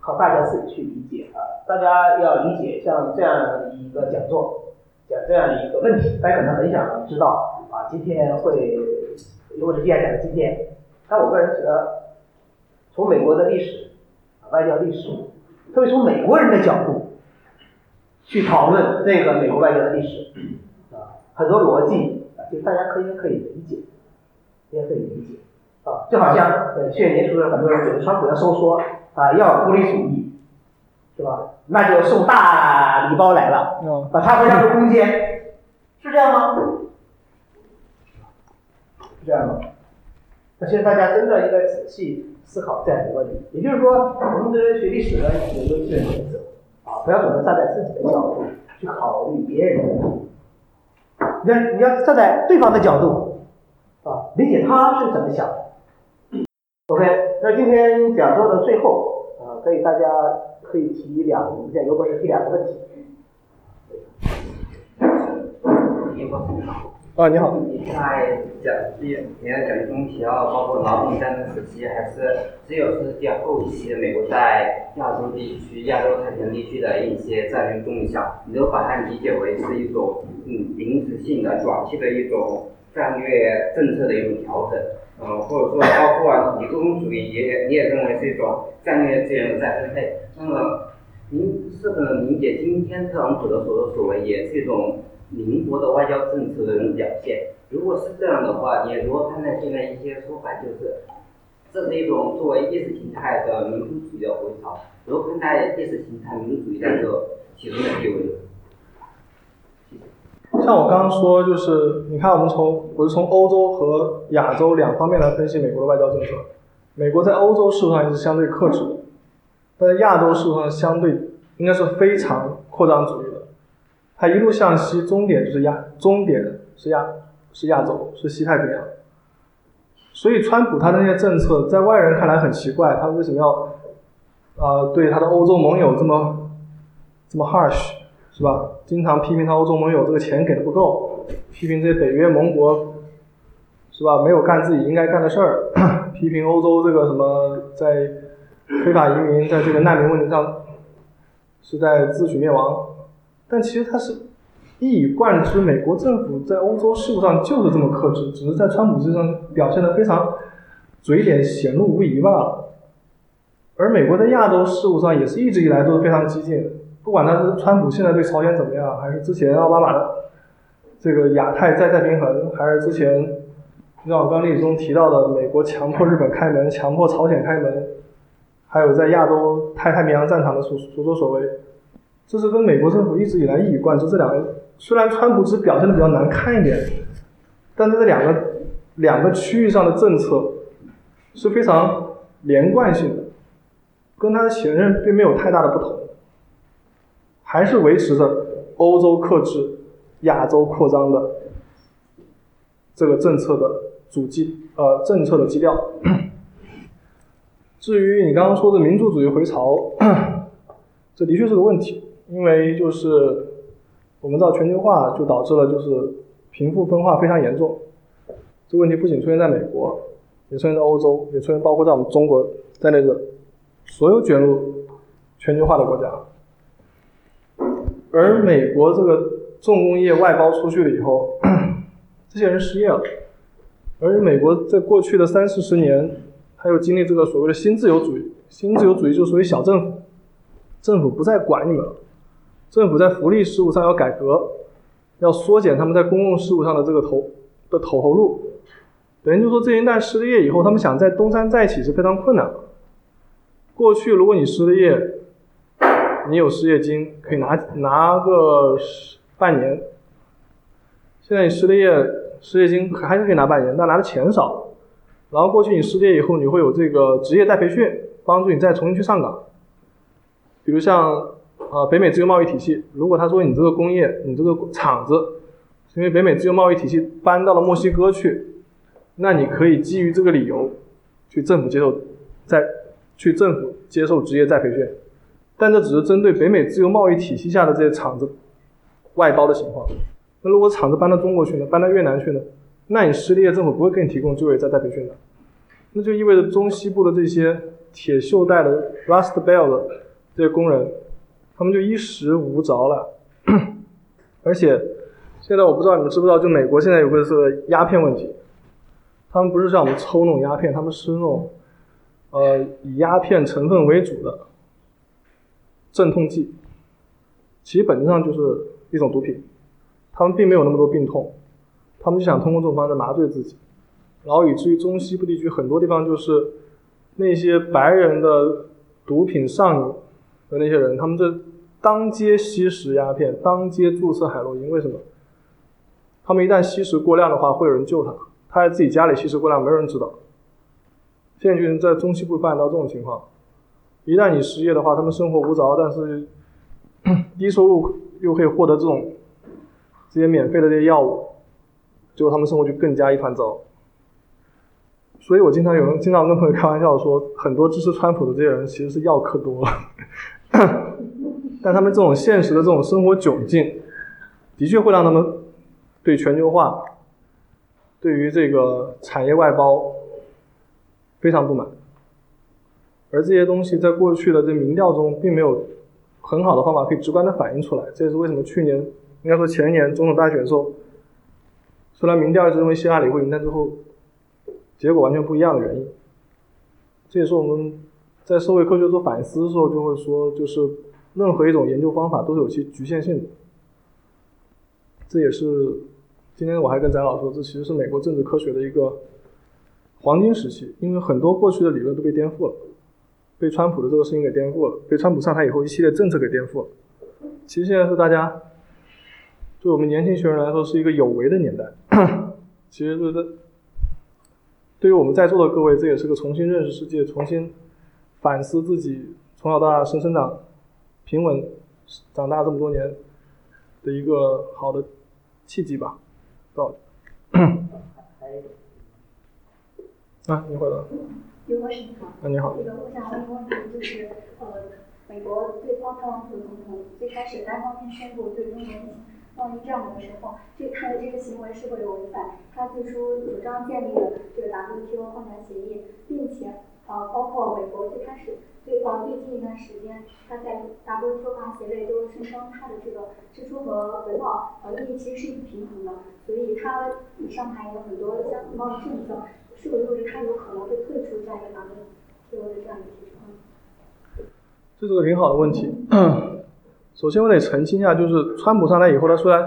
靠大家自己去理解啊，大家要理解像这样一个讲座，讲这样一个问题，大家可能很想知道啊，今天会如果是今天讲的今天，但我个人觉得，从美国的历史啊外交历史，特别从美国人的角度。去讨论这个美国外交的历史，啊，很多逻辑啊，就大家可以可以理解，大家可以理解，啊，就好像呃去年年初的很多人觉得川普要收缩啊，要孤立主义，是吧？那就送大礼包来了，把他会让出空间，是这样吗？是这样吗？那现在大家真的应该仔细思考这样一个问题，也就是说，我们这些学历史的有一个基本原则。啊，不要总是站在自己的角度去考虑别人的问题，你要你要站在对方的角度啊，理解他是怎么想的。OK，那今天讲座的最后啊，可以大家可以提两，现在刘博士提两个问题。啊，你好。你在讲第，你在讲中提到，包括劳动战争时期，还是只有世纪后期，美国在亚洲地区、亚洲太平洋地区的一些战略动向，你都把它理解为是一种嗯临时性的、短期的一种战略政策的一种调整，嗯，或者说包括以多种主义也你也认为是一种战略资源的再分配。那么，您是否能理解今天特朗普的所作所为也是一种？民国的外交政策的一种表现，如果是这样的话，你如何看待现在一些说法，就是这是一种作为意识形态的民族主义的回潮？如何看待意识形态民族主义在这其中的地位？像我刚刚说，就是你看，我们从我是从欧洲和亚洲两方面来分析美国的外交政策。美国在欧洲事务上是相对克制的，但在亚洲事务上相对应该是非常扩张主义。它一路向西，终点就是亚，终点是亚是亚洲，是西太平洋。所以，川普他的那些政策在外人看来很奇怪，他为什么要呃对他的欧洲盟友这么这么 harsh，是吧？经常批评他欧洲盟友这个钱给的不够，批评这些北约盟国，是吧？没有干自己应该干的事儿，批评欧洲这个什么在非法移民在这个难民问题上是在自取灭亡。但其实他是一以贯之，美国政府在欧洲事务上就是这么克制，只是在川普身上表现的非常嘴脸显露无遗罢了。而美国在亚洲事务上也是一直以来都是非常激进，不管他是川普现在对朝鲜怎么样，还是之前奥巴马的这个亚太再再平衡，还是之前像我刚例子中提到的美国强迫日本开门、强迫朝鲜开门，还有在亚洲太太平洋战场的所所作所为。这是跟美国政府一直以来一以贯之。这两个虽然川普只表现的比较难看一点，但是这两个两个区域上的政策是非常连贯性的，跟他的前任并没有太大的不同，还是维持着欧洲克制、亚洲扩张的这个政策的主基呃政策的基调。至于你刚刚说的民族主义回潮，这的确是个问题。因为就是我们知道全球化就导致了就是贫富分化非常严重，这个问题不仅出现在美国，也出现在欧洲，也出现包括在我们中国在内的所有卷入全球化的国家。而美国这个重工业外包出去了以后，这些人失业了，而美国在过去的三四十年，还有经历这个所谓的新自由主义，新自由主义就属于小政府，政府不再管你们了。政府在福利事务上要改革，要缩减他们在公共事务上的这个投的投入，等于就说这一代失业以后，他们想在东山再起是非常困难的。过去如果你失业，你有失业金可以拿拿个半年，现在你失了业，失业金还是可以拿半年，但拿的钱少。然后过去你失业以后，你会有这个职业再培训，帮助你再重新去上岗，比如像。啊，北美自由贸易体系，如果他说你这个工业，你这个厂子，因为北美自由贸易体系搬到了墨西哥去，那你可以基于这个理由，去政府接受，在去政府接受职业再培训，但这只是针对北美自由贸易体系下的这些厂子外包的情况。那如果厂子搬到中国去呢，搬到越南去呢，那你失业，政府不会给你提供就业再再培训的，那就意味着中西部的这些铁锈带的 Rust Belt 的这些工人。他们就衣食无着了，而且现在我不知道你们知不知道，就美国现在有个是鸦片问题，他们不是像我们抽那种鸦片，他们是那种呃以鸦片成分为主的镇痛剂，其实本质上就是一种毒品，他们并没有那么多病痛，他们就想通过这种方式麻醉自己，然后以至于中西部地区很多地方就是那些白人的毒品上瘾的那些人，他们这。当街吸食鸦片，当街注射海洛因，为什么？他们一旦吸食过量的话，会有人救他。他在自己家里吸食过量，没有人知道。现在就是在中西部发展到这种情况。一旦你失业的话，他们生活无着，但是 低收入又可以获得这种这些免费的这些药物，结果他们生活就更加一团糟。所以我经常有人经常跟朋友开玩笑说，很多支持川普的这些人其实是药嗑多了。但他们这种现实的这种生活窘境，的确会让他们对全球化、对于这个产业外包非常不满。而这些东西在过去的这民调中，并没有很好的方法可以直观的反映出来。这也是为什么去年应该说前年总统大选的时候，虽然民调一直认为希拉里会赢，但最后结果完全不一样的原因。这也是我们在社会科学做反思的时候就会说，就是。任何一种研究方法都是有其局限性的，这也是今天我还跟翟老师说，这其实是美国政治科学的一个黄金时期，因为很多过去的理论都被颠覆了，被川普的这个事情给颠覆了，被川普上台以后一系列政策给颠覆了。其实现在是大家对我们年轻学生来说是一个有为的年代。其实是对于我们在座的各位，这也是个重新认识世界、重新反思自己从小到大生生长平稳长大这么多年的一个好的契机吧。到。啊，你回来。刘博士你好。啊，你好。那个我想问一个问题，就是呃，美国对特朗普总统最开始单方面宣布对中国进行贸易战的时候，这他的这个行为是否有违反他最初主张建立的这个 WTO 框架协议，并且呃，包括美国最开始最呃最近一段时间，他在 WTO 框架协会都声称他的这个支出和回报呃利益其实是不平衡的，所以他上台有很多像贸易政策。是否就是他有可能会退出这样一个 WTO 的这样一个情况？这是个挺好的问题。首先我得澄清一下，就是川普上台以后，他虽然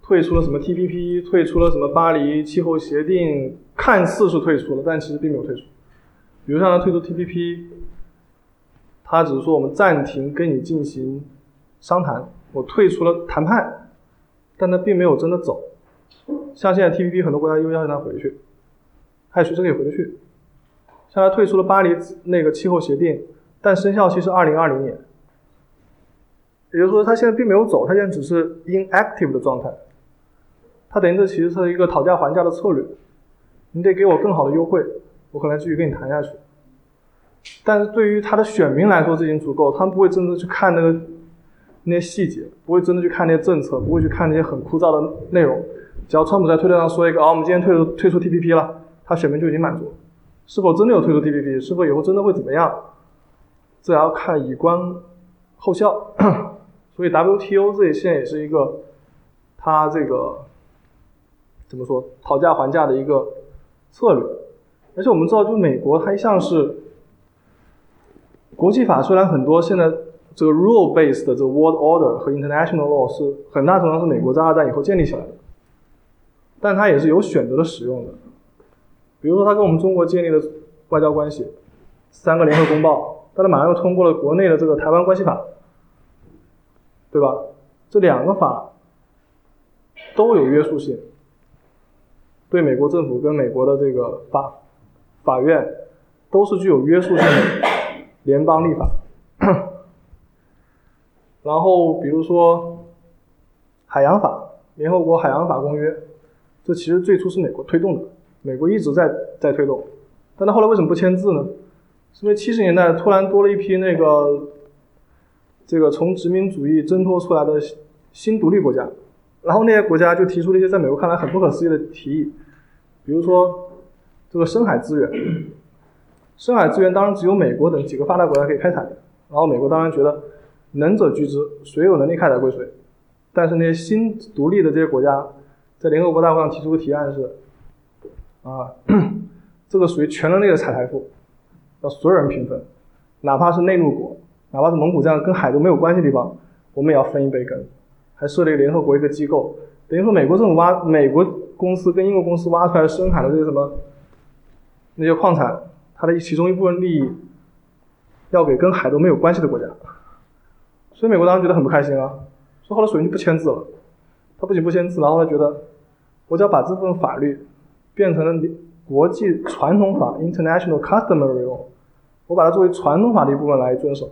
退出了什么 TPP，退出了什么巴黎气候协定，看似是退出了，但其实并没有退出。比如像他退出 TPP，他只是说我们暂停跟你进行商谈，我退出了谈判，但他并没有真的走。像现在 TPP 很多国家又要求他回去。他也随时可以回得去。像他退出了巴黎那个气候协定，但生效期是二零二零年，也就是说他现在并没有走，他现在只是 inactive 的状态。他等于这其实是一个讨价还价的策略，你得给我更好的优惠，我可能继续跟你谈下去。但是对于他的选民来说，这已经足够，他们不会真的去看那个那些细节，不会真的去看那些政策，不会去看那些很枯燥的内容。只要川普在推特上说一个，哦，我们今天退出退出 TPP 了。他选民就已经满足，是否真的有退出 TPP，是否以后真的会怎么样，这要看以观后效。所以 WTO 这现在也是一个，他这个怎么说讨价还价的一个策略。而且我们知道，就美国它一向是国际法，虽然很多现在这个 rule based 的这个 world order 和 international law 是很大程度上是美国在二战以后建立起来的，但它也是有选择的使用的。比如说，它跟我们中国建立的外交关系，三个联合公报，但它马上又通过了国内的这个台湾关系法，对吧？这两个法都有约束性，对美国政府跟美国的这个法法院都是具有约束性的联邦立法。然后，比如说海洋法，联合国海洋法公约，这其实最初是美国推动的。美国一直在在推动，但他后来为什么不签字呢？是因为七十年代突然多了一批那个这个从殖民主义挣脱出来的新独立国家，然后那些国家就提出了一些在美国看来很不可思议的提议，比如说这个深海资源，深海资源当然只有美国等几个发达国家可以开采，然后美国当然觉得能者居之，谁有能力开采归谁，但是那些新独立的这些国家在联合国大会上提出的提案是。啊，这个属于全人类的财财富，要所有人平分，哪怕是内陆国，哪怕是蒙古这样跟海都没有关系的地方，我们也要分一杯羹。还设立联合国一个机构，等于说美国政府挖美国公司跟英国公司挖出来深海的这些什么那些矿产，它的其中一部分利益要给跟海都没有关系的国家。所以美国当时觉得很不开心啊，说后来索性就不签字了。他不仅不签字，然后他觉得我只要把这部分法律。变成了国际传统法 （international customary law），我把它作为传统法的一部分来遵守，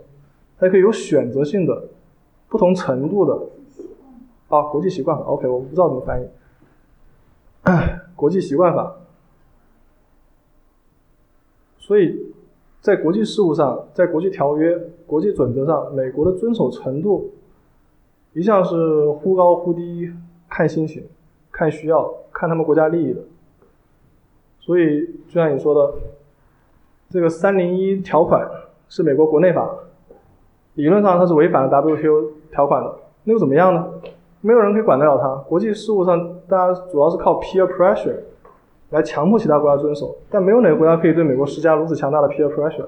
它可以有选择性的、不同程度的啊，国际习惯法。OK，我不知道怎么翻译，国际习惯法。所以在国际事务上，在国际条约、国际准则上，美国的遵守程度一向是忽高忽低，看心情、看需要、看他们国家利益的。所以，就像你说的，这个三零一条款是美国国内法，理论上它是违反了 WTO 条款的，那又怎么样呢？没有人可以管得了它。国际事务上，大家主要是靠 peer pressure 来强迫其他国家遵守，但没有哪个国家可以对美国施加如此强大的 peer pressure。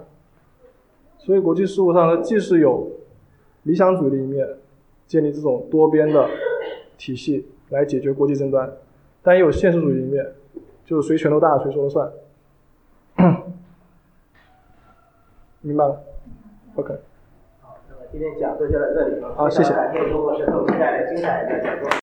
所以，国际事务上呢，既是有理想主义的一面，建立这种多边的体系来解决国际争端，但也有现实主义一面。就是谁拳头大，谁说了算。明白了，OK。好，那么今天讲座就到这里了。好，谢谢。感谢中国石头带来精彩的讲座。